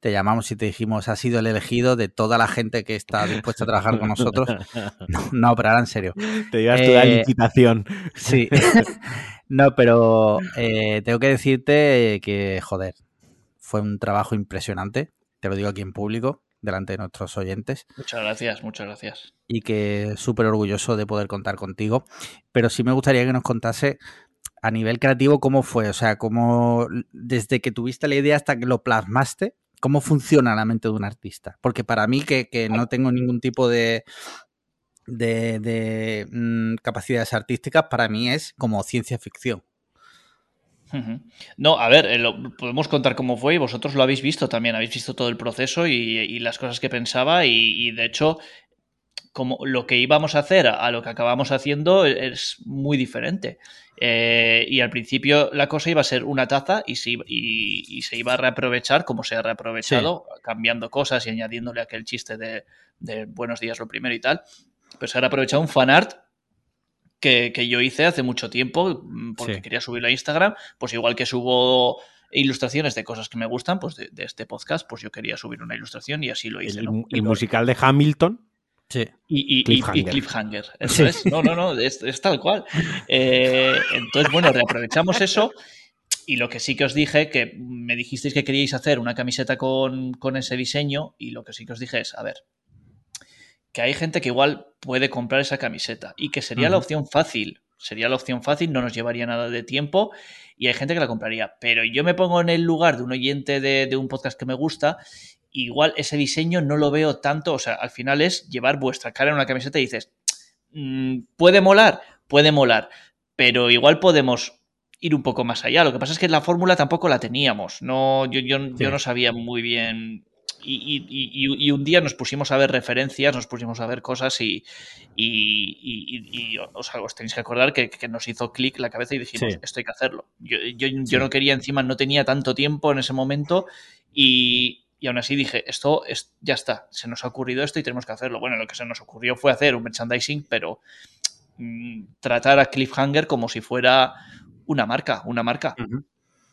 te llamamos y te dijimos, has sido el elegido de toda la gente que está dispuesta a trabajar con nosotros. No, pero ahora en serio. Te llevas toda la Eh, licitación. Sí. no, pero eh, tengo que decirte que, joder, fue un trabajo impresionante. Te lo digo aquí en público, delante de nuestros oyentes. Muchas gracias, muchas gracias. y que súper orgulloso de poder contar contigo. Pero sí me gustaría que nos contase a nivel creativo cómo fue, o sea, cómo desde que tuviste la idea hasta que lo plasmaste, cómo funciona la mente de un artista. Porque para mí, que, que no tengo ningún tipo de, de, de, mm, capacidades artísticas, para mí es como ciencia ficción. No, a ver, eh, lo- podemos contar cómo fue y vosotros lo habéis visto también, habéis visto todo el proceso y, y las cosas que pensaba y, y, de hecho como lo que íbamos a hacer a lo que acabamos haciendo es muy diferente. Eh, y al principio la cosa iba a ser una taza y se, iba- y- y se iba a reaprovechar como se ha reaprovechado, cambiando cosas y añadiéndole aquel chiste de, de buenos días lo primero y tal. Pero se ha reaprovechado un fanart que, que yo hice hace mucho tiempo mm, porque Sí. quería subirlo a Instagram, pues igual que subo ilustraciones de cosas que me gustan, pues de, de este podcast, pues yo quería subir una ilustración y así lo hice. El, ¿no? el musical de Hamilton. Sí. y, Cliffhanger. y cliffhanger. Eso Sí. es. No, no, no, es, es tal cual. Eh, entonces, bueno, reaprovechamos eso. Y lo que sí que os dije, que me dijisteis que queríais hacer una camiseta con, con ese diseño, y lo que sí que os dije es, a ver, que hay gente que igual puede comprar esa camiseta y que sería la opción fácil. Sería la opción fácil, no nos llevaría nada de tiempo y hay gente que la compraría. Pero yo me pongo en el lugar de un oyente de, de un podcast que me gusta, igual ese diseño no lo veo tanto. O sea, al final es llevar vuestra cara en una camiseta y dices, "Mm, ¿puede molar? Puede molar. Pero igual podemos ir un poco más allá. Lo que pasa es que la fórmula tampoco la teníamos. No, yo, yo, Sí. yo no sabía muy bien. Y, y- y- y un día nos pusimos a ver referencias, nos pusimos a ver cosas y, os, os tenéis que acordar que, que nos hizo clic la cabeza y dijimos, Sí. esto hay que hacerlo. Yo, yo, yo Sí. no quería, encima no tenía tanto tiempo en ese momento y, aún así dije, esto es, ya está, se nos ha ocurrido esto y tenemos que hacerlo. Bueno, lo que se nos ocurrió fue hacer un merchandising, pero mm, tratar a Cliffhanger como si fuera una marca, una marca.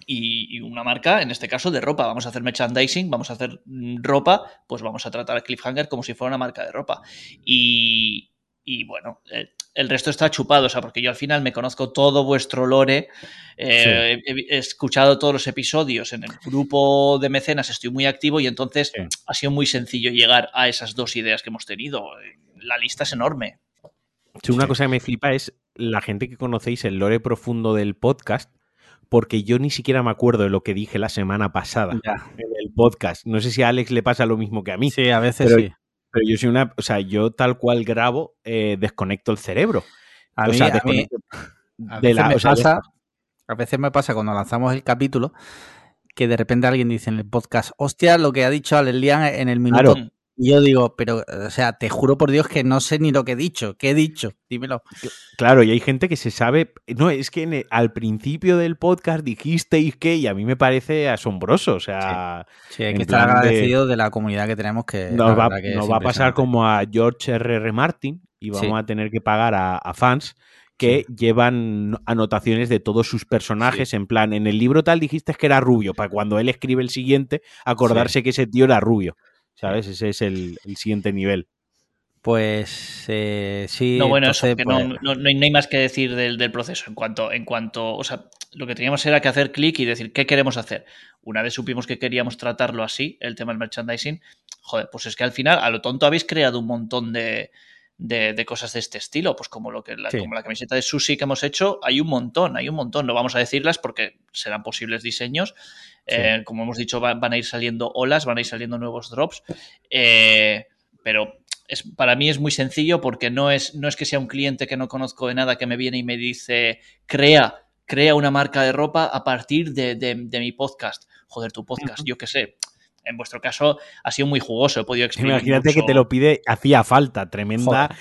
Y, y una marca, en este caso, de ropa. Vamos a hacer merchandising, vamos a hacer mm, ropa, pues vamos a tratar a Cliffhanger como si fuera una marca de ropa. Y, y bueno, eh, el resto está chupado, o sea, porque yo al final me conozco todo vuestro lore, eh, he, he escuchado todos los episodios en el grupo de mecenas, estoy muy activo y entonces Sí. ha sido muy sencillo llegar a esas dos ideas que hemos tenido. La lista es enorme. Sí, una cosa que me flipa es la gente que conocéis el lore profundo del podcast, porque yo ni siquiera me acuerdo de lo que dije la semana pasada Ya. en el podcast. No sé si a Alex le pasa lo mismo que a mí, Sí, a veces Pero- sí. pero yo soy una, o sea, yo tal cual grabo, eh, desconecto el cerebro. A o mí, sea, a mí- desconecto a de veces la- me o sea, de pasa, a veces me pasa cuando lanzamos el capítulo que de repente alguien dice en el podcast, hostia, lo que ha dicho Alelian en el minuto. Claro. Y yo digo, pero, o sea, te juro por Dios que no sé ni lo que he dicho. ¿Qué he dicho? Dímelo. Claro, y hay gente que se sabe. No, es que el- al principio del podcast dijisteis que, y a mí me parece asombroso. O sea, Sí, hay que estar plan de- agradecidos de... la comunidad que tenemos que... nos va, verdad que nos es va a pasar como a George R.R. Martin y vamos Sí. a tener que pagar a, a fans que llevan anotaciones de todos sus personajes. En plan, en el libro tal dijiste que era rubio, para cuando él escribe el siguiente, acordarse que ese tío era rubio. ¿Sabes? Ese es el, el siguiente nivel. Pues eh, sí, No, bueno, entonces, eso, que pues, no, no- no hay, no hay más que decir del, del proceso. En cuanto, en cuanto, o sea, lo que teníamos era que hacer clic y decir qué queremos hacer. Una vez supimos que queríamos tratarlo así, el tema del merchandising, joder, pues es que al final, a lo tonto habéis creado un montón de, de- de cosas de este estilo, pues como lo que la, Sí. como la camiseta de sushi que hemos hecho, hay un montón, hay un montón. No vamos a decirlas porque serán posibles diseños. Eh, como hemos dicho, va- van a ir saliendo olas, van a ir saliendo nuevos drops. Eh, pero es, para mí es muy sencillo porque no es, no es que sea un cliente que no conozco de nada que me viene y me dice, crea, crea una marca de ropa a partir de, de- de mi podcast. Joder, tu podcast, yo qué sé. En vuestro caso ha sido muy jugoso, he podido exprimir Imagínate que te lo pide, hacía falta, tremenda,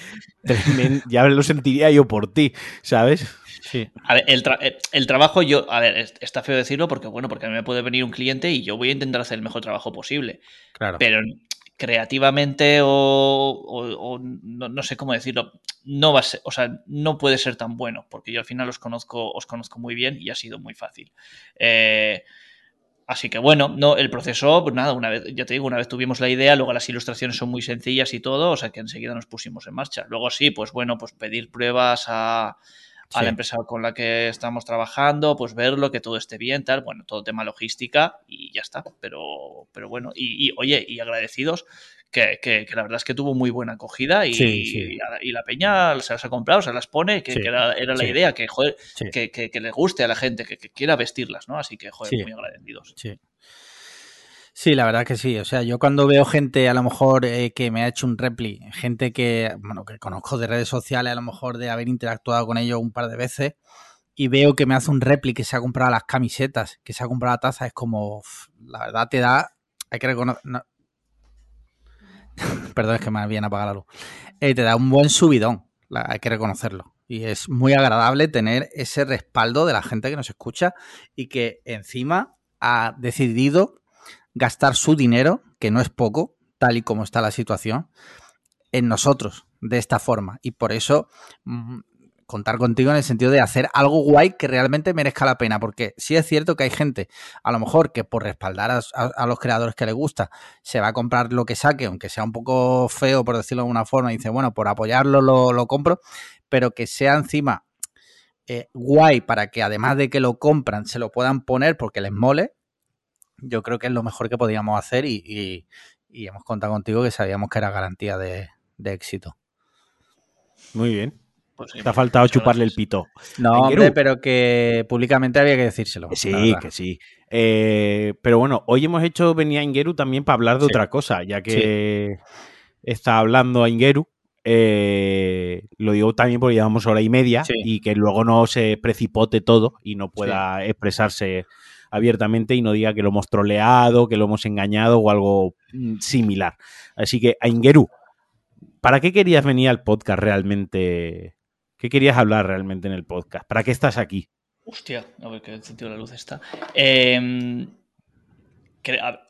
tremen- ya lo sentiría yo por ti, ¿sabes? sí. A ver, el, tra- el- el trabajo, yo, a ver, es- está feo decirlo porque, bueno, porque a mí me puede venir un cliente y yo voy a intentar hacer el mejor trabajo posible. Claro. Pero creativamente o, no, sé cómo decirlo, no va a ser, o sea, no puede ser tan bueno, porque yo al final os conozco, os conozco muy bien y ha sido muy fácil. Eh, así que bueno, no, el proceso, pues nada, una vez, ya te digo, una vez tuvimos la idea, luego las ilustraciones son muy sencillas y todo, o sea que enseguida nos pusimos en marcha. Luego sí, pues bueno, pues pedir pruebas a, a la empresa con la que estamos trabajando, pues verlo, que todo esté bien, tal, bueno, todo tema logística y ya está. Pero, pero bueno, y, oye, y agradecidos que, que, la verdad es que tuvo muy buena acogida y, y, la peña se las ha comprado, se las pone, que, era, era, la idea, que, joder, que, que, le guste a la gente, que, quiera vestirlas, ¿no? Así que, joder, muy agradecidos. Sí. Sí, la verdad que sí. O sea, yo cuando veo gente a lo mejor eh, que me ha hecho un repli, gente que, bueno, que conozco de redes sociales, a lo mejor de haber interactuado con ellos un par de veces, y veo que me hace un repli, que se ha comprado las camisetas, que se ha comprado la taza, es como, la verdad te da, hay que reconocer... Perdón, es que me habían apagado la luz. Eh, te da un buen subidón, hay que reconocerlo. Y es muy agradable tener ese respaldo de la gente que nos escucha y que encima ha decidido gastar su dinero, que no es poco, tal y como está la situación, en nosotros de esta forma. Y por eso mm, contar contigo en el sentido de hacer algo guay que realmente merezca la pena. Porque sí es cierto que hay gente, a lo mejor, que por respaldar a, los creadores que le gusta, se va a comprar lo que saque, aunque sea un poco feo, por decirlo de alguna forma, y dice, bueno, por apoyarlo lo, compro, pero que sea encima eh, guay para que además de que lo compran, se lo puedan poner porque les mole yo creo que es lo mejor que podíamos hacer y, hemos contado contigo que sabíamos que era garantía de, éxito. Muy bien. Pues Te ha faltado chuparle el pito. No, hombre, pero que públicamente había que decírselo. Sí, que sí. Eh, pero bueno, hoy hemos hecho venir a Ingeru también para hablar de otra cosa, ya que está hablando a Ingeru. Eh, lo digo también porque llevamos hora y media y que luego no se precipote todo y no pueda expresarse abiertamente y no diga que lo hemos troleado, que lo hemos engañado o algo mm, similar. Así que, Aingeru, ¿para qué querías venir al podcast realmente? ¿Qué querías hablar realmente en el podcast? ¿Para qué estás aquí? Hostia, a ver qué sentido la luz está. Em,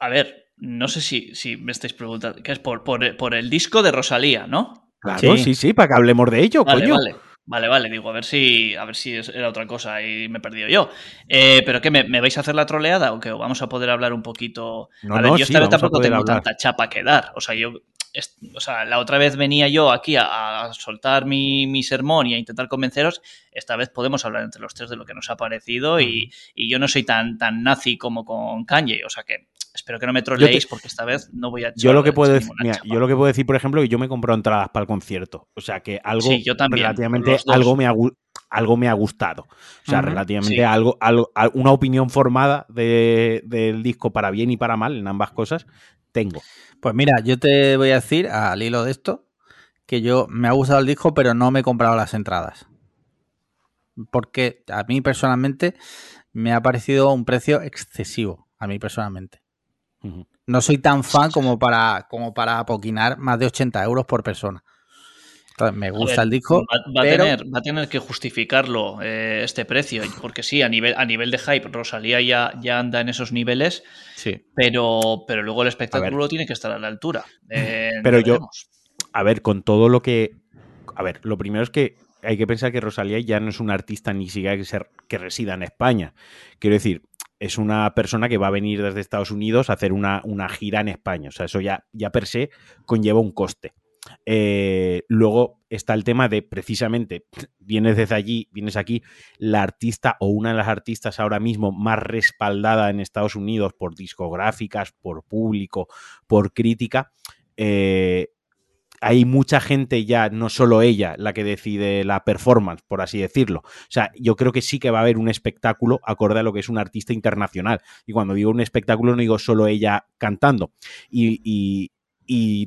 a, ver, no sé si, si me estáis preguntando, ¿qué es por, por, el disco de Rosalía, ¿no? Claro, sí, sí, para que hablemos de ello, coño. Vale. Vale, vale, digo, a ver si, a ver si era otra cosa y me he perdido yo. Eh, ¿Pero qué? Me, vais a hacer la troleada o qué? ¿Vamos a poder hablar un poquito? No, a ver, no, yo esta vez tampoco tengo tanta chapa que dar. O sea, yo. o sea, la otra vez venía yo aquí a, soltar mi, sermón y a intentar convenceros. Esta vez podemos hablar entre los tres de lo que nos ha parecido y, y yo no soy tan, tan nazi como con Kanye. O sea que Espero que no me troleéis porque esta vez no voy a yo lo que puedo decir, yo lo que puedo decir, por ejemplo, que yo me compro entradas para el concierto. O sea que algo relativamente algo me ha algo me ha gustado. O sea, relativamente algo, algo, una opinión formada del disco para bien y para mal en ambas cosas tengo. Pues mira, yo te voy a decir al hilo de esto que yo me ha gustado el disco, pero no me he comprado las entradas. Porque a mí personalmente me ha parecido un precio excesivo, a mí personalmente. No soy tan fan como para, como para apoquinar más de 80 euros por persona. Entonces, me gusta el disco. Va, a tener, va, a tener, que justificarlo eh, este precio, porque sí, a nivel, a nivel de hype, Rosalía ya, ya anda en esos niveles, sí. pero, pero luego el espectáculo tiene que estar a la altura. Eh, pero yo, a ver, con todo lo que. A ver, lo primero es que hay que pensar que Rosalía ya no es una artista ni siquiera que, ser, que resida en España. Quiero decir, es una persona que va a venir desde Estados Unidos a hacer una, gira en España. O sea, eso ya, ya per se conlleva un coste. Eh, luego está el tema de precisamente, vienes desde allí, vienes aquí, la artista o una de las artistas ahora mismo más respaldada en Estados Unidos por discográficas, por público, por crítica. Eh, hay mucha gente ya, no solo ella, la que decide la performance, por así decirlo. O sea, yo creo que sí que va a haber un espectáculo acorde a lo que es un artista internacional. Y cuando digo un espectáculo, no digo solo ella cantando. Y,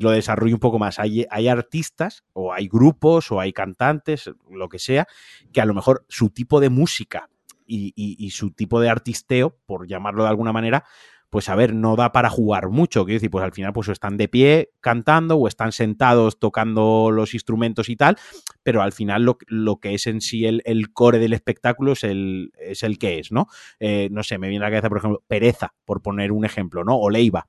lo desarrollo un poco más. Hay, hay, artistas, o hay grupos, o hay cantantes, lo que sea, que a lo mejor su tipo de música y, y su tipo de artisteo, por llamarlo de alguna manera, pues a ver, no da para jugar mucho. Quiero decir, pues al final, pues están de pie cantando o están sentados tocando los instrumentos y tal, pero al final lo, que es en sí el, core del espectáculo es el, es el que es, ¿no? Eh, no sé, me viene a la cabeza, por ejemplo, Pereza, por poner un ejemplo, ¿no? O Leiva.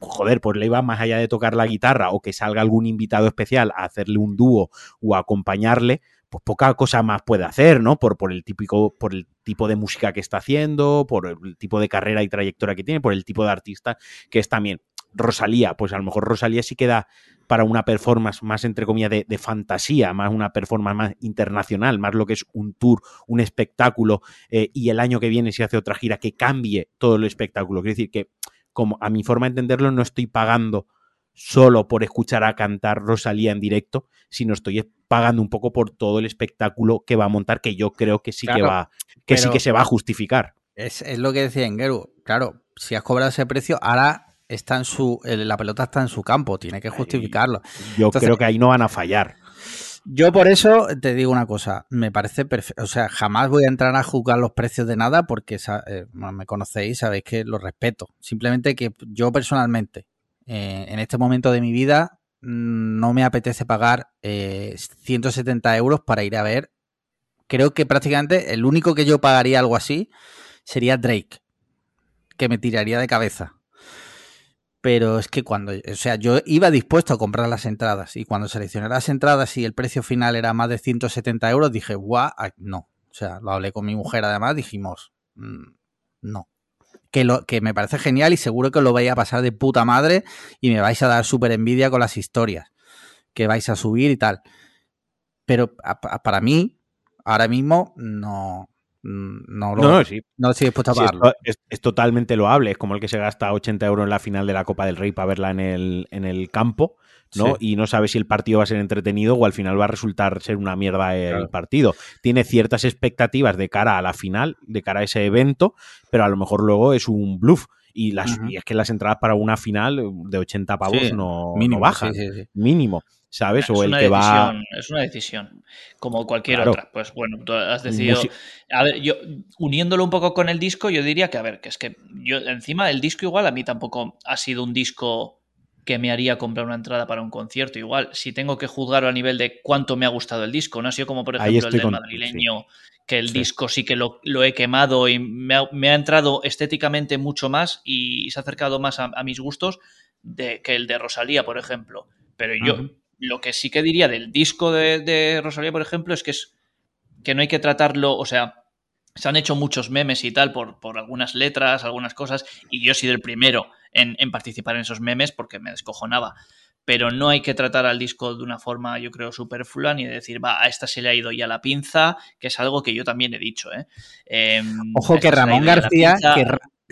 joder, pues le iba más allá de tocar la guitarra o que salga algún invitado especial a hacerle un dúo o a acompañarle, pues poca cosa más puede hacer, ¿no? Por, por, el típico, por el tipo de música que está haciendo, por el tipo de carrera y trayectoria que tiene, por el tipo de artista que es también. Rosalía, pues a lo mejor Rosalía sí queda para una performance más, entre comillas, de, fantasía, más una performance más internacional, más lo que es un tour, un espectáculo, eh, y el año que viene si hace otra gira que cambie todo el espectáculo. Quiero decir que, como a mi forma de entenderlo, no estoy pagando solo por escuchar a cantar Rosalía en directo, sino estoy pagando un poco por todo el espectáculo que va a montar, que yo creo que sí que va, que sí que se va a justificar. Es, es lo que decía Engeru. Claro, si has cobrado ese precio, ahora está en su, la pelota está en su campo, tiene que justificarlo. Yo creo que ahí no van a fallar. Yo por eso te digo una cosa, me parece perfecto, o sea, jamás voy a entrar a juzgar los precios de nada porque eh, me conocéis, sabéis que lo respeto. Simplemente que yo personalmente, eh, en este momento de mi vida, mm, no me apetece pagar 170 eh, euros para ir a ver. Creo que prácticamente el único que yo pagaría algo así sería Drake, que me tiraría de cabeza pero es que cuando, o sea, yo iba dispuesto a comprar las entradas y cuando seleccioné las entradas y el precio final era más de 170 euros, dije, guau, no. O sea, lo hablé con mi mujer además, dijimos, mm, no. Que, lo, que me parece genial y seguro que lo vais a pasar de puta madre y me vais a dar súper envidia con las historias que vais a subir y tal. Pero para mí, ahora mismo, no, no, lo, no, sí. no estoy dispuesto a pagarlo. es, totalmente loable. Es como el que se gasta 80 euros en la final de la Copa del Rey para verla en el, en el campo, ¿no? Y no sabe si el partido va a ser entretenido o al final va a resultar ser una mierda el partido. Tiene ciertas expectativas de cara a la final, de cara a ese evento, pero a lo mejor luego es un bluff. Y, las, y es que las entradas para una final de 80 pavos no, no, bajan. Mínimo. ¿sabes? o el que va. Es una decisión, como cualquier otra. Pues bueno, tú has decidido. A ver, yo, uniéndolo un poco con el disco, yo diría que, a ver, que es que yo, encima, el disco igual a mí tampoco ha sido un disco que me haría comprar una entrada para un concierto. Igual, si tengo que juzgarlo a nivel de cuánto me ha gustado el disco, no ha sido como, por ejemplo, el del madrileño, que el disco sí que lo, he quemado y me ha, entrado estéticamente mucho más y se ha acercado más a, mis gustos de, que el de Rosalía, por ejemplo. Pero yo, lo que sí que diría del disco de, Rosalía, por ejemplo, es que, es que no hay que tratarlo, o sea, se han hecho muchos memes y tal por, por algunas letras, algunas cosas, y yo he sido el primero en, participar en esos memes porque me descojonaba. Pero no hay que tratar al disco de una forma, yo creo, superflua, ni decir, va, a esta se le ha ido ya la pinza, que es algo que yo también he dicho. ¿eh? Em, Ojo que Ramón García,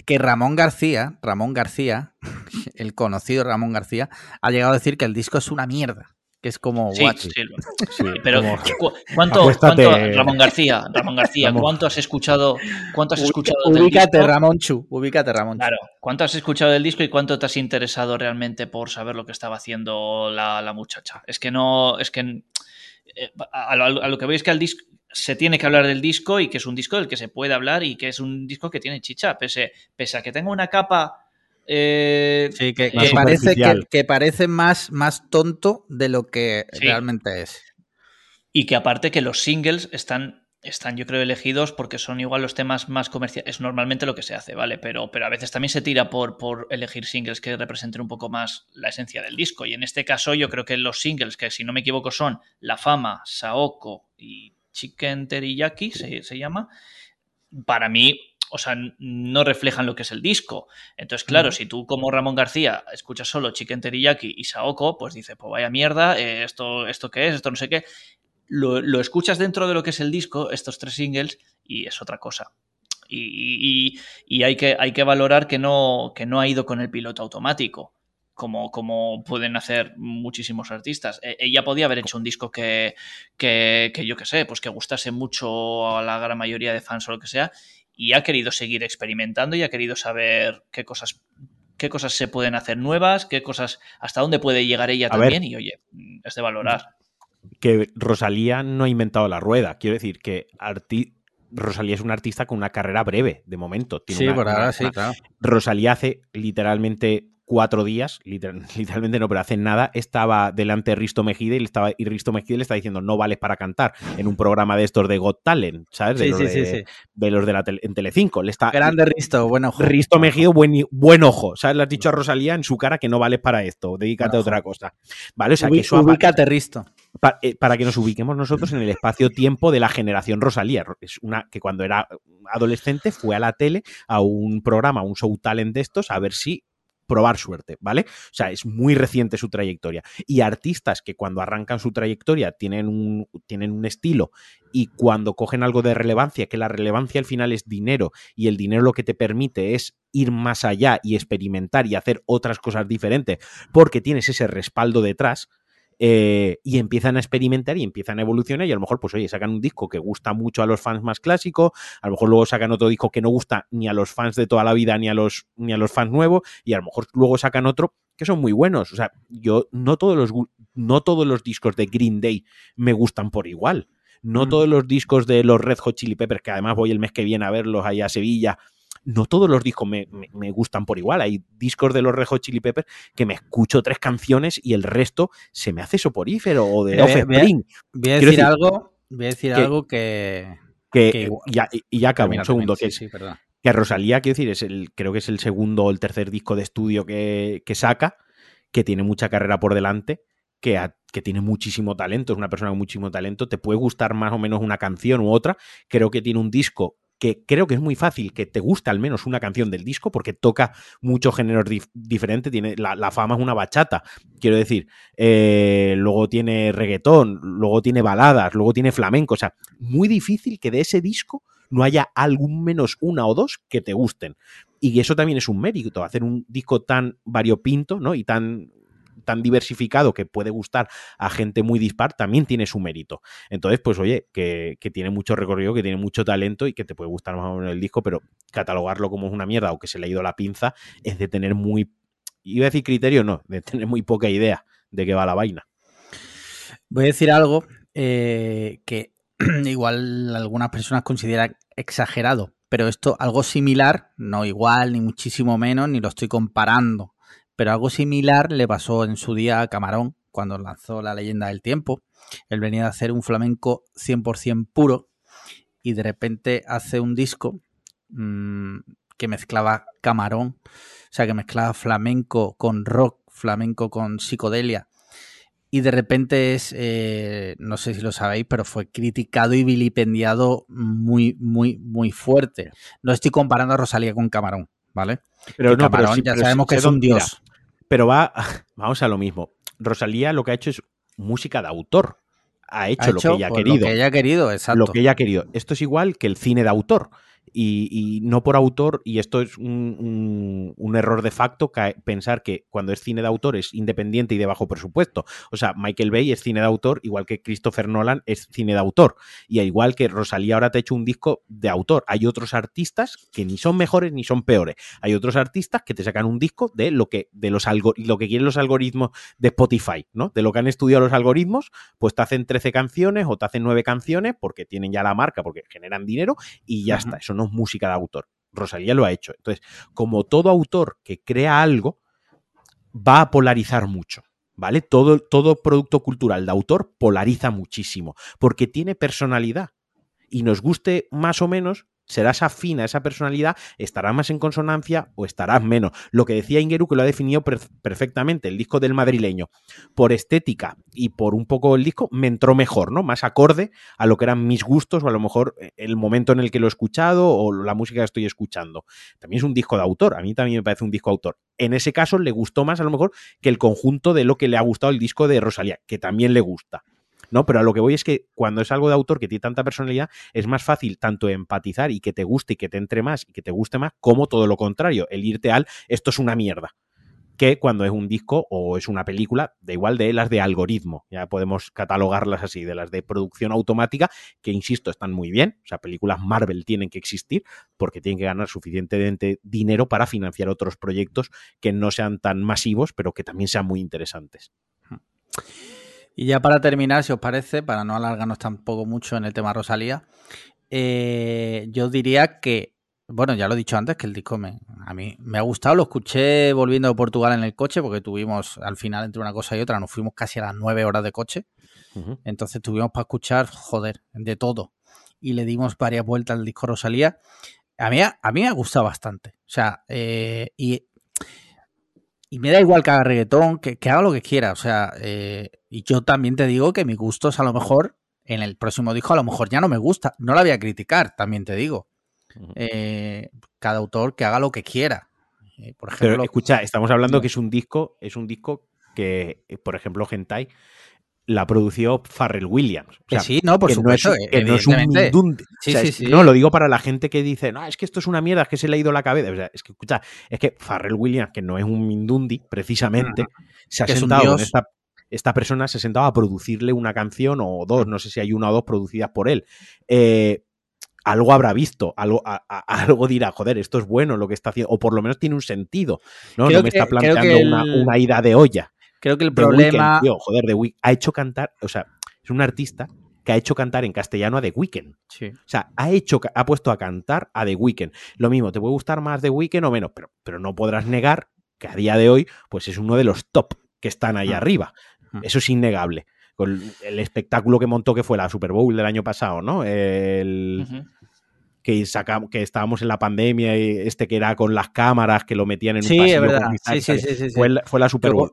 que Ramón García, Ramón García, el conocido Ramón García, ha llegado a decir que el disco es una mierda que es como sí, sí, pero ¿cuánto, Ramón García, Ramón García, ¿cuánto has escuchado? ¿Cuánto has escuchado ubícate, Ramón Chu, ubícate, Ramón Claro, ¿cuánto has escuchado del disco y cuánto te has interesado realmente por saber lo que estaba haciendo la, muchacha? Es que no, es que eh, a, lo, que veis es que al disco se tiene que hablar del disco y que es un disco del que se puede hablar y que es un disco que tiene chicha, pese, pese a que tenga una capa eh, sí, que, parece, que, parece más, más tonto de lo que realmente es. Y que aparte que los singles están, están, yo creo, elegidos porque son igual los temas más comerciales. Es normalmente lo que se hace, ¿vale? Pero, pero a veces también se tira por, por elegir singles que representen un poco más la esencia del disco. Y en este caso yo creo que los singles, que si no me equivoco son La Fama, Saoko y Chicken Teriyaki, se, se llama, para mí o sea, no reflejan lo que es el disco. Entonces, claro, si tú como Ramón García escuchas solo Chicken Teriyaki y Saoko, pues dices, pues vaya mierda, eh, esto, esto qué es, esto no sé qué. Lo, escuchas dentro de lo que es el disco, estos tres singles, y es otra cosa. Y, hay, que, hay que valorar que no, que no ha ido con el piloto automático. Como, como, pueden hacer muchísimos artistas. E, ella podía haber hecho un disco que, que, que yo qué sé, pues que gustase mucho a la gran mayoría de fans o lo que sea, y ha querido seguir experimentando y ha querido saber qué cosas qué cosas se pueden hacer nuevas, qué cosas, hasta dónde puede llegar ella también, y oye, es de valorar. Que Rosalía no ha inventado la rueda, quiero decir que Rosalía es una artista con una carrera breve, de momento. sí, por ahora sí, claro. Rosalía hace literalmente cuatro días, literalmente no, pero hace nada, estaba delante de Risto Mejide y, estaba, y Risto Mejide le está diciendo no vales para cantar en un programa de estos de Got Talent, ¿sabes? De, los, de, de, los de la tele, en Telecinco. Le está, Grande Risto, buen ojo. Risto Mejide, buen, buen ojo, ¿sabes? Le has dicho a Rosalía en su cara que no vales para esto, dedícate a otra cosa. ¿Vale? O sea, que eso ubícate, Risto. Para, eh, para, que nos ubiquemos nosotros en el espacio-tiempo de la generación Rosalía. Es una que cuando era adolescente fue a la tele, a un programa, a un show talent de estos, a ver si probar suerte, ¿vale? O sea, es muy reciente su trayectoria. Y artistas que cuando arrancan su trayectoria tienen un, tienen un estilo y cuando cogen algo de relevancia, que la relevancia al final es dinero y el dinero lo que te permite es ir más allá y experimentar y hacer otras cosas diferentes porque tienes ese respaldo detrás, eh, y empiezan a experimentar y empiezan a evolucionar y a lo mejor, pues oye, sacan un disco que gusta mucho a los fans más clásicos, a lo mejor luego sacan otro disco que no gusta ni a los fans de toda la vida ni a los, ni a los fans nuevos y a lo mejor luego sacan otro que son muy buenos. O sea, yo no todos los, no todos los discos de Green Day me gustan por igual. No mm. todos los discos de los Red Hot Chili Peppers, que además voy el mes que viene a verlos ahí a Sevilla, no todos los discos me, me, gustan por igual. Hay discos de los Rejo Chili Peppers que me escucho tres canciones y el resto se me hace soporífero o de Offspring. Voy, a decir, algo, voy a decir que, algo que, que, ya, y ya acabo, un segundo. que, sí, que Rosalía, quiero decir, es el, creo que es el segundo o el tercer disco de estudio que, saca, que tiene mucha carrera por delante. Que, que, tiene muchísimo talento, es una persona con muchísimo talento, te puede gustar más o menos una canción u otra, creo que tiene un disco que creo que es muy fácil que te guste al menos una canción del disco, porque toca muchos géneros diferentes. Tiene, la, fama es una bachata, quiero decir. Eh, luego tiene reggaetón, luego tiene baladas, luego tiene flamenco. O sea, muy difícil que de ese disco no haya algún menos una o dos que te gusten. Y eso también es un mérito, hacer un disco tan variopinto, ¿no? Y tan tan diversificado que puede gustar a gente muy dispar, también tiene su mérito. Entonces, pues oye, que, tiene mucho recorrido, que tiene mucho talento y que te puede gustar más o menos el disco, pero catalogarlo como una mierda o que se le ha ido la pinza es de tener muy, iba a decir criterio, no, de tener muy poca idea de qué va la vaina. Voy a decir algo eh, que igual algunas personas consideran exagerado, pero esto algo similar, no igual, ni muchísimo menos, ni lo estoy comparando pero algo similar le pasó en su día a Camarón cuando lanzó La leyenda del tiempo. Él venía a hacer un flamenco 100% puro y de repente hace un disco mmm, que mezclaba Camarón, o sea, que mezclaba flamenco con rock, flamenco con psicodelia. Y de repente es, eh, no sé si lo sabéis, pero fue criticado y vilipendiado muy, muy, muy fuerte. No estoy comparando a Rosalía con Camarón, ¿vale? Pero no, Camarón ya sabemos que es un dios. Pero va, vamos a lo mismo. Rosalía lo que ha hecho es música de autor. Ha hecho, lo que ella ha querido. Lo que ella ha querido, exacto. Lo que ella ha querido. Esto es igual que el cine de autor y, no por autor, y esto es un, error de facto, pensar que cuando es cine de autor es independiente y de bajo presupuesto. O sea, Michael Bay es cine de autor, igual que Christopher Nolan es cine de autor. Y igual que Rosalía ahora te ha hecho un disco de autor. Hay otros artistas que ni son mejores ni son peores. Hay otros artistas que te sacan un disco de lo que, de los lo que quieren los algoritmos de Spotify, ¿no? De lo que han estudiado los algoritmos, pues te hacen 13 canciones o te hacen 9 canciones porque tienen ya la marca, porque generan dinero y ya está. Eso no música de autor. Rosalía lo ha hecho. Entonces, como todo autor que crea algo, va a polarizar mucho. ¿Vale? Todo, todo producto cultural de autor polariza muchísimo, porque tiene personalidad. Y nos guste más o menos, serás afín a esa personalidad, estarás más en consonancia o estarás menos. Lo que decía Ingeru, que lo ha definido perfectamente, el disco del madrileño, por estética y por un poco el disco, me entró mejor, ¿no? Más acorde a lo que eran mis gustos o a lo mejor eh, el momento en el que lo he escuchado o la música que estoy escuchando. También es un disco de autor, a mí también me parece un disco de autor. En ese caso le gustó más a lo mejor que el conjunto de lo que le ha gustado el disco de Rosalía, que también le gusta. ¿No? Pero a lo que voy es que cuando es algo de autor que tiene tanta personalidad, es más fácil tanto empatizar y que te guste y que te entre más y que te guste más, como todo lo contrario, el irte al esto es una mierda que cuando es un disco o es una película, da igual de las de algoritmo, ya podemos catalogarlas así, de las de producción automática, que insisto, están muy bien, o sea, películas Marvel tienen que existir porque tienen que ganar suficientemente dinero para financiar otros proyectos que no sean tan masivos, pero que también sean muy interesantes. Y ya para terminar, si os parece, para no alargarnos tampoco mucho en el tema Rosalía, eh, yo diría que bueno, ya lo he dicho antes, que el disco me, a mí me ha gustado. Lo escuché volviendo de Portugal en el coche, porque tuvimos, al final, entre una cosa y otra, nos fuimos casi a las nueve horas de coche. Entonces tuvimos para escuchar, joder, de todo. Y le dimos varias vueltas al disco Rosalía. A mí, a mí me ha gustado bastante. O sea, eh, y, y me da igual que haga reggaetón, que, que haga lo que quiera. O sea, eh, y yo también te digo que mis gustos a lo mejor en el próximo disco a lo mejor ya no me gusta. No la voy a criticar, también te digo. Eh, cada autor que haga lo que quiera. Eh, por Pero ejemplo, escucha, estamos hablando que es un disco, es un disco que, por ejemplo, Hentai la produció Pharrell Williams. O sea, sí, no, por que no es un- que no es un evidentemente. Mindundi. Sí, O sea, sí, sí. No, lo digo para la gente que dice, no, es que esto es una mierda, es que se le ha ido la cabeza. O sea, es que, escucha, es que Pharrell Williams, que no es un Mindundi, precisamente, se ha sentado con esta, esta persona, se ha sentado a producirle una canción o dos, no sé si hay una o dos producidas por él. Eh, algo habrá visto, algo, a- a- algo dirá, joder, esto es bueno lo que está haciendo, o por lo menos tiene un sentido. No, Creo no me que- está planteando una, una ida de olla. Creo que el The problema. tío, joder, The Weeknd ha hecho cantar, o sea, es un artista que ha hecho cantar en castellano a The Weeknd. Sí. O sea, ha hecho, ha puesto a cantar a The Weeknd. Lo mismo, te puede gustar más The Weeknd o menos, pero, pero no podrás negar que a día de hoy, pues es uno de los top que están ahí Mm. arriba. Mm. Eso es innegable. Con el espectáculo que montó que fue la Super Bowl del año pasado, ¿no? El que sacamos, que estábamos en la pandemia y este que era con las cámaras que lo metían en un Sí, pasillo es verdad. Sí, sí, sí, sí, sí. Fue, la, fue la Super Bowl.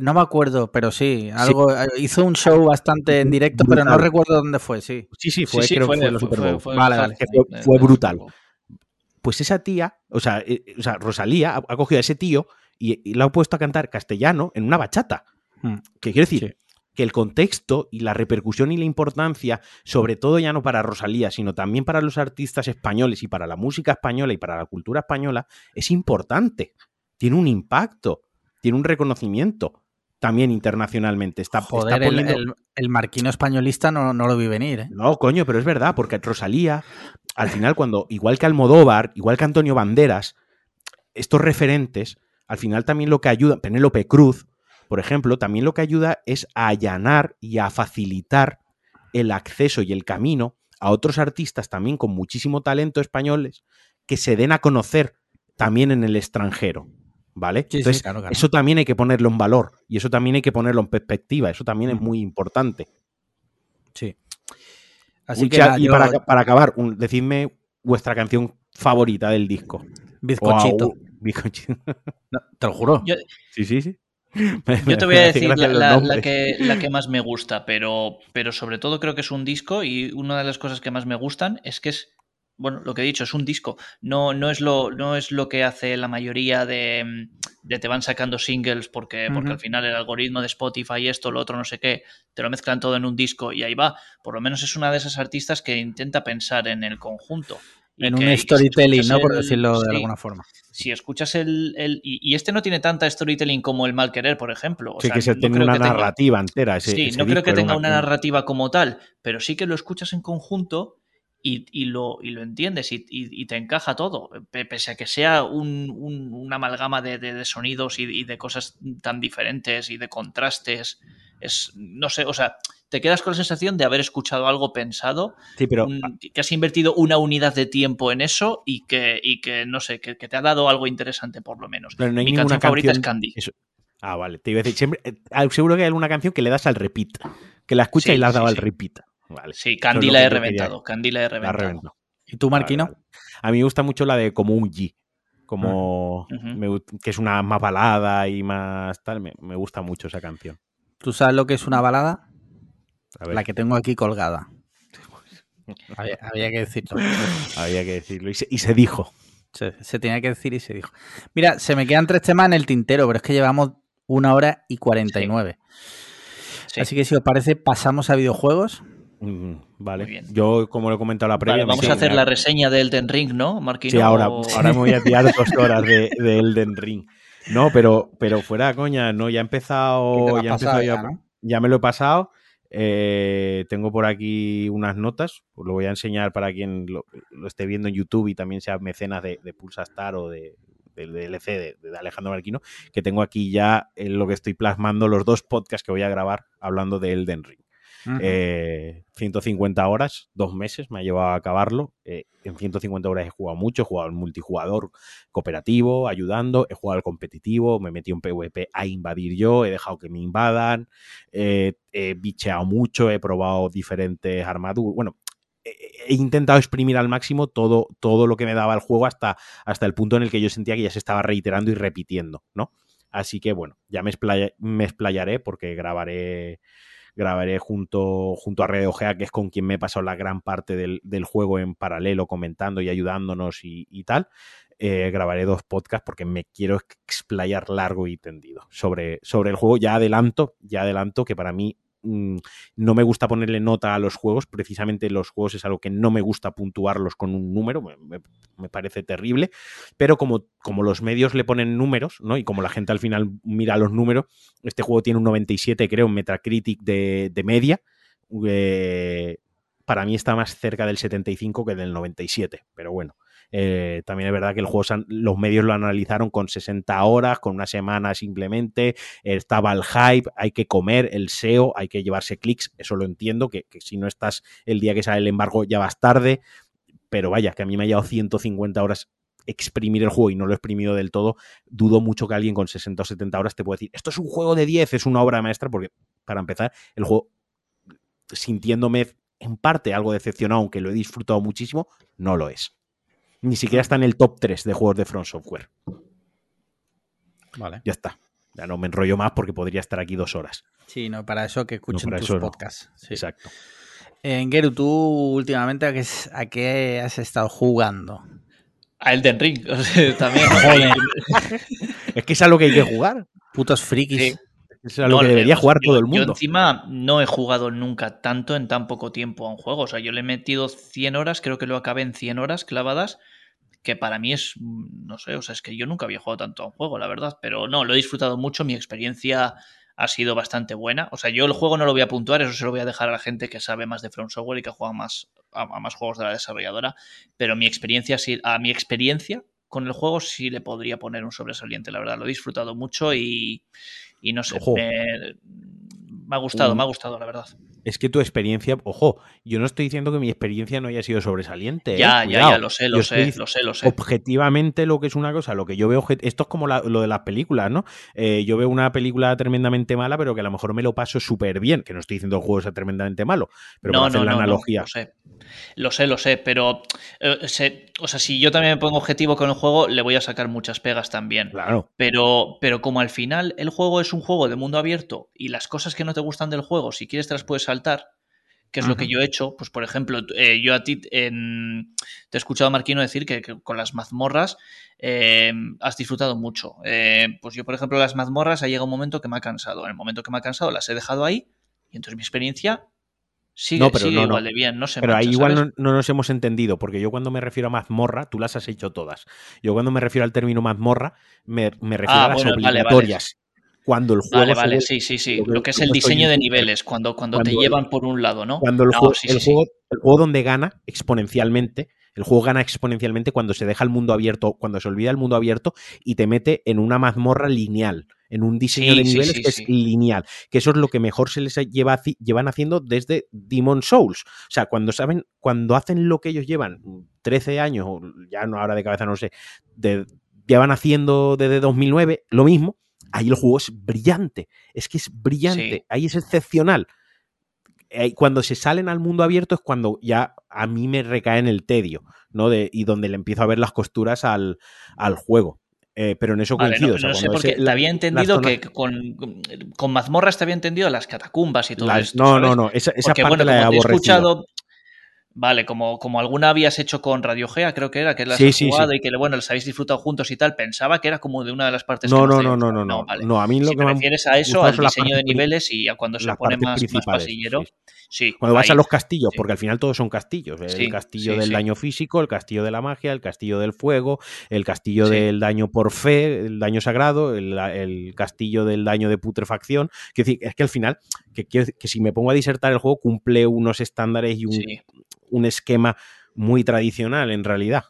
No me acuerdo, pero sí, algo eh, hizo un show bastante en directo, pero no recuerdo dónde fue, sí. Sí, sí, fue, Sí, sí, creo fue, que fue la fue- Super fue- Bowl. fue Vale, el vale. Fue- brutal. Pues esa tía, o sea, eh, o sea Rosalía ha, ha cogido a ese tío y, y la ha puesto a cantar castellano en una bachata. Mm. Que quiero decir Sí. que el contexto y la repercusión y la importancia, sobre todo ya no para Rosalía, sino también para los artistas españoles y para la música española y para la cultura española, es importante. Tiene un impacto, tiene un reconocimiento también internacionalmente. Está, está Joder, el, poniendo- el- el marquino españolista no, no lo vi venir, ¿eh? no, coño, pero es verdad, porque Rosalía, al final, cuando, igual que Almodóvar, igual que Antonio Banderas, estos referentes, al final también lo que ayuda, Penélope Cruz, por ejemplo, también lo que ayuda es a allanar y a facilitar el acceso y el camino a otros artistas también con muchísimo talento españoles que se den a conocer también en el extranjero. ¿Vale? Sí, sí, Entonces, claro, claro. eso también hay que ponerlo en valor y eso también hay que ponerlo en perspectiva, eso también es muy importante. Sí. Así que y yo- para, para acabar, un- decidme vuestra canción favorita del disco. bizcochito. O a- u- bizcochito. No, te lo juro. Yo, Sí, sí, sí. yo te voy a decir la, que, la que más me gusta, pero, pero sobre todo creo que es un disco y una de las cosas que más me gustan es que es, bueno, lo que he dicho, es un disco. No, no, es, lo, no es lo que hace la mayoría de, de te van sacando singles porque, porque al final el algoritmo de Spotify, esto, lo otro, no sé qué, te lo mezclan todo en un disco y ahí va. Por lo menos es una de esas artistas que intenta pensar en el conjunto. En que- un si storytelling, escuchas ¿no? Por el- decirlo de sí, alguna forma. si escuchas el, el- y, y este no tiene tanta storytelling como el mal querer, por ejemplo. O Sí, sea, que se no tiene creo una que tenga- narrativa entera. Ese, sí, ese no creo que tenga una una- narrativa como tal, pero sí que lo escuchas en conjunto y, y lo, y lo entiendes y, y- te encaja todo, pe- pese a que sea un, un- una amalgama de, de- de sonidos y, de cosas tan diferentes y de contrastes. Es, no sé, o sea, te quedas con la sensación de haber escuchado algo pensado Sí, pero un- que has invertido una unidad de tiempo en eso y que, y que no sé, que, que te ha dado algo interesante por lo menos. Pero no hay Mi ninguna canción favorita es Candy. eso- Ah, vale. Te iba a decir, siempre, eh, seguro que hay alguna canción que le das al repeat. Que la escuchas Sí, y le has dado sí, al repeat. Vale. Sí, Candy la he reventado. Candy la he La reventado. reventó. ¿Y tú, Marquino? Vale, vale. A mí me gusta mucho la de como un G. Como me gust- que es una más balada y más tal. Me, me gusta mucho esa canción. ¿Tú sabes lo que es una balada? A ver, La que tengo aquí colgada. Había, había que decirlo. había que decirlo. Y se, y se dijo. Se, se tenía que decir y se dijo. Mira, se me quedan tres temas en el tintero, pero es que llevamos una hora y 49. Sí. Así que si os parece, pasamos a videojuegos. Mm, vale. Muy bien. Yo, como lo he comentado la previa, Vale, vamos a hacer la reseña de Elden Ring, ¿no, Marquino? Sí, ahora, O- ahora me voy a tirar dos horas de, de Elden Ring. No, pero, pero fuera coña, no, ya he ¿Qué te empezado, ya, he pasado empezado ya, ya, no? ya me lo he pasado. eh, tengo por aquí unas notas, os lo voy a enseñar para quien lo, lo esté viendo en YouTube y también sea mecenas de, de Pulsastar o de, del DLC de, de Alejandro Marquino, que tengo aquí ya en lo que estoy plasmando los dos podcasts que voy a grabar hablando de Elden Ring. 150 eh, horas, dos meses me ha llevado a acabarlo. Eh, en 150 horas he jugado mucho, he jugado al multijugador cooperativo, ayudando, he jugado al competitivo, me metí en PvP a invadir yo, he dejado que me invadan, he bicheado mucho, he probado diferentes armaduras. Bueno, he intentado exprimir al máximo todo, todo lo que me daba el juego hasta, hasta el punto en el que yo sentía que ya se estaba reiterando y repitiendo, ¿no? Así que bueno, ya me, me explayaré porque grabaré grabaré junto, junto a Red Ojea, que es con quien me he pasado la gran parte del, juego en paralelo, comentando y ayudándonos y, tal. Eh, grabaré dos podcasts porque me quiero explayar largo y tendido sobre, sobre el juego. Ya adelanto, ya adelanto que para mí no me gusta ponerle nota a los juegos, precisamente los juegos es algo que no me gusta puntuarlos con un número, me, parece terrible, pero como, como, los medios le ponen números, ¿no? Y como la gente al final mira los números, este juego tiene un 97, creo, en Metacritic de, de media. Eh, para mí está más cerca del 75 que del 97, pero bueno. Eh, también es verdad que el juego, los medios lo analizaron con 60 horas, con una semana simplemente, estaba el hype, hay que comer, el SEO, hay que llevarse clics, eso lo entiendo, que, si no estás el día que sale el embargo ya vas tarde, pero vaya, que a mí me ha llevado 150 horas exprimir el juego y no lo he exprimido del todo, dudo mucho que alguien con 60 o 70 horas te pueda decir, esto es un juego de 10, es una obra maestra, porque para empezar, el juego, sintiéndome en parte algo decepcionado, aunque lo he disfrutado muchísimo, no lo es. Ni siquiera está en el top 3 de juegos de Front Software. Vale. Ya está. Ya no me enrollo más porque podría estar aquí dos horas. Sí, no, para eso que escuchen tus podcasts. Exacto. En Geru, tú últimamente a qué, has estado jugando? A Elden Ring, también. es que es a lo que hay que jugar. Putos frikis. Es lo que debería jugar todo el mundo. Yo encima no he jugado nunca tanto en tan poco tiempo a un juego. O sea, yo le he metido 100 horas, creo que lo acabé en 100 horas clavadas, que para mí es, no sé, o sea, es que yo nunca había jugado tanto a un juego, la verdad. Pero no, lo he disfrutado mucho, mi experiencia ha sido bastante buena. O sea, yo el juego no lo voy a puntuar, eso se lo voy a dejar a la gente que sabe más de From Software y que juega más a, más juegos de la desarrolladora. Pero mi experiencia, a mi experiencia con el juego sí le podría poner un sobresaliente, la verdad. Lo he disfrutado mucho y, y no sé, me, ha gustado, me ha gustado, la verdad. Es que tu experiencia, ojo, yo no estoy diciendo que mi experiencia no haya sido sobresaliente. Ya, ¿eh? ya, ya, lo sé, lo sé, lo sé, lo sé. Objetivamente lo que es una cosa, lo que yo veo, esto es como lo de las películas, ¿no? Eh, yo veo una película tremendamente mala, pero que a lo mejor me lo paso súper bien, que no estoy diciendo que el juego sea tremendamente malo, pero no, no, la analogía. lo sé. Lo sé, lo sé, pero eh, o sea, si yo también me pongo objetivo con el juego, le voy a sacar muchas pegas también. Claro. Pero, pero como al final el juego es un juego de mundo abierto y las cosas que no te gustan del juego, si quieres te las puedes saltar, que es lo que yo he hecho, pues por ejemplo, eh, yo a ti en... te he escuchado, Marquino, decir que, con las mazmorras eh, has disfrutado mucho. pues yo, por ejemplo, las mazmorras ha llegado un momento que me ha cansado. En el momento que me ha cansado las he dejado ahí y entonces mi experiencia Sigue, pero igual de bien, no sé. Pero ahí igual no, nos hemos entendido, porque yo cuando me refiero a mazmorra, tú las has hecho todas. Yo cuando me refiero al término mazmorra, me, refiero ah, a las obligatorias. Cuando el juego. Vale, vale, sí, sí, sí. Lo que es el diseño de niveles, cuando, cuando, te llevan por un lado, ¿no? Cuando el, juego, el, juego, el juego donde gana exponencialmente el juego gana exponencialmente cuando se deja el mundo abierto, cuando se olvida el mundo abierto y te mete en una mazmorra lineal en un diseño de niveles que es lineal, que eso es lo que mejor se les lleva, llevan haciendo desde Demon Souls. O sea, cuando saben, cuando hacen lo que ellos llevan 13 años, ya no ahora de cabeza no sé, de, llevan haciendo desde 2009 lo mismo, ahí el juego es brillante, es que es brillante, ahí es excepcional. Cuando se salen al mundo abierto es cuando ya a mí me recae en el tedio, ¿no? De, y donde le empiezo a ver las costuras al, al juego. Eh, pero en eso coincido. no, sé, porque te había entendido que con, con, mazmorras te había entendido las catacumbas y todo esto. No, no, no, esa, esa parte la he aborrecido. escuchado, Vale, como, como alguna habías hecho con Radio Gea, creo que era, que las has jugado y que bueno, las habéis disfrutado juntos y tal, pensaba que era como de una de las partes no, no, no, no, no, no, no, a mí lo si que me refieres a eso, al diseño de niveles y a cuando se pone más, más, pasillero. Sí. cuando vas a los castillos, porque al final todos son castillos. El castillo del daño físico, el castillo de la magia, el castillo del fuego, el castillo del daño por fe, el daño sagrado, el, castillo del daño de putrefacción. Es decir, es que al final, que, que si me pongo a disertar el juego, cumple unos estándares y un, un esquema muy tradicional en realidad.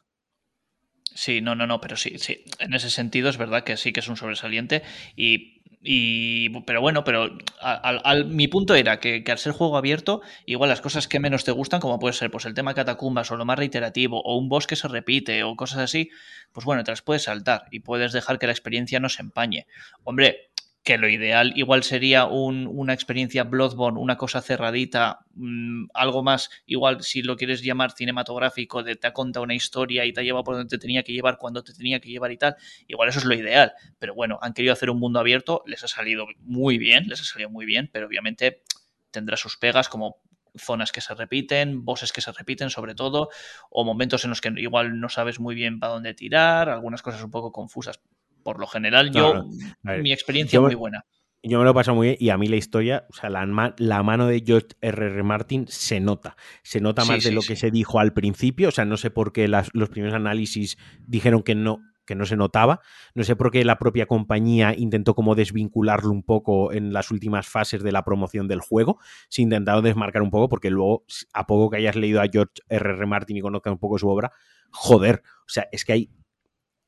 Sí, no, no, no, pero sí, sí. En ese sentido es verdad que sí que es un sobresaliente y Y, pero bueno, pero al, al- mi punto era que, que al ser juego abierto, igual las cosas que menos te gustan, como puede ser pues el tema catacumbas o lo más reiterativo, o un boss que se repite, o cosas así, pues bueno, te las puedes saltar y puedes dejar que la experiencia no se empañe. Hombre, que lo ideal igual sería un- una experiencia Bloodborne, una cosa cerradita, mm, algo más, igual si lo quieres llamar cinematográfico, de te contado una historia y te ha llevado por donde te tenía que llevar, cuando te tenía que llevar y tal, igual eso es lo ideal. Pero bueno, han querido hacer un mundo abierto, les ha salido muy bien, les ha salido muy bien, pero obviamente tendrá sus pegas como zonas que se repiten, bosses que se repiten sobre todo, o momentos en los que igual no sabes muy bien para dónde tirar, algunas cosas un poco confusas. Por lo general, yo, no. Mi experiencia yo- muy buena. Yo me lo he pasado muy bien y a mí la historia, o sea, la, ma- la mano de George R.R. Martin se nota. Se nota Sí, más de sí, lo sí. que se dijo al principio. O sea, no sé por qué las- los primeros análisis dijeron que no, que no se notaba. No sé por qué la propia compañía intentó como desvincularlo un poco en las últimas fases de la promoción del juego. Se intentaron desmarcar un poco porque luego, a poco que hayas leído a George R.R. Martin y conozcas un poco su obra, joder, o sea, es que hay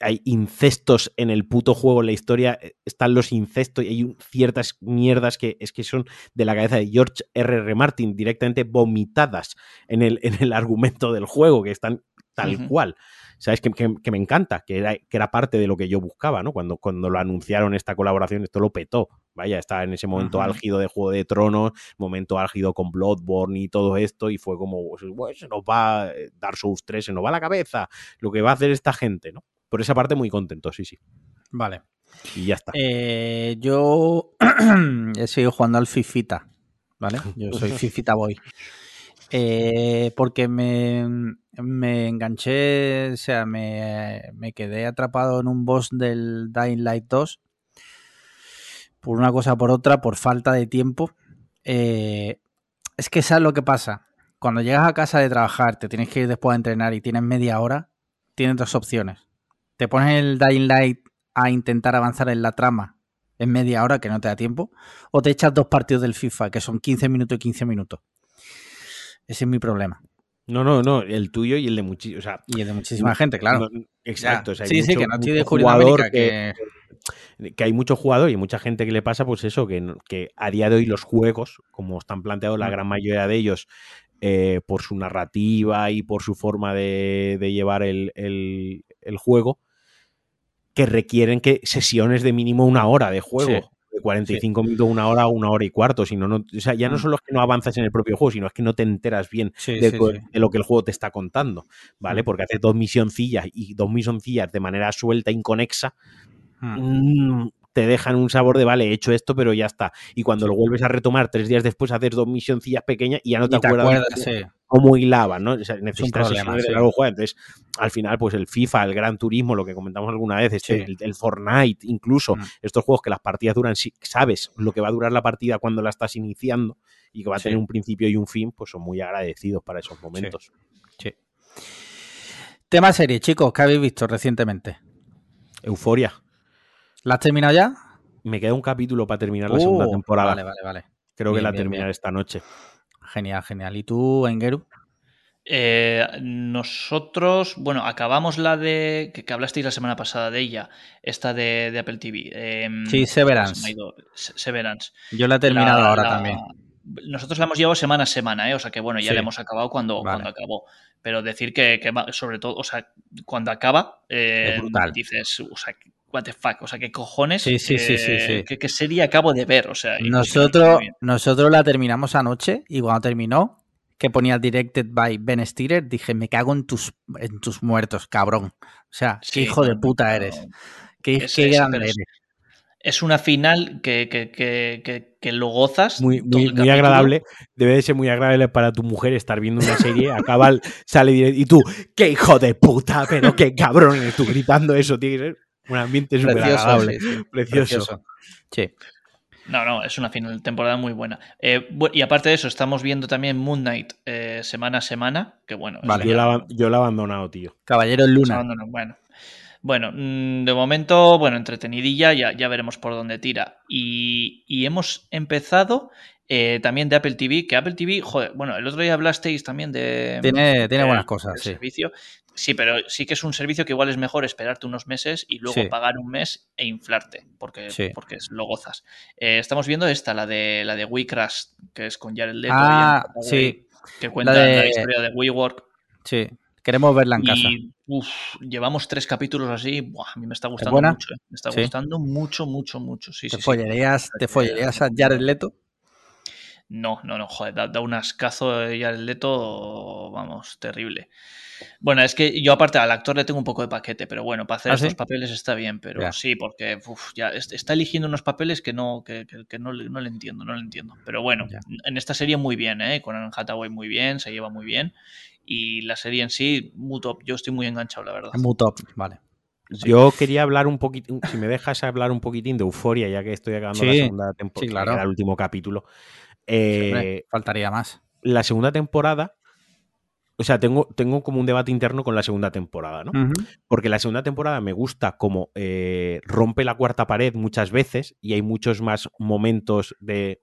hay incestos en el puto juego, en la historia eh, están los incestos y hay un- ciertas mierdas que es que son de la cabeza de George R.R. Martin directamente vomitadas en el, en el argumento del juego, que están tal cual. ¿Sabes? Que, que- que me encanta, que era, que era parte de lo que yo buscaba, ¿no? Cuando, cuando lo anunciaron esta colaboración, esto lo petó. Vaya, estaba en ese momento Ujú. álgido de Juego de Tronos, momento álgido con Bloodborne y todo esto, y fue como, pues, se nos va eh, Dark Souls 3, se nos va la cabeza, lo que va a hacer esta gente, ¿no? Por esa parte muy contento, sí, sí. Vale. Y ya está. Eh, yo he seguido jugando al Fifita, ¿vale? Yo soy Fifita Boy. Eh, porque me, me enganché, o sea, me, me quedé atrapado en un boss del Dying Light 2 por una cosa o por otra, por falta de tiempo. Eh, es que sabes lo que pasa. Cuando llegas a casa de trabajar, te tienes que ir después a entrenar y tienes media hora, tienes dos opciones. Te pones el Dying Light a intentar avanzar en la trama en media hora, que no te da tiempo, o te echas dos partidos del FIFA, que son 15 minutos y 15 minutos. Ese es mi problema. No, no, no, el tuyo y el de muchísimos. O sea, Y el de muchísima gente, claro. no- exacto. Ya. o sea, hay sí, sí, que no estoy descubriendo América, que... que hay mucho jugador y mucha gente que le pasa, pues eso, que, que a día de hoy los juegos, como están planteados la gran mayoría de ellos, eh, por su narrativa y por su forma de, de llevar el, el- el juego, que requieren que sesiones de mínimo una hora de juego. Sí. De 45 minutos, una hora, una hora y cuarto. Si no, no, o sea, ya no Mm. solo es que no avanzas en el propio juego, sino es que no te enteras bien Sí, de, sí, sí. lo que el juego te está contando, ¿vale? Mm. Porque haces dos misioncillas y dos misioncillas de manera suelta, inconexa, Mm. te dejan un sabor de, vale, he hecho esto, pero ya está. Y cuando Sí. lo vuelves a retomar tres días después, haces dos misioncillas pequeñas y ya no te, acuerdas, acuerdas, sí. Cómo hilaban, ¿no? O sea, necesitas problema, sesiones de sí. largo juego. Entonces, al final, pues el FIFA, el Gran Turismo, lo que comentamos alguna vez, este, Sí. el, el Fortnite, incluso, Mm. estos juegos que las partidas duran, sí, sabes lo que va a durar la partida cuando la estás iniciando y que va a Sí. tener un principio y un fin, pues son muy agradecidos para esos momentos. Sí. Tema serie, chicos, ¿qué habéis visto recientemente? Euforia. ¿La has terminado ya? Me queda un capítulo para terminar la segunda Uh, temporada. Vale, vale, vale. Creo que la bien, terminaré bien. esta noche. Genial, genial. ¿Y tú, Engeru? Eh, nosotros, bueno, acabamos la de. Que, que hablasteis la semana pasada de ella, esta de, de Apple TV. em, Sí, Severance. se ido, Severance. Yo la he terminado La- ahora la- también. Nosotros la hemos llevado semana a semana, ¿eh? o sea que bueno, ya Sí. la hemos acabado cuando, Vale. cuando acabó. Pero decir que, que sobre todo, o sea, cuando acaba, eh, brutal. dices, o sea, what the fuck, o sea, qué cojones, Sí, sí, sí, sí, sí. ¿qué, qué serie acabo de ver? O sea, Nosotros, nosotros la terminamos anoche y cuando terminó, que ponía Directed by Ben Stiller, dije, me cago en tus, en tus muertos, cabrón. O sea, qué hijo de puta no, eres. Qué, es- qué es- grande eres. Es una final que, que, que, que, que lo gozas. Muy, muy, agradable. Debe de ser muy agradable para tu mujer estar viendo una serie, acaba, sale directo y tú, ¡qué hijo de puta! Pero qué cabrón eres tú gritando eso. Que ser un ambiente súper Precioso, agradable. sí, sí, Precioso. Sí. No, no, es una final de temporada muy buena. Eh, y aparte de eso, estamos viendo también Moon Knight eh, semana a semana. Que bueno, Vale. Yo ya- la, aban- yo la he abandonado, tío. Caballero en Luna. No, no, no, bueno. Bueno, mm, de momento, bueno, entretenidilla, ya, ya veremos por dónde tira. Y, y hemos empezado Eh, también de Apple TV, que Apple TV, joder, bueno, el otro día hablasteis también de... Tiene, tiene buenas cosas, sí. servicio. Sí, pero sí que es un servicio que igual es mejor esperarte unos meses y luego Sí. pagar un mes e inflarte, porque, Sí. porque es- lo gozas. Eh, estamos viendo esta, la de la de WeCrash, que es con Jared Leto y Ah, Hathaway, sí. que cuenta La historia de WeWork. Sí. Queremos verla en casa. Y uf, llevamos tres capítulos así. buah, a mí me está gustando mucho. eh. Me está Sí. gustando mucho, mucho, mucho. Sí, ¿Te, follarías, ¿Te follarías a Jared Leto? No, no, no, joder, da, da un ascazo ya el Leto, vamos, terrible. Bueno, es que yo aparte al actor le tengo un poco de paquete, pero bueno, para hacer ¿Ah, estos sí? papeles está bien, pero Ya. sí, porque uf, ya es- está eligiendo unos papeles que no, que, que- que no, le- no le entiendo, no le entiendo. Pero bueno, Ya. en esta serie muy bien, ¿eh? Con Anne Hathaway muy bien, se lleva muy bien. Y la serie en sí, muy top. Yo estoy muy enganchado, la verdad. Muy top, vale. Yo quería hablar un poquitín, si me dejas hablar un poquitín de Euforia, ya que estoy acabando la Sí, segunda temporada, sí, claro. el último capítulo. Eh, faltaría más. la segunda temporada, o sea, tengo, tengo como un debate interno con la segunda temporada, ¿no? Porque la segunda temporada me gusta como eh, rompe la cuarta pared muchas veces y hay muchos más momentos de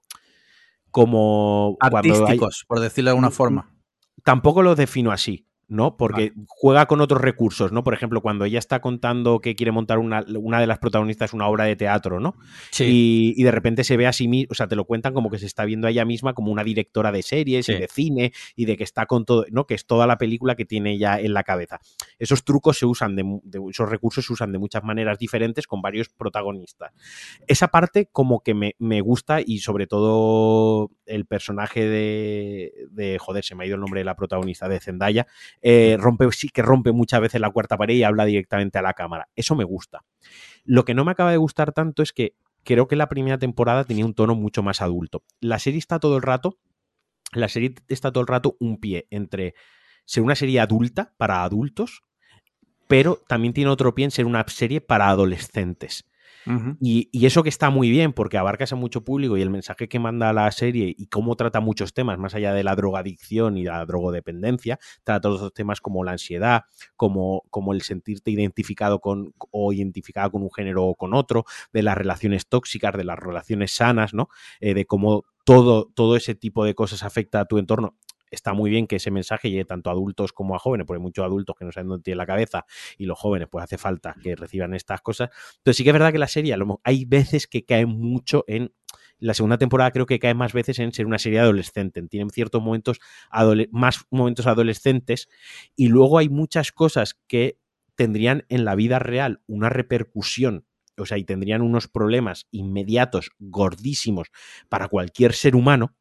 como cuando hay- Artísticos, por decirlo de alguna Mm, forma. tampoco lo defino así, ¿no? Porque juega con otros recursos, ¿no? Por ejemplo, cuando ella está contando que quiere montar una, una de las protagonistas una obra de teatro, ¿no? Sí. Y, y de repente se ve a sí misma, o sea, te lo cuentan como que se está viendo a ella misma como una directora de series Sí. y de cine y de que está con todo, ¿no? Que es toda la película que tiene ella en la cabeza. Esos trucos se usan, de- esos recursos se usan de muchas maneras diferentes con varios protagonistas. Esa parte como que me, me gusta y sobre todo el personaje de, de, joder, se me ha ido el nombre de la protagonista, de Zendaya, eh, rompe, sí que rompe muchas veces la cuarta pared y habla directamente a la cámara. Eso me gusta. Lo que no me acaba de gustar tanto es que creo que la primera temporada tenía un tono mucho más adulto. La serie está todo el rato, la serie está todo el rato un pie entre ser una serie adulta para adultos, pero también tiene otro pie en ser una serie para adolescentes. Y, eso que está muy bien, porque abarcas a mucho público y el mensaje que manda la serie y cómo trata muchos temas, más allá de la drogadicción y la drogodependencia, trata otros temas como la ansiedad, como, como el sentirte identificado con o identificado con un género o con otro, de las relaciones tóxicas, de las relaciones sanas, ¿no? Eh, de cómo todo, todo ese tipo de cosas afecta a tu entorno. Está muy bien que ese mensaje llegue tanto a adultos como a jóvenes, porque hay muchos adultos que no saben dónde tiene la cabeza y los jóvenes pues hace falta que reciban estas cosas. Entonces sí que es verdad que la serie hay veces que cae mucho en la segunda temporada creo que cae más veces en ser una serie adolescente. Tienen ciertos momentos más momentos adolescentes y luego hay muchas cosas que tendrían en la vida real una repercusión, o sea, y tendrían unos problemas inmediatos, gordísimos para cualquier ser humano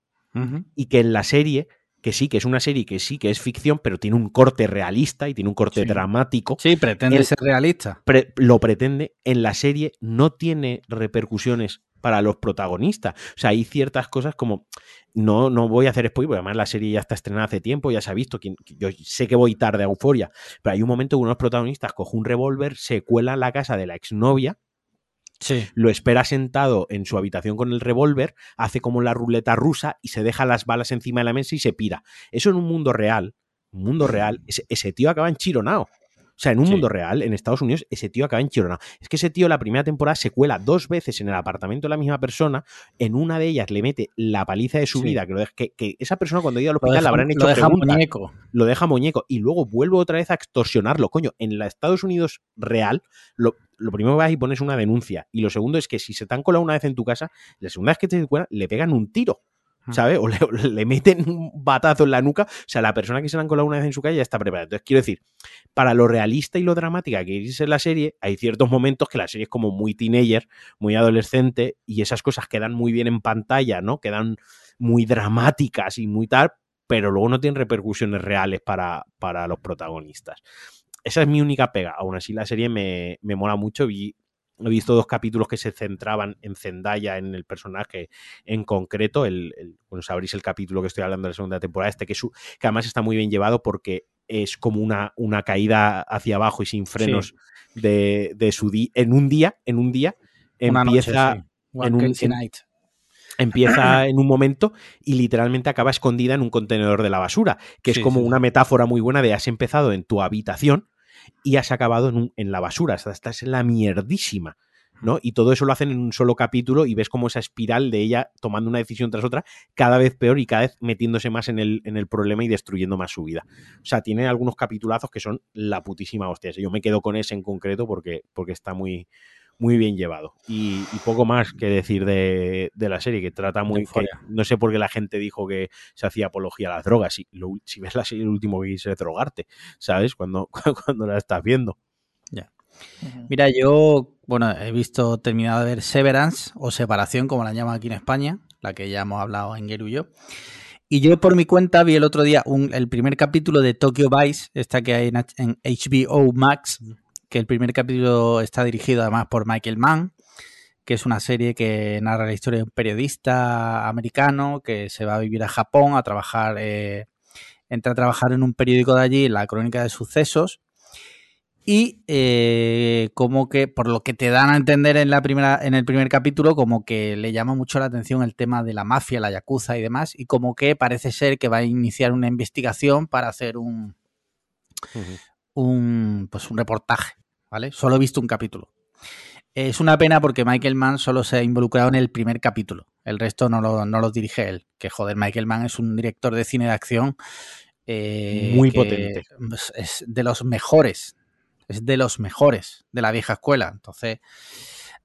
y que en la serie que sí, que es una serie que sí que es ficción, pero tiene un corte realista y tiene un corte Sí. dramático Sí, pretende ser realista. pre- lo pretende, en la serie no tiene repercusiones para los protagonistas. O sea, hay ciertas cosas como. No, no voy a hacer spoiler, porque además la serie ya está estrenada hace tiempo, ya se ha visto. Yo sé que voy tarde a Euforia, pero hay un momento que uno de los protagonistas coge un revólver, se cuela en la casa de la exnovia, Sí. lo espera sentado en su habitación con el revólver, hace como la ruleta rusa y se deja las balas encima de la mesa y se pira. Eso en un mundo real, un mundo real, ese, ese tío acaba enchironado. O sea, en un Sí. mundo real, en Estados Unidos, ese tío acaba enchironado. Es que ese tío la primera temporada se cuela dos veces en el apartamento de la misma persona, en una de ellas le mete la paliza de su Sí. vida, que, lo deja- que, que esa persona cuando ha ido al Lo hospital deja, habrán lo hecho deja preguntas muñeco. lo deja muñeco y luego vuelve otra vez a extorsionarlo. Coño, en la Estados Unidos real, lo, lo primero que vas y pones una denuncia. Y lo segundo es que si se te han colado una vez en tu casa, la segunda vez que te cuelan, le pegan un tiro. Hmm. ¿Sabes? O le, meten un batazo en la nuca. O sea, la persona que se le han colado una vez en su casa ya está preparada. Entonces, quiero decir, para lo realista y lo dramática que es la serie, hay ciertos momentos que la serie es como muy teenager, muy adolescente, y esas cosas quedan muy bien en pantalla, ¿no? Quedan muy dramáticas y muy tal, pero luego no tienen repercusiones reales para, para los protagonistas. Esa es mi única pega. Aún así, la serie me, me mola mucho. Vi, he visto dos capítulos que se centraban en Zendaya, en el personaje en concreto. El, el- bueno, sabréis el capítulo que estoy hablando de la segunda temporada, este que, su- que además está muy bien llevado porque es como una, una caída hacia abajo y sin frenos de, de su día. En un día, en un día, Una empieza, noche, sí. One en un- en- night. Empieza en un momento y literalmente acaba escondida en un contenedor de la basura, que es como sí, una metáfora muy buena de has empezado en tu habitación y has acabado en, un- en la basura, o sea, estás en la mierdísima. ¿no? Y todo eso lo hacen en un solo capítulo y ves como esa espiral de ella tomando una decisión tras otra, cada vez peor y cada vez metiéndose más en el, en el problema y destruyendo más su vida. O sea, tiene algunos capitulazos que son la putísima hostia. Yo me quedo con ese en concreto porque, porque está muy, muy bien llevado. Y, poco más que decir de, la serie, que trata muy... no sé por qué la gente dijo que se hacía apología a las drogas. Si, si ves la serie, el último que quise drogarte, ¿sabes? Cuando, cuando la estás viendo. Ya. Mira, yo, bueno, he visto, terminado de ver Severance o Separación, como la llaman aquí en España, la que ya hemos hablado en Geru y yo. Y yo por mi cuenta vi el otro día el primer capítulo de Tokyo Vice, esta que hay en, en HBO Max, que el primer capítulo está dirigido además por Michael Mann, que es una serie que narra la historia de un periodista americano que se va a vivir a Japón a trabajar, eh, entra a trabajar en un periódico de allí, la crónica de sucesos, y eh, como que, por lo que te dan a entender en, la primera, en el primer capítulo, como que le llama mucho la atención el tema de la mafia, la yakuza y demás, y como que parece ser que va a iniciar una investigación para hacer un, un, pues un reportaje, ¿vale? Solo he visto un capítulo. Es una pena porque Michael Mann solo se ha involucrado en el primer capítulo. El resto no lo, no lo dirige él. Que joder, Michael Mann es un director de cine de acción eh, muy potente. Es de los mejores. Es de los mejores de la vieja escuela. Entonces,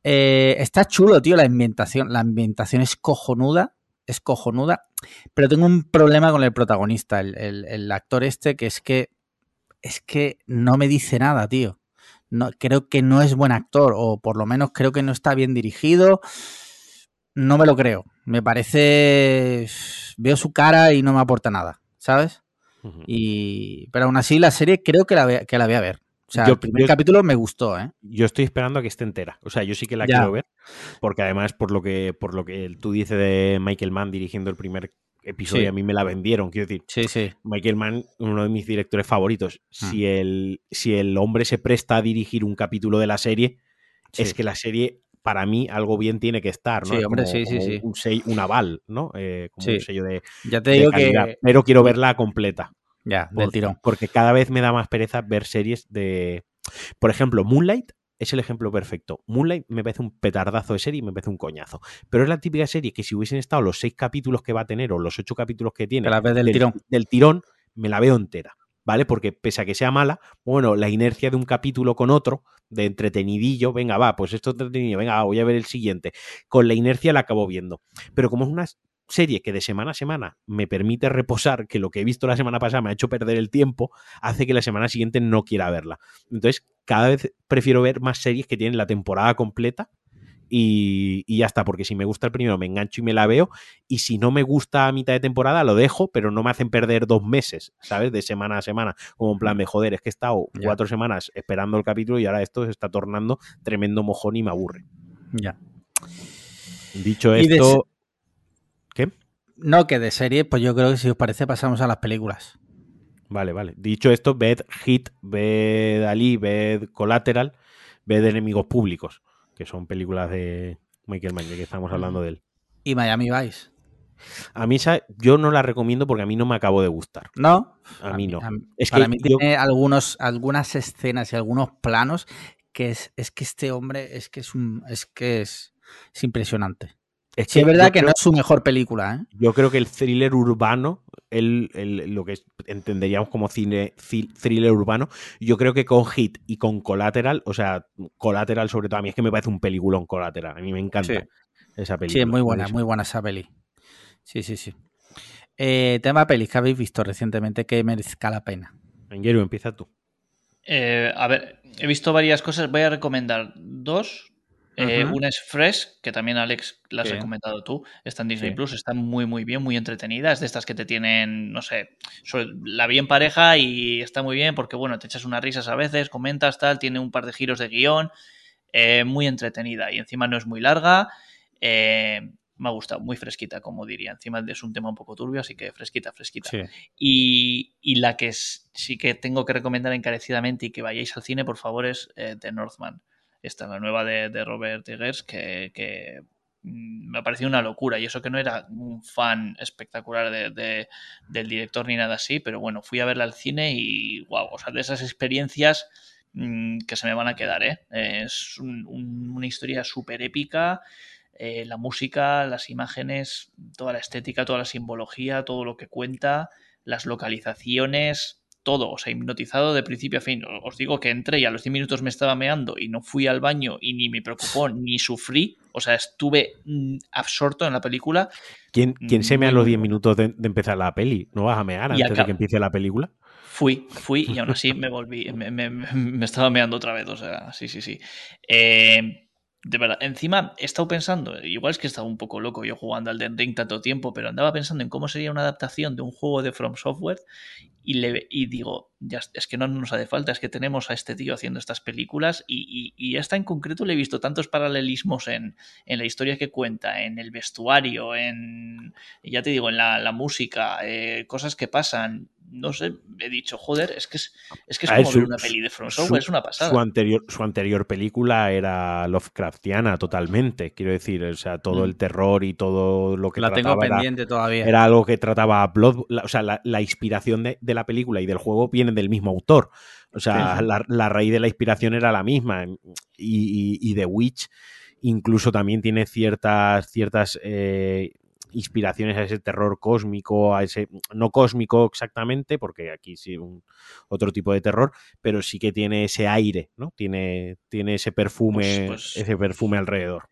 eh, está chulo, tío, la ambientación. La ambientación es cojonuda. Es cojonuda. Pero tengo un problema con el protagonista, el actor este, que es que es que no me dice nada, tío. No, creo que no es buen actor, o por lo menos creo que no está bien dirigido. No me lo creo. Me parece. Veo su cara y no me aporta nada, ¿sabes? y... Pero aún así, la serie creo que la, que la voy a ver. O sea, el primer capítulo me gustó, ¿eh? Yo estoy esperando a que esté entera. O sea, yo sí que la quiero ver. Porque además, por lo que, por lo que tú dices de Michael Mann dirigiendo el primer episodio, a mí me la vendieron, quiero decir. Sí, sí. Michael Mann, uno de mis directores favoritos. Hmm. Si, el, si el hombre se presta a dirigir un capítulo de la serie, es que la serie, para mí, algo bien tiene que estar, ¿no? Sí, hombre, sí, sí, sí. Un, un aval, ¿no? Eh, como un sello de. Ya te digo que. Pero quiero verla completa. Ya, del tirón. Porque cada vez me da más pereza ver series de. Por ejemplo, Moonlight es el ejemplo perfecto. Moonlight me parece un petardazo de serie y me parece un coñazo. Pero es la típica serie que si hubiesen estado los seis capítulos que va a tener o los ocho capítulos que tiene la vez del, tirón. del tirón, me la veo entera. ¿Vale? Porque pese a que sea mala, bueno, la inercia de un capítulo con otro, de entretenidillo, venga, va, pues esto es entretenido, venga, voy a ver el siguiente. Con la inercia la acabo viendo. Pero como es una serie que de semana a semana me permite reposar, que lo que he visto la semana pasada me ha hecho perder el tiempo, hace que la semana siguiente no quiera verla. Entonces, cada vez prefiero ver más series que tienen la temporada completa y, ya está, porque si me gusta el primero me engancho y me la veo, y si no me gusta a mitad de temporada lo dejo, pero no me hacen perder dos meses, ¿sabes? De semana a semana, como en plan de joder, es que he estado cuatro semanas esperando el capítulo y ahora esto se está tornando tremendo mojón y me aburre. Ya. Dicho esto... No, que de serie, pues yo creo que si os parece pasamos a las películas. Vale, vale. Dicho esto, ved Hit, ved Ali, ved Collateral, ved Enemigos Públicos, que son películas de Michael Mann, que estamos hablando de él. ¿Y Miami Vice? A mí yo no la recomiendo porque a mí no me acabo de gustar. ¿No? A, mí no. es para mí tiene algunos, algunas escenas y algunos planos que es, es que este hombre es que es un es que es, es impresionante. Es que es verdad que no es su mejor película. ¿eh? Yo creo que el thriller urbano, el, lo que entenderíamos como cine, thriller urbano, yo creo que con Hit y con Collateral, o sea, Collateral sobre todo, a mí es que me parece un peliculón Collateral. A mí me encanta esa película. Sí, es muy buena, muy buena esa peli. Sí, sí, sí. Eh, tema pelis que habéis visto recientemente que merezca la pena. Angeru, empieza tú. Eh, a ver, he visto varias cosas. Voy a recomendar dos eh, una es Fresh, que también Alex la has recomendado tú, está en Disney Plus, está muy muy bien, muy entretenida, es de estas que te tienen, no sé, la vi en pareja y está muy bien porque bueno, te echas unas risas a veces, comentas tal, tiene un par de giros de guion, eh, muy entretenida y encima no es muy larga, eh, me ha gustado, muy fresquita, como diría. Encima es un tema un poco turbio, así que fresquita, fresquita. Y, la que sí que tengo que recomendar encarecidamente y que vayáis al cine, por favor, es The Northman esta, la nueva de, Robert Eggers, que, mm, me ha parecido una locura. Y eso que no era un fan espectacular de, del director ni nada así, pero bueno, fui a verla al cine y wow, o sea, de esas experiencias mm, que se me van a quedar. ¿eh? Es una historia súper épica. Eh, la música, las imágenes, toda la estética, toda la simbología, todo lo que cuenta, las localizaciones, todo, o sea, hipnotizado de principio a fin. Os digo que entré y a los 10 minutos me estaba meando y no fui al baño y ni me preocupó ni sufrí. O sea, estuve mm, absorto en la película. ¿Quién, quién se mea a los 10 minutos de, empezar la peli? ¿No vas a mear antes de que empiece la película? Fui, fui y aún así me volví, me, me, estaba meando otra vez, o sea, sí, sí, sí. Eh, de verdad, encima he estado pensando, igual es que he estado un poco loco yo jugando al Den tanto tiempo, pero andaba pensando en cómo sería una adaptación de un juego de From Software y, le, y digo, ya, es que no nos hace falta, es que tenemos a este tío haciendo estas películas y, y, esta en concreto le he visto tantos paralelismos en, en, la historia que cuenta, en el vestuario, en, ya te digo, en la, la música, eh, cosas que pasan no sé, he dicho, joder, es que es, es, que es como una peli de From Software, es una pasada. Su anterior, su anterior película era Lovecraftiana totalmente, quiero decir, o sea, todo mm. el terror y todo lo que la tengo pendiente todavía. Era algo que trataba Blood, o sea, la, inspiración de, la película y del juego vienen del mismo autor. O sea, la, raíz de la inspiración era la misma. Y, y, The Witch incluso también tiene ciertas, ciertas eh, inspiraciones a ese terror cósmico, a ese, no cósmico exactamente, porque aquí sí un otro tipo de terror, pero sí que tiene ese aire, ¿no? Tiene, tiene ese perfume, pues, pues ese perfume alrededor.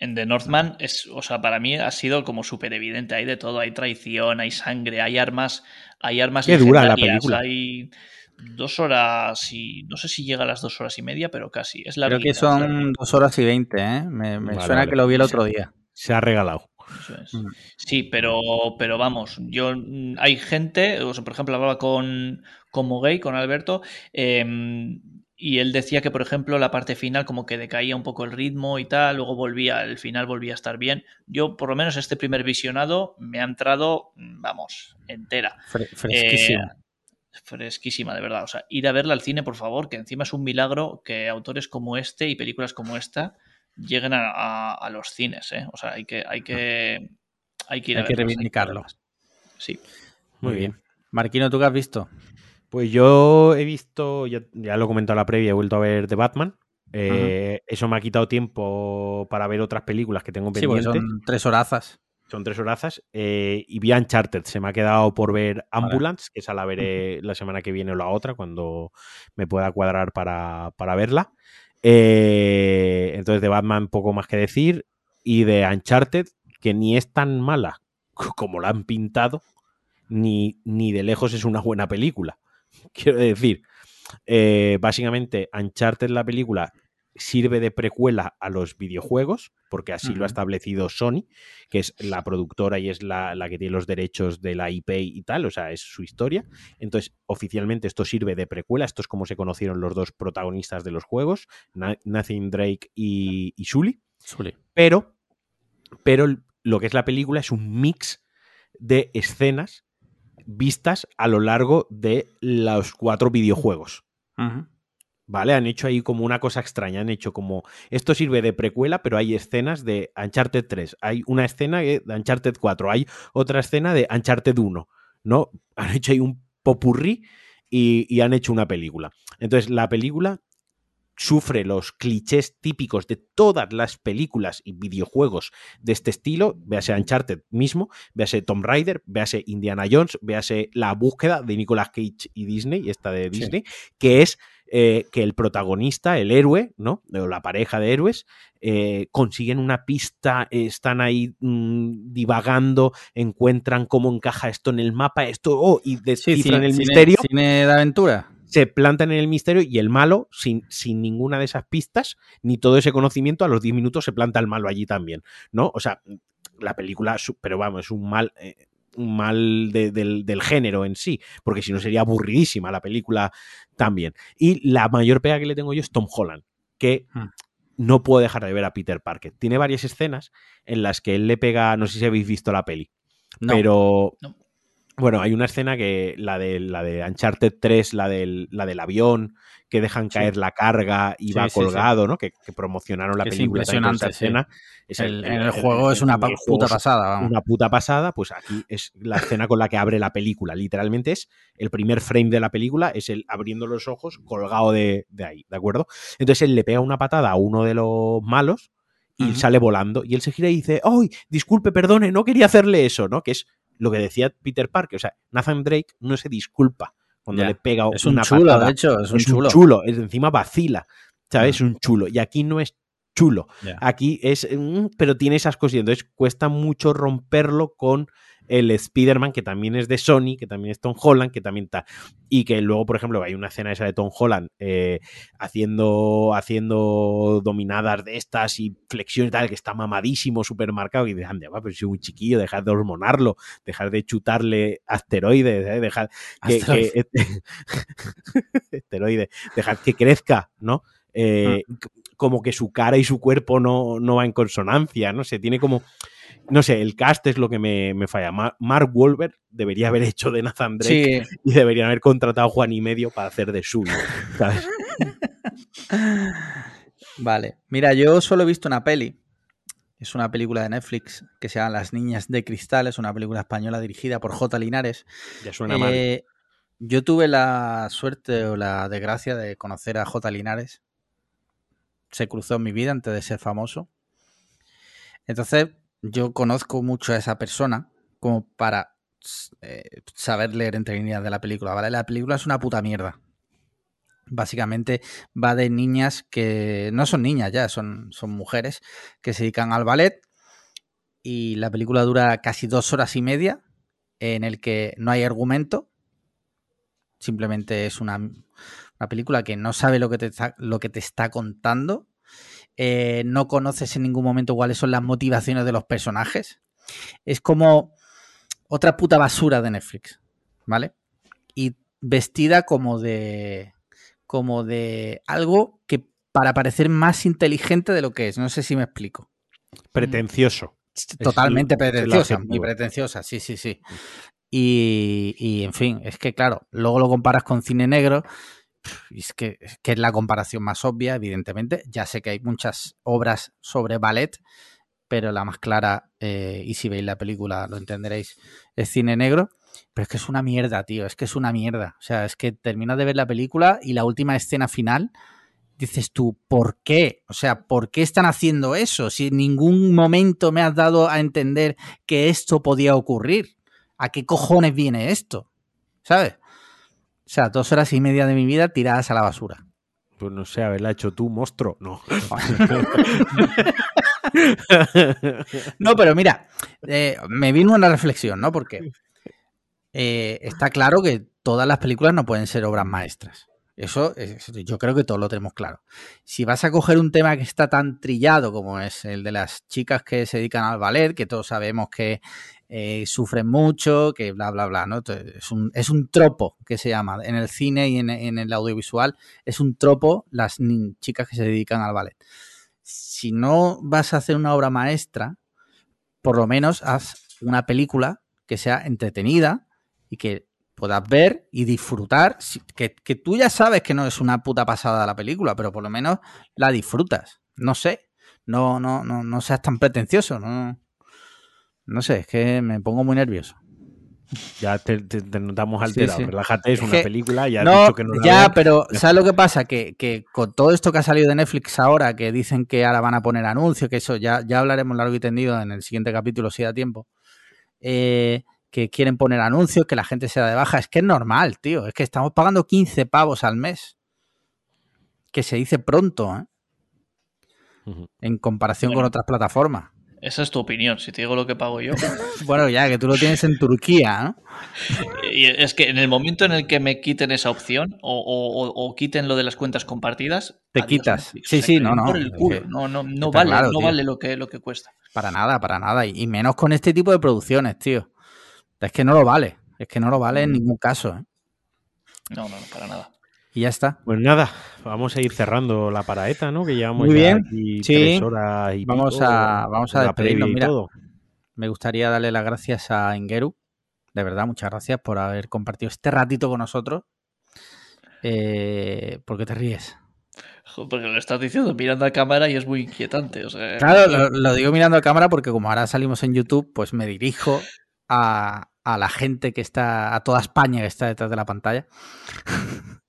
En The Northman es, o sea, para mí ha sido como súper evidente, hay de todo, hay traición, hay sangre, hay armas, hay armas Qué dura la película. hay dos horas y no sé si llega a las dos horas y media, pero casi. Es la Creo que son dos horas y veinte, ¿eh? Me, suena que lo vi el otro día. Se ha regalado. Mm. Sí, pero, pero vamos, yo mm, hay gente, o sea, por ejemplo, hablaba con, como gay con Alberto, em, y él decía que, por ejemplo, la parte final como que decaía un poco el ritmo y tal, luego volvía, el final volvía a estar bien. Yo, por lo menos, este primer visionado me ha entrado, mm, vamos, entera. fresquísima. Eh, fresquísima, de verdad. O sea, ir a verla al cine, por favor, que encima es un milagro que autores como este y películas como esta lleguen a, los cines. ¿eh? O sea, hay que, hay que, hay que ir hay que reivindicarlo. Sí. Muy bien. Marquino, ¿tú qué has visto? Pues yo he visto, ya, lo he comentado en la previa, he vuelto a ver The Batman. Eh, eso me ha quitado tiempo para ver otras películas que tengo pendientes. Sí, son tres horazas. Son tres horazas. Eh, y vi Uncharted. Se me ha quedado por ver Ambulance, que esa la veré la semana que viene o la otra, cuando me pueda cuadrar para, para verla. Eh, entonces de Batman poco más que decir. Y de Uncharted, que ni es tan mala como la han pintado, ni, ni de lejos es una buena película. Quiero decir, eh, básicamente Uncharted la película sirve de precuela a los videojuegos, porque así lo ha establecido Sony, que es la productora y es la, que tiene los derechos de la IP y tal, o sea, es su historia. Entonces, oficialmente esto sirve de precuela, esto es como se conocieron los dos protagonistas de los juegos, Nathan Drake y, y Sully. Pero, pero lo que es la película es un mix de escenas vistas a lo largo de los cuatro videojuegos. ¿Vale? Han hecho ahí como una cosa extraña, han hecho como, esto sirve de precuela, pero hay escenas de Uncharted 3, hay una escena de Uncharted 4, hay otra escena de Uncharted 1, ¿no? Han hecho ahí un popurrí y, y han hecho una película. Entonces, la película sufre los clichés típicos de todas las películas y videojuegos de este estilo, véase Uncharted mismo, véase Tomb Raider, véase Indiana Jones, véase La búsqueda de Nicolas Cage y Disney, esta de Disney, que es eh, que el protagonista, el héroe, ¿no? O la pareja de héroes, eh, consiguen una pista, están ahí mm, divagando, encuentran cómo encaja esto en el mapa, esto, oh, y descifran el misterio. Cine de aventura se plantan en el misterio y el malo, sin, sin, ninguna de esas pistas, ni todo ese conocimiento, a los 10 minutos se planta el malo allí también, ¿no? O sea, la película, pero vamos, es un mal, eh, mal del, género en sí, porque si no sería aburridísima la película también. Y la mayor pega que le tengo yo es Tom Holland, que hmm. no puedo dejar de ver a Peter Parker. Tiene varias escenas en las que él le pega, no sé si habéis visto la peli, pero Bueno, hay una escena que la de la de Uncharted 3, la del, la del avión, que dejan caer la carga y Sí, va colgado, ¿no? Que, que promocionaron la Que película. esa impresionante, sí. escena. Es El- en el juego es una puta pasada, vamos. Una puta pasada, pues aquí es la escena con la que abre la película. Literalmente es el primer frame de la película, es el abriendo los ojos colgado de, de ahí, ¿de acuerdo? Entonces él le pega una patada a uno de los malos y sale volando. Y él se gira y dice, ¡ay! Disculpe, perdone, no quería hacerle eso, ¿no? Que es lo que decía Peter Parker. O sea, Nathan Drake no se disculpa cuando Ya. le pega Es un una chulo, patada. de hecho, es un Es chulo. es encima vacila, ¿sabes? Es un chulo. Y aquí no es chulo. Ya. Aquí es, mm, pero tiene esas cosillas. Entonces cuesta mucho romperlo con el Spider-Man, que también es de Sony, que también es Tom Holland, que también está. Y que luego, por ejemplo, hay una escena esa de Tom Holland eh, haciendo, haciendo dominadas de estas y flexión y tal, que está mamadísimo, súper marcado. Y dices, anda, va, pero si es un chiquillo, dejar de hormonarlo, dejar de chutarle asteroides, ¿eh? dejar que, que- esteroide, dejar que crezca, ¿no? Eh, c- Como que su cara y su cuerpo no, no va en consonancia, no sé, tiene como, no sé, el cast es lo que me, me falla. Ma- Mark Wahlberg debería haber hecho de Nathan Drake Sí, y deberían haber contratado a Juan y medio para hacer de suyo, ¿sabes? Vale, mira, yo solo he visto una peli. Es una película de Netflix que se llama Las Niñas de Cristal. Es una película española dirigida por J. Linares. Ya suena mal. Eh, yo tuve la suerte o la desgracia de conocer a J. Linares. Se cruzó en mi vida antes de ser famoso. Entonces, yo conozco mucho a esa persona como para eh, saber leer entre líneas de la película. ¿vale? La película es una puta mierda. Básicamente va de niñas que no son niñas ya, son, son mujeres que se dedican al ballet. Y la película dura casi dos horas y media, en el que no hay argumento. Simplemente es una, una película que no sabe lo que te está, lo que te está contando. Eh, no conoces en ningún momento cuáles son las motivaciones de los personajes. Es como otra puta basura de Netflix, ¿vale? Y vestida como de como de algo que para parecer más inteligente de lo que es. No sé si me explico. Pretencioso. Totalmente el- pretenciosa, muy pretenciosa, sí, sí, sí. Y, y, en fin, es que claro, luego lo comparas con cine negro, y es que, es que es la comparación más obvia, evidentemente. Ya sé que hay muchas obras sobre ballet, pero la más clara, eh, y si veis la película lo entenderéis, es cine negro. Pero es que es una mierda, tío, es que es una mierda. O sea, es que terminas de ver la película y la última escena final dices tú, ¿por qué? O sea, ¿por qué están haciendo eso? Si en ningún momento me has dado a entender que esto podía ocurrir. ¿A qué cojones viene esto? ¿Sabes? O sea, dos horas y media de mi vida tiradas a la basura. Pues no sé, haberla hecho tú, monstruo. No. No, pero mira, eh, me vino una reflexión, ¿no? Porque eh, está claro que todas las películas no pueden ser obras maestras. Eso es- yo creo que todos lo tenemos claro. Si vas a coger un tema que está tan trillado como es el de las chicas que se dedican al ballet, que todos sabemos que eh, sufren mucho, que bla, bla, bla, ¿no? Es un, es un tropo que se llama en el cine y en, en el audiovisual, es un tropo las chicas que se dedican al ballet. Si no vas a hacer una obra maestra, por lo menos haz una película que sea entretenida y que puedas ver y disfrutar. Que, que tú ya sabes que no es una puta pasada la película, pero por lo menos la disfrutas. No sé. No, no, no, no seas tan pretencioso. No, no sé, es que me pongo muy nervioso. Ya te, te- te notamos alterado. sí. Relájate, es, Es una que- película. Ya has no, dicho que no la ya, pero ¿sabes lo que pasa? Que, que con todo esto que ha salido de Netflix ahora, que dicen que ahora van a poner anuncios, que eso ya, ya hablaremos largo y tendido en el siguiente capítulo si da tiempo. eh, que quieren poner anuncios, que la gente se da de baja. Es que es normal, tío. Es que estamos pagando 15 pavos al mes. Que se dice pronto, ¿eh? En comparación con otras plataformas. Esa es tu opinión. Si te digo lo que pago yo. Bueno, ya que tú lo tienes en Turquía, ¿no? Y es que en el momento en el que me quiten esa opción o, o- o- o quiten lo de las cuentas compartidas, Te adiós, quitas. Netflix. Sí, O sea, sí, no, no, por el es culo. que No, no, no vale, claro, no tío. vale lo que, lo que cuesta. Para nada, para nada. Y y menos con este tipo de producciones, tío. Es que no lo vale. Es que no lo vale en ningún caso. ¿eh? No, no, no, para nada. Y ya está. Pues nada, vamos a ir cerrando la paraeta, ¿no? Que llevamos Muy ya bien. aquí Sí. tres horas y Vamos pico a- vamos a despedirnos, mira. todo. Me gustaría darle las gracias a Ingeru de verdad, muchas gracias por haber compartido este ratito con nosotros. Eh, ¿Por qué te ríes? Porque lo estás diciendo mirando a cámara y es muy inquietante. Claro, lo, digo mirando a cámara porque como ahora salimos en YouTube, pues me dirijo a, la gente que está, a toda España que está detrás de la pantalla.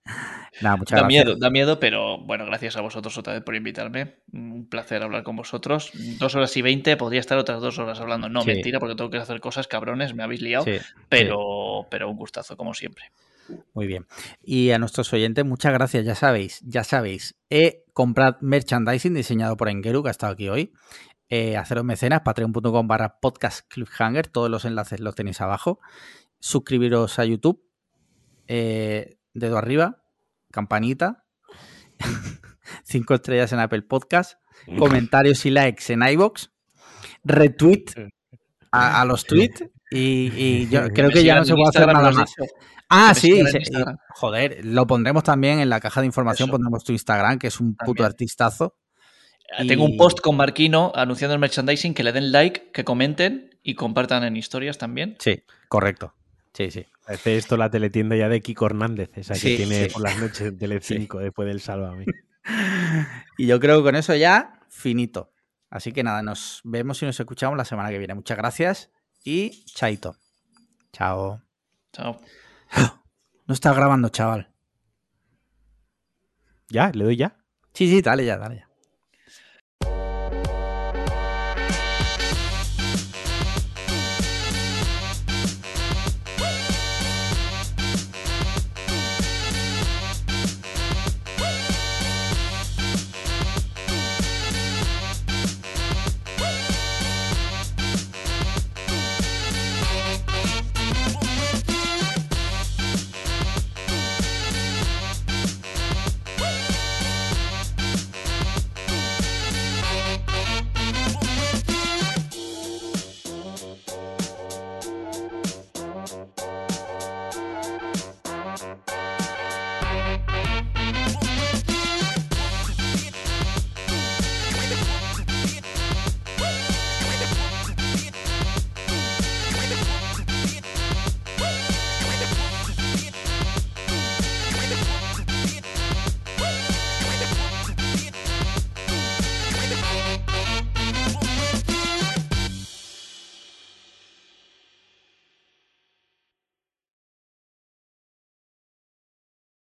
da miedo, da miedo, pero bueno, gracias a vosotros otra vez por invitarme. Un placer hablar con vosotros. Dos horas y veinte, podría estar otras dos horas hablando. No, mentira, porque tengo que hacer cosas, cabrones, me habéis liado. pero, pero un gustazo, como siempre. Muy bien. Y a nuestros oyentes, muchas gracias. Ya sabéis, ya sabéis. He comprado merchandising diseñado por Engeru, que ha estado aquí hoy. Eh, haceros mecenas, patreon.com barra podcast cliffhanger. Todos los enlaces los tenéis abajo. Suscribiros a YouTube. Eh, dedo arriba. Campanita. Cinco estrellas en Apple Podcast. Comentarios y likes en iBox. Retweet a, los tweets. Y, yo creo que ya no se puede hacer nada más. Ah, sí, joder, lo pondremos también en la caja de información, pondremos tu Instagram, que es un puto artistazo. Eh, tengo un post con Marquino anunciando el merchandising, que le den like, que comenten y compartan en historias también. Sí, correcto. Sí, sí. Parece esto la teletienda ya de Kiko Hernández, esa que tiene por las noches en Tele5 después del Sálvame. y yo creo que con eso ya, finito. Así que nada, nos vemos y nos escuchamos la semana que viene. Muchas gracias y chaito. Chao. Chao. No está grabando, chaval. ¿Ya? ¿Le doy ya? Sí, sí, dale ya, dale ya.